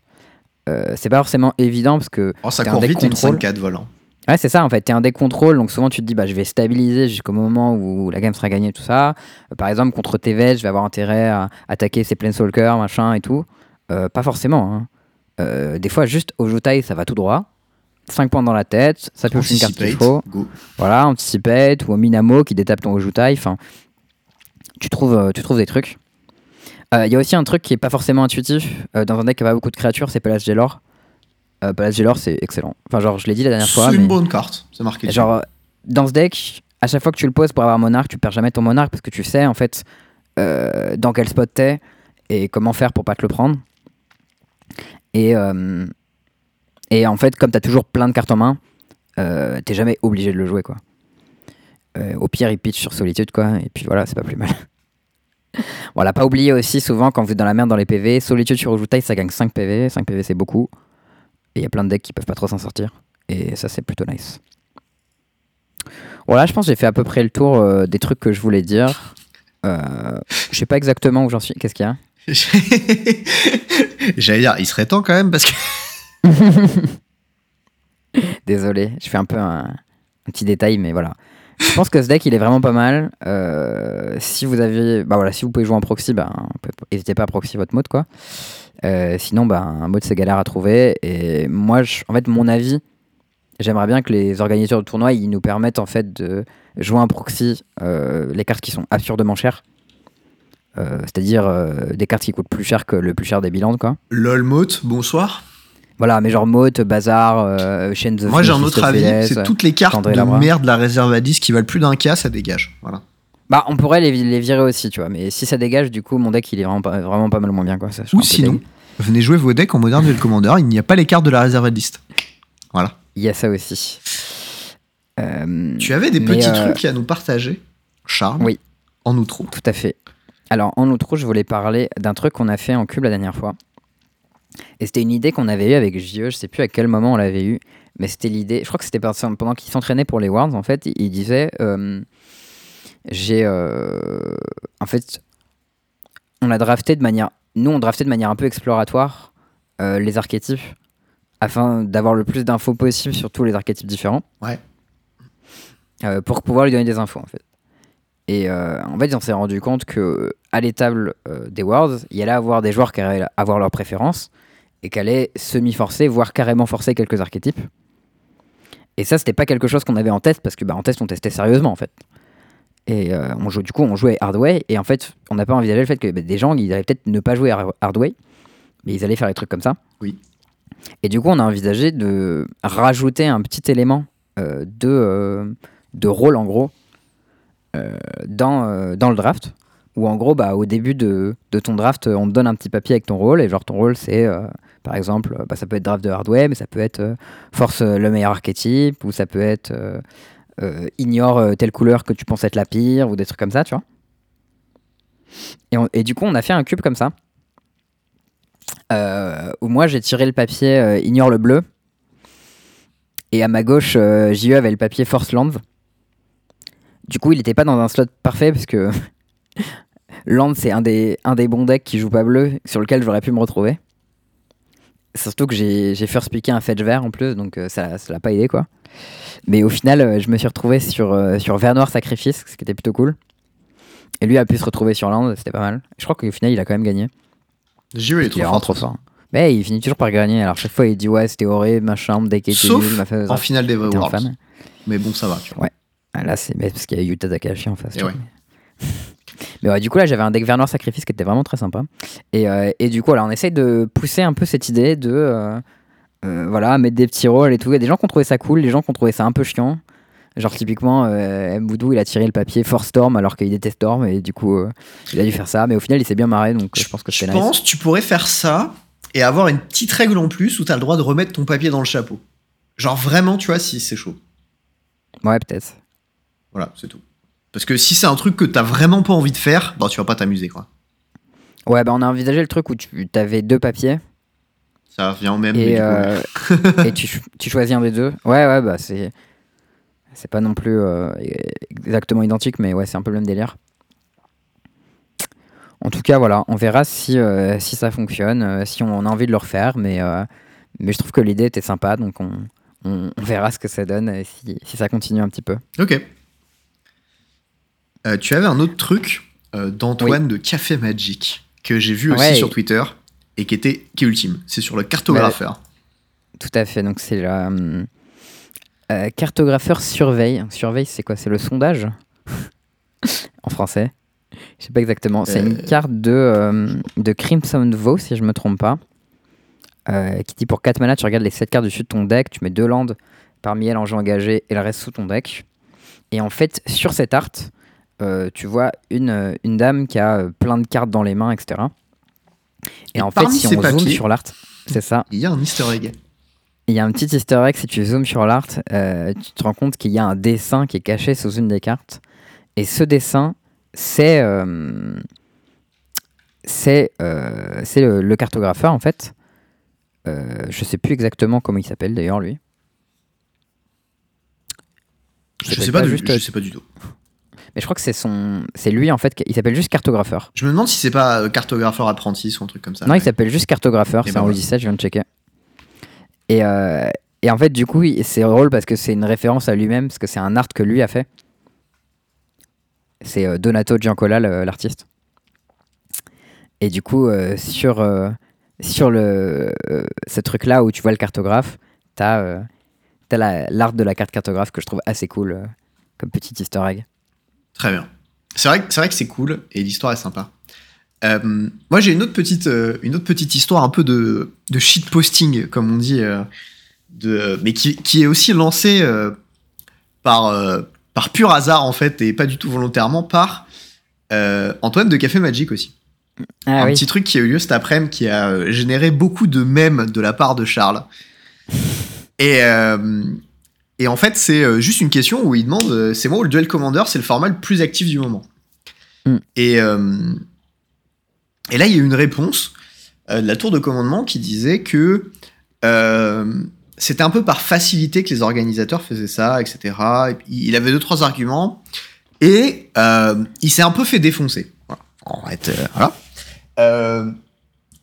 Euh, c'est pas forcément évident parce que. Oh, ça un court deck vite une contrôle. 5-4 volant. Ouais, c'est ça en fait. T'es un deck contrôle, donc souvent tu te dis, bah, je vais stabiliser jusqu'au moment où la game sera gagnée, tout ça. Euh, par exemple, contre TV, je vais avoir intérêt à attaquer ses Planeswalkers, machin et tout. Euh, pas forcément. hein. Euh, des fois, juste au Jotai, ça va tout droit. 5 points dans la tête, ça pioche une carte qu'il faut. go. Voilà, Anticipate ou au Minamo qui détape ton Ojutai. Enfin, tu trouves, euh, tu trouves des trucs. Euh, Il y a aussi un truc qui est pas forcément intuitif euh, dans un deck qui a pas beaucoup de créatures, c'est Palace Gelor. Euh, Palace Gelor, c'est excellent. Enfin, genre, je l'ai dit la dernière fois, C'est mais une bonne carte, c'est marqué. genre, dans ce deck, à chaque fois que tu le poses pour avoir monarque, tu perds jamais ton monarque parce que tu sais en fait dans quel spot t'es et comment faire pour pas te le prendre. Et, euh, et en fait, comme t'as toujours plein de cartes en main, euh, t'es jamais obligé de le jouer quoi. Euh, au pire, il pitch sur solitude quoi, et puis voilà, c'est pas plus mal. voilà, pas oublier aussi souvent quand vous êtes dans la merde dans les PV, solitude sur Ojutai ça gagne 5 PV, 5 PV c'est beaucoup. Et il y a plein de decks qui peuvent pas trop s'en sortir, et ça c'est plutôt nice. Voilà, je pense que j'ai fait à peu près le tour euh, des trucs que je voulais dire. Je sais pas exactement où j'en suis. Qu'est-ce qu'il y a? J'allais dire, il serait temps quand même parce que. Désolé, je fais un peu un, petit détail, mais voilà. Je pense que ce deck, il est vraiment pas mal. Euh, si vous avez, bah voilà, si vous pouvez jouer en proxy, bah, n'hésitez pas à proxy votre mode, quoi. Euh, sinon, bah, un mode c'est galère à trouver. Et moi, en fait, mon avis, j'aimerais bien que les organisateurs de tournois, ils nous permettent en fait de jouer en proxy euh, les cartes qui sont absurdement chères. C'est-à-dire des cartes qui coûtent plus cher que le plus cher des bilans, quoi. Bonsoir. Voilà, mais genre Mote, Bazar, euh, Chain the Moi j'ai un autre avis, c'est toutes les cartes de Labra. merde de la réserve à 10 qui valent plus d'un K, ça dégage. Voilà. Bah, on pourrait les, les virer aussi, tu vois. Mais si ça dégage, du coup, mon deck, il est vraiment pas, vraiment pas mal moins bien, quoi. Ça, Ou sinon, venez jouer vos decks en Modern Duel Commander, il n'y a pas les cartes de la réserve à 10. Voilà. Il y a ça aussi. Euh, Tu avais des petits euh, trucs à nous partager, Charles Oui. En outro. Tout à fait. Alors, en outro, je voulais parler d'un truc qu'on a fait en cube la dernière fois. Et c'était une idée qu'on avait eue avec JE, je sais plus à quel moment on l'avait eue, mais c'était l'idée, je crois que c'était pendant qu'il s'entraînait pour les Worlds, en fait, il, disait, euh, j'ai, euh, en fait, on a drafté de manière, nous on drafté de manière un peu exploratoire euh, les archétypes, afin d'avoir le plus d'infos possible sur tous les archétypes différents. Ouais. Pour pouvoir lui donner des infos, en fait. Et euh, en fait, on s'est rendu compte que à l'étable euh, des Worlds, il y allait avoir des joueurs qui allaient avoir leurs préférences et qui allaient semi-forcer, voire carrément forcer quelques archétypes. Et ça, c'était pas quelque chose qu'on avait en test parce que bah, en test, on testait sérieusement en fait. Et euh, on joue, du coup, on jouait Hardway et en fait, on n'a pas envisagé le fait que bah, des gens, ils allaient peut-être ne pas jouer Har- Hardway, mais ils allaient faire des trucs comme ça. Oui. Et du coup, on a envisagé de rajouter un petit élément euh, de, euh, de rôle en gros dans, dans le draft. Où en gros, bah, au début de, de ton draft, on te donne un petit papier avec ton rôle. Et genre, ton rôle, c'est euh, par exemple, bah, ça peut être draft de hardware, mais ça peut être euh, force euh, le meilleur archétype, ou ça peut être euh, euh, ignore euh, telle couleur que tu penses être la pire, ou des trucs comme ça, tu vois. Et, et du coup, on a fait un cube comme ça. euh, où moi, j'ai tiré le papier euh, ignore le bleu. Et à ma gauche, euh, JE avait le papier Force Lands. Du coup, il n'était pas dans un slot parfait parce que Land, c'est un des, un des bons decks qui joue pas bleu, sur lequel j'aurais pu me retrouver. Surtout que j'ai j'ai first pické un fetch vert en plus, donc euh, ça ça l'a pas aidé quoi. Mais au final, euh, je me suis retrouvé sur, euh, sur Vert Noir Sacrifice, ce qui était plutôt cool. Et lui a pu se retrouver sur Land, c'était pas mal. Je crois qu'au final, il a quand même gagné. J'ai eu les Il est trop fort. trop fort. Mais il finit toujours par gagner. Alors chaque fois, il dit ouais, c'était horrible, machin, mon deck était Sauf nul, ma En finale des Worlds. Mais bon, ça va. Tu vois. Ah, là, c'est parce qu'il y a Yuta Takahashi en face. Et ouais. Mais ouais, du coup, là, j'avais un deck Vert Noir Sacrifice qui était vraiment très sympa. Et, euh, et du coup, là, on essaye de pousser un peu cette idée de. euh, euh, voilà, mettre des petits rôles et tout. Il y a des gens qui ont trouvé ça cool, des gens qui ont trouvé ça un peu chiant. Genre, typiquement, Mboudou, il a tiré le papier Force Storm alors qu'il déteste Storm. Et du coup, il a dû faire ça. Mais au final, il s'est bien marré. Donc, je pense que Je c'était nice. pense tu pourrais faire ça et avoir une petite règle en plus où t'as le droit de remettre ton papier dans le chapeau. Genre vraiment, tu vois, si c'est chaud. Ouais, peut-être. Voilà, c'est tout. Parce que si c'est un truc que t'as vraiment pas envie de faire, bah tu vas pas t'amuser quoi. Ouais, bah, on a envisagé le truc où tu avais deux papiers. Ça revient au même. Et, euh, et tu, tu choisis un des deux. Ouais, ouais, bah c'est. C'est pas non plus euh, exactement identique, mais ouais, c'est un peu le même délire. En tout cas, voilà, on verra si, euh, si ça fonctionne, si on a envie de le refaire, mais, mais je trouve que l'idée était sympa, donc on, on, on verra ce que ça donne et si, si ça continue un petit peu. Ok. Euh, tu avais un autre truc euh, d'Antoine de Café Magic que j'ai vu aussi sur Twitter et qui était qui est ultime. C'est sur le cartographeur. Tout à fait, donc c'est la hum, euh, cartographeur surveille. Surveille, c'est quoi? C'est le sondage? En français. Je sais pas exactement. C'est une Euh. carte de, euh, de Crimson Vow, si je me trompe pas. euh, qui dit pour 4 mana, tu regardes les 7 cartes dessus de ton deck, tu mets deux landes, parmi elles en jeu engagé et le reste sous ton deck. Et en fait, sur cette art, euh, tu vois une, euh, une dame qui a euh, plein de cartes dans les mains, etc. Et, Et en fait, si on zoome papiers- sur l'art, c'est ça. Il y a un Easter egg. Il y a un petit easter egg, si tu zoomes sur l'art, euh, tu te rends compte qu'il y a un dessin qui est caché sous une des cartes. Et ce dessin, c'est euh, c'est euh, le, le cartographeur, en fait. Euh, je sais plus exactement comment il s'appelle, d'ailleurs, lui. Je sais pas, pas du, juste- je sais pas du tout. Mais je crois que c'est son, c'est lui, en fait. Il s'appelle juste cartographeur. Je me demande si c'est pas euh, cartographeur apprenti ou un truc comme ça. non, il s'appelle juste cartographeur, c'est ben en voilà. 17, je viens de checker. Et, euh, et en fait, du coup, c'est drôle parce que c'est une référence à lui-même, parce que c'est un art que lui a fait. C'est euh, Donato Giancola, l'artiste. Et du coup, euh, sur, euh, sur le, ce truc-là où tu vois le cartographe, t'as t'as la- l'art de la carte cartographe que je trouve assez cool, comme petit easter egg. Très bien. C'est vrai, que- c'est vrai que c'est cool et l'histoire est sympa. Euh, moi, j'ai une autre petite, euh, une autre petite histoire un peu de, de shitposting, comme on dit, euh, de, mais qui, qui est aussi lancée par, par pur hasard en fait et pas du tout volontairement par Antoine de Café Magic aussi. Ah un oui, petit truc qui a eu lieu cet après-midi qui a généré beaucoup de mèmes de la part de Charles. Et, et en fait, c'est euh, juste une question où il demande euh, c'est moi ou le Duel Commander C'est le format le plus actif du moment. Mm. Et, euh, et là, il y a eu une réponse euh, de la tour de commandement qui disait que euh, c'était un peu par facilité que les organisateurs faisaient ça, etc. Il avait deux, trois arguments. Et il s'est un peu fait défoncer. Voilà. En fait, voilà.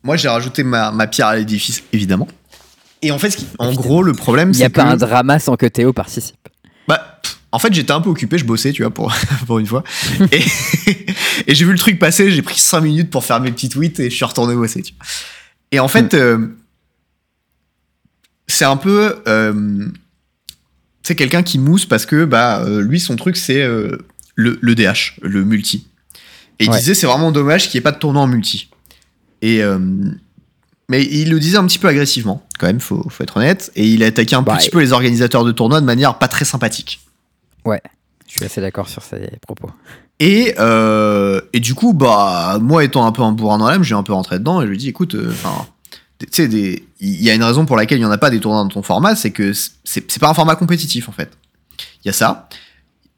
Moi, j'ai rajouté ma, ma pierre à l'édifice, évidemment. Et en fait, ce qui- en gros, le problème, il n'y a c'est pas que... un drama sans que Théo participe. Bah, en fait, j'étais un peu occupé, je bossais, tu vois, pour, pour une fois. Et, et j'ai vu le truc passer, j'ai pris 5 minutes pour faire mes petits tweets et je suis retourné bosser, tu vois. Et en fait, euh, c'est un peu. Euh, c'est quelqu'un qui mousse parce que, bah, euh, lui, son truc, c'est euh, le, le DH, le multi. Et il Ouais. disait, c'est vraiment dommage qu'il n'y ait pas de tournoi en multi. Et. Mais il le disait un petit peu agressivement, quand même, faut, faut être honnête. Et il a attaqué un Bah, petit et- peu les organisateurs de tournois de manière pas très sympathique. Je suis assez d'accord sur ces propos. Et, euh, et du coup, bah, moi étant un peu un bourrin dans l'âme, j'ai un peu rentré dedans et je lui ai dit, écoute, euh, enfin, des- il y a une raison pour laquelle il n'y en a pas des tournois dans ton format, c'est que c'est pas un format compétitif en fait. Il y a ça.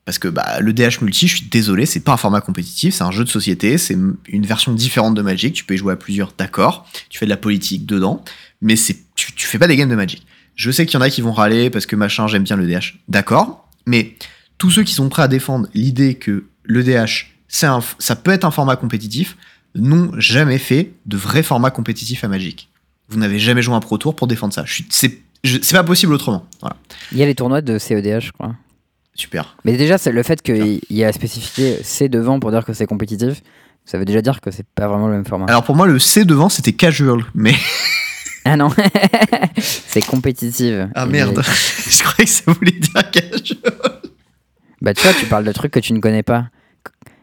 Parce que bah, le DH multi, je suis désolé, c'est pas un format compétitif, c'est un jeu de société, c'est une version différente de Magic. Tu peux y jouer à plusieurs, d'accord. Tu fais de la politique dedans, mais tu, tu fais pas des games de Magic. Je sais qu'il y en a qui vont râler parce que machin, j'aime bien le DH, d'accord. Mais tous ceux qui sont prêts à défendre l'idée que le DH, un, ça peut être un format compétitif, n'ont jamais fait de vrai format compétitif à Magic. Vous n'avez jamais joué un Pro Tour pour défendre ça. C'est pas possible autrement. Il y a les tournois de CEDH, je crois. Super. Mais déjà, c'est le fait qu'il y a spécifié C devant pour dire que c'est compétitif, ça veut déjà dire que c'est pas vraiment le même format. Alors pour moi, le C devant, c'était casual. Mais. Ah non, c'est compétitive. Ah merde. je croyais que ça voulait dire casual. Bah tu vois, tu parles de trucs que tu ne connais pas.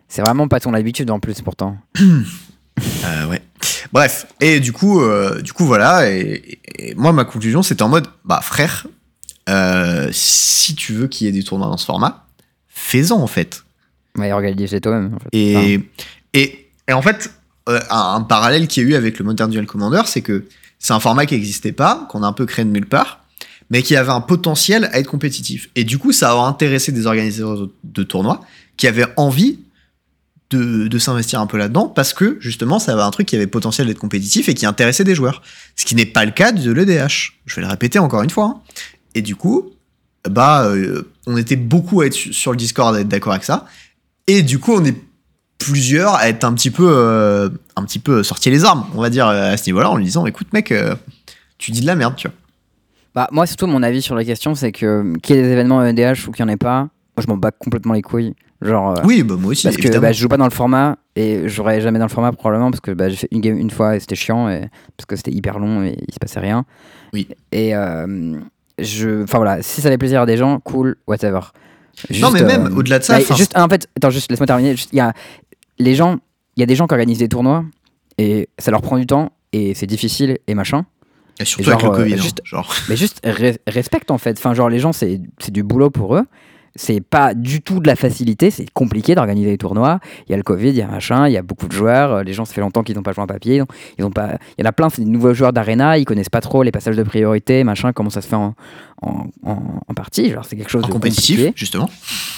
C'est vraiment pas ton habitude en plus pourtant. Euh, ouais. Bref. Et du coup, euh, du coup voilà. Et, et moi, ma conclusion, c'était en mode, bah frère, euh, si tu veux qu'il y ait des tournois dans ce format, fais-en en fait. Ouais, organise toi-même. En fait. Et, Enfin, et, et en fait, euh, un, un parallèle qu'il y a eu avec le Modern Duel Commander, c'est que c'est un format qui n'existait pas, qu'on a un peu créé de nulle part, mais qui avait un potentiel à être compétitif. Et du coup, ça a intéressé des organisateurs de tournois qui avaient envie de, de s'investir un peu là-dedans parce que justement ça avait un truc qui avait potentiel d'être compétitif et qui intéressait des joueurs. Ce qui n'est pas le cas de l'EDH. Je vais le répéter encore une fois. hein. Et du coup, bah, euh, on était beaucoup à être su- sur le Discord à être d'accord avec ça. Et du coup, on est plusieurs à être un petit peu, euh, un petit peu sortis les armes, on va dire à ce niveau-là, en lui disant, écoute mec, euh, tu dis de la merde, tu vois. Bah, moi, surtout, mon avis sur la question, c'est que qu'il y ait des événements EDH ou qu'il n'y en ait pas, moi, je m'en bats complètement les couilles. Genre, euh, Oui, bah moi aussi. parce que bah, je joue pas dans le format et je jouerai jamais dans le format probablement parce que bah, j'ai fait une game une fois et c'était chiant et, parce que c'était hyper long et il se passait rien. Oui. Et euh, je, enfin voilà, si ça fait plaisir à des gens, cool, whatever. non, mais Juste, même euh, au-delà de ça, bah, juste, en fait, attends, juste laisse-moi terminer. Juste, Il y a les gens, il y a des gens qui organisent des tournois et ça leur prend du temps et c'est difficile et machin. et surtout genre, avec le euh, Covid, hein, juste- genre. Mais juste re- respecte en fait. Enfin, genre les gens, c'est c'est du boulot pour eux. C'est pas du tout de la facilité. C'est compliqué d'organiser des tournois. Il y a le Covid, il y a machin, il y a beaucoup de joueurs. euh, Les gens, ça fait longtemps qu'ils n'ont pas joué en papier. Ils ont pas. Il y en a plein, c'est des nouveaux joueurs d'arena. Ils connaissent pas trop les passages de priorité, machin. Comment ça se fait en en, en- en partie. Genre c'est quelque chose En de compétitif, compliqué. justement.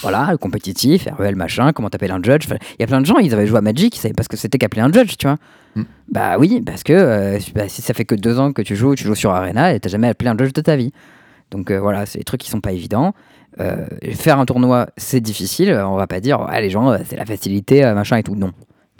Voilà, compétitif, REL, machin. Comment t'appelles un judge Enfin, Il y a plein de gens. Ils avaient joué à Magic, ils savaient pas ce que c'était qu'appeler un judge, tu vois. Hmm. Bah oui, parce que euh, bah, si ça fait que deux ans que tu joues, tu joues sur Arena et t'as jamais appelé un judge de ta vie. Donc euh, voilà, c'est des trucs qui sont pas évidents. Euh, faire un tournoi, c'est difficile. On va pas dire, ah, les gens, euh, c'est la facilité, euh, machin et tout. Non, Non,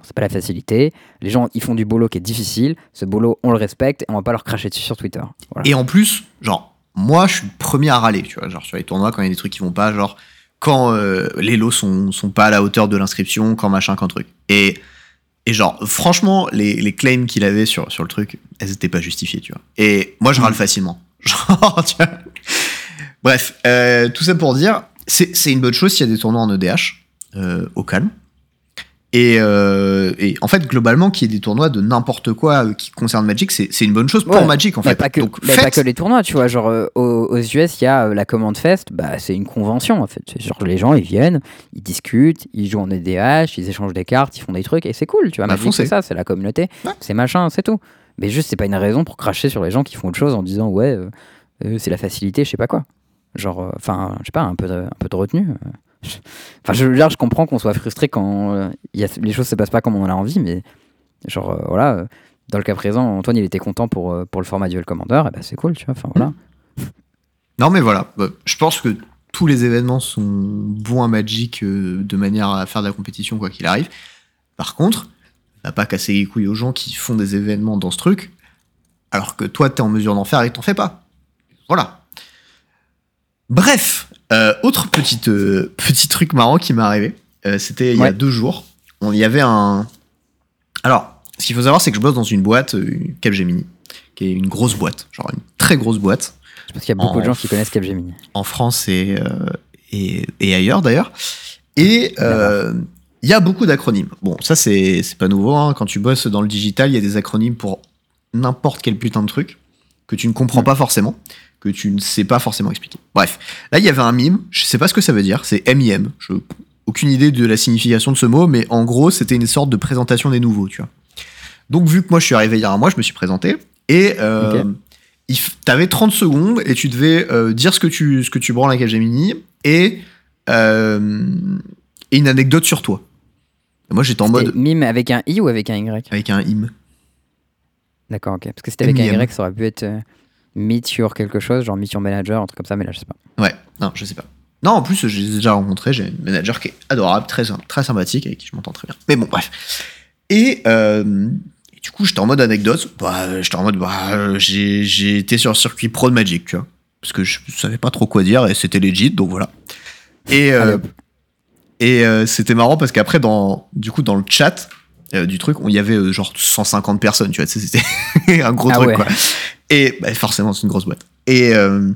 c'est pas la facilité. Les gens, ils font du boulot qui est difficile. Ce boulot, on le respecte et on va pas leur cracher dessus sur Twitter. Voilà. Et en plus, genre, moi, je suis le premier à râler, tu vois, genre sur les tournois quand il y a des trucs qui vont pas, genre quand euh, les lots sont, sont pas à la hauteur de l'inscription, quand machin, quand truc. Et, et genre, franchement, les, les claims qu'il avait sur, sur le truc, elles étaient pas justifiées, tu vois. Et moi, je râle facilement. Genre, tu vois. Bref, euh, tout ça pour dire, c'est une bonne chose s'il y a des tournois en EDH, euh, au calme. Et, euh, et en fait, globalement, qu'il y ait des tournois de n'importe quoi qui concerne Magic, c'est une bonne chose pour Ouais. Magic, en Mais fait. pas que, Donc, mais pas que les tournois, tu vois. Genre, euh, aux, aux US, il y a euh, la Command Fest, bah, c'est une convention, en fait. Genre, les gens, ils viennent, ils discutent, ils jouent en EDH, ils échangent des cartes, ils font des trucs, et c'est cool, tu vois. Bah, Magic, c'est ça, c'est la communauté, Ouais. c'est machin, c'est tout. Mais juste, c'est pas une raison pour cracher sur les gens qui font autre chose en disant, ouais, c'est la facilité, je sais pas quoi. Genre, euh, enfin, je sais pas, un peu de, un peu de retenue. euh. Enfin, je dire, je comprends qu'on soit frustré quand euh, y a, les choses se passent pas comme on en a envie, mais genre, voilà. dans le cas présent, Antoine, il était content pour, pour le format Duel Commander, et bah, c'est cool, tu vois. Enfin, voilà. Non, mais voilà. Bah, Je pense que tous les événements sont bons à Magic de manière à faire de la compétition, quoi qu'il arrive. Par contre, n'a pas casser les couilles aux gens qui font des événements dans ce truc, alors que toi, t'es en mesure d'en faire et t'en fais pas. Voilà. Bref, euh, autre petite, euh, petit truc marrant qui m'est arrivé, euh, c'était il y a deux jours. On y avait un. Alors, ce qu'il faut savoir, c'est que je bosse dans une boîte, Capgemini, qui est une grosse boîte, genre une très grosse boîte Je pense qu'il y a beaucoup En- de gens qui connaissent Capgemini. en France et, et, et ailleurs d'ailleurs. Et il y a beaucoup d'acronymes. Bon, ça c'est c'est pas nouveau. hein. Quand tu bosses dans le digital, il y a des acronymes pour n'importe quel putain de truc que tu ne comprends Mm. pas forcément, que tu ne sais pas forcément expliquer. Bref, là il y avait un mime. Je sais pas ce que ça veut dire. C'est MIM. Je aucune idée de la signification de ce mot, mais en gros c'était une sorte de présentation des nouveaux, tu vois. Donc vu que moi je suis arrivé il y a un mois, je me suis présenté et euh, Ok. il f- t'avais 30 secondes et tu devais euh, dire ce que tu, ce que tu branles à Capgemini et, euh, et une anecdote sur toi. Et moi j'étais en mode mime avec un I ou avec un Y? Avec un im. D'accord, ok. Parce que c'était avec un. Y, ça aurait pu être euh, meet sur quelque chose, genre mission manager, un truc comme ça, mais là, je sais pas. Ouais, non, je sais pas. Non, en plus, je les ai déjà rencontrés. J'ai une manager qui est adorable, très, très sympathique, avec qui je m'entends très bien. Mais bon, bref. Et, euh, et du coup, j'étais en mode anecdote. Bah, j'étais en mode, bah, j'ai j'ai été sur le circuit pro de Magic, tu vois. Parce que je savais pas trop quoi dire et c'était legit, donc voilà. Et, euh, et euh, c'était marrant parce qu'après, dans, du coup, dans le chat euh, du truc, on y avait euh, genre 150 personnes, tu vois. C'était un gros Ah truc, ouais. quoi. Et bah, forcément, c'est une grosse boîte. Et. euh,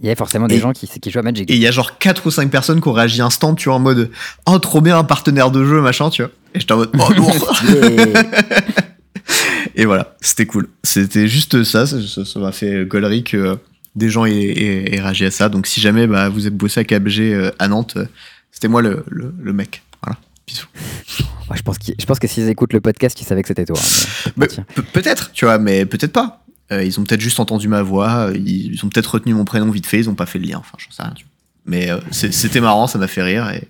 Il y avait forcément des et- gens qui, qui jouent à Magic. et il y a genre 4 ou 5 personnes qui ont réagi instant, tu vois, en mode Oh, trop bien, un partenaire de jeu, machin, tu vois. Et j'étais en mode Oh, lourd. Et voilà, c'était cool. C'était juste ça, ça m'a fait gaulerie que des gens aient, aient- aient réagi à ça. Donc si jamais bah, vous êtes bossé à KBG euh, à Nantes, euh, c'était moi le, le, le mec. Voilà, bisous. Ouais, je pense, je pense que s'ils écoutent le podcast, ils savaient que c'était toi. hein, pe- peut-être, tu vois, mais peut-être pas. Euh, ils ont peut-être juste entendu ma voix, euh, ils, ils ont peut-être retenu mon prénom vite fait, ils ont pas fait le lien, enfin, j'en sais rien. Mais euh, c'était marrant, ça m'a fait rire. Et,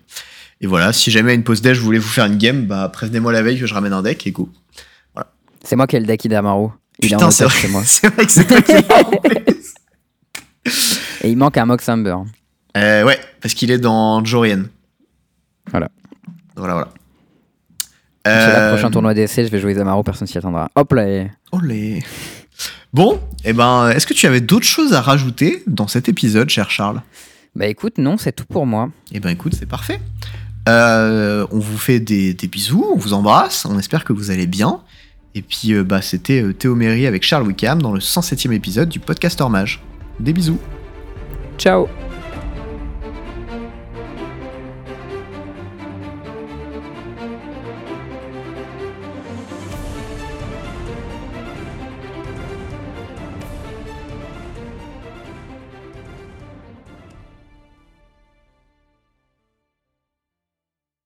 Et voilà, si jamais à une pause déj, vous voulez vous faire une game, bah prévenez-moi la veille que je ramène un deck et go. C'est moi qui ai le deck Idamaru. Il Putain, c'est vrai, moi. c'est vrai que c'est toi qui. Et il manque un Moxamber. Euh, ouais, parce qu'il est dans Jorian. Voilà. Voilà, voilà. C'est le Euh, prochain tournoi d'essai, je vais jouer Idamaru, personne s'y attendra. Hop là et- Olé. Bon, et ben, est-ce que tu avais d'autres choses à rajouter dans cet épisode, cher Charles? Bah écoute, non, c'est tout pour moi. Eh ben, écoute, c'est parfait. Euh, on vous fait des, des bisous, on vous embrasse, on espère que vous allez bien. Et puis, euh, bah, c'était euh, Théo Méry avec Charles Wickham dans le 107e épisode du podcast Mage. Des bisous. Ciao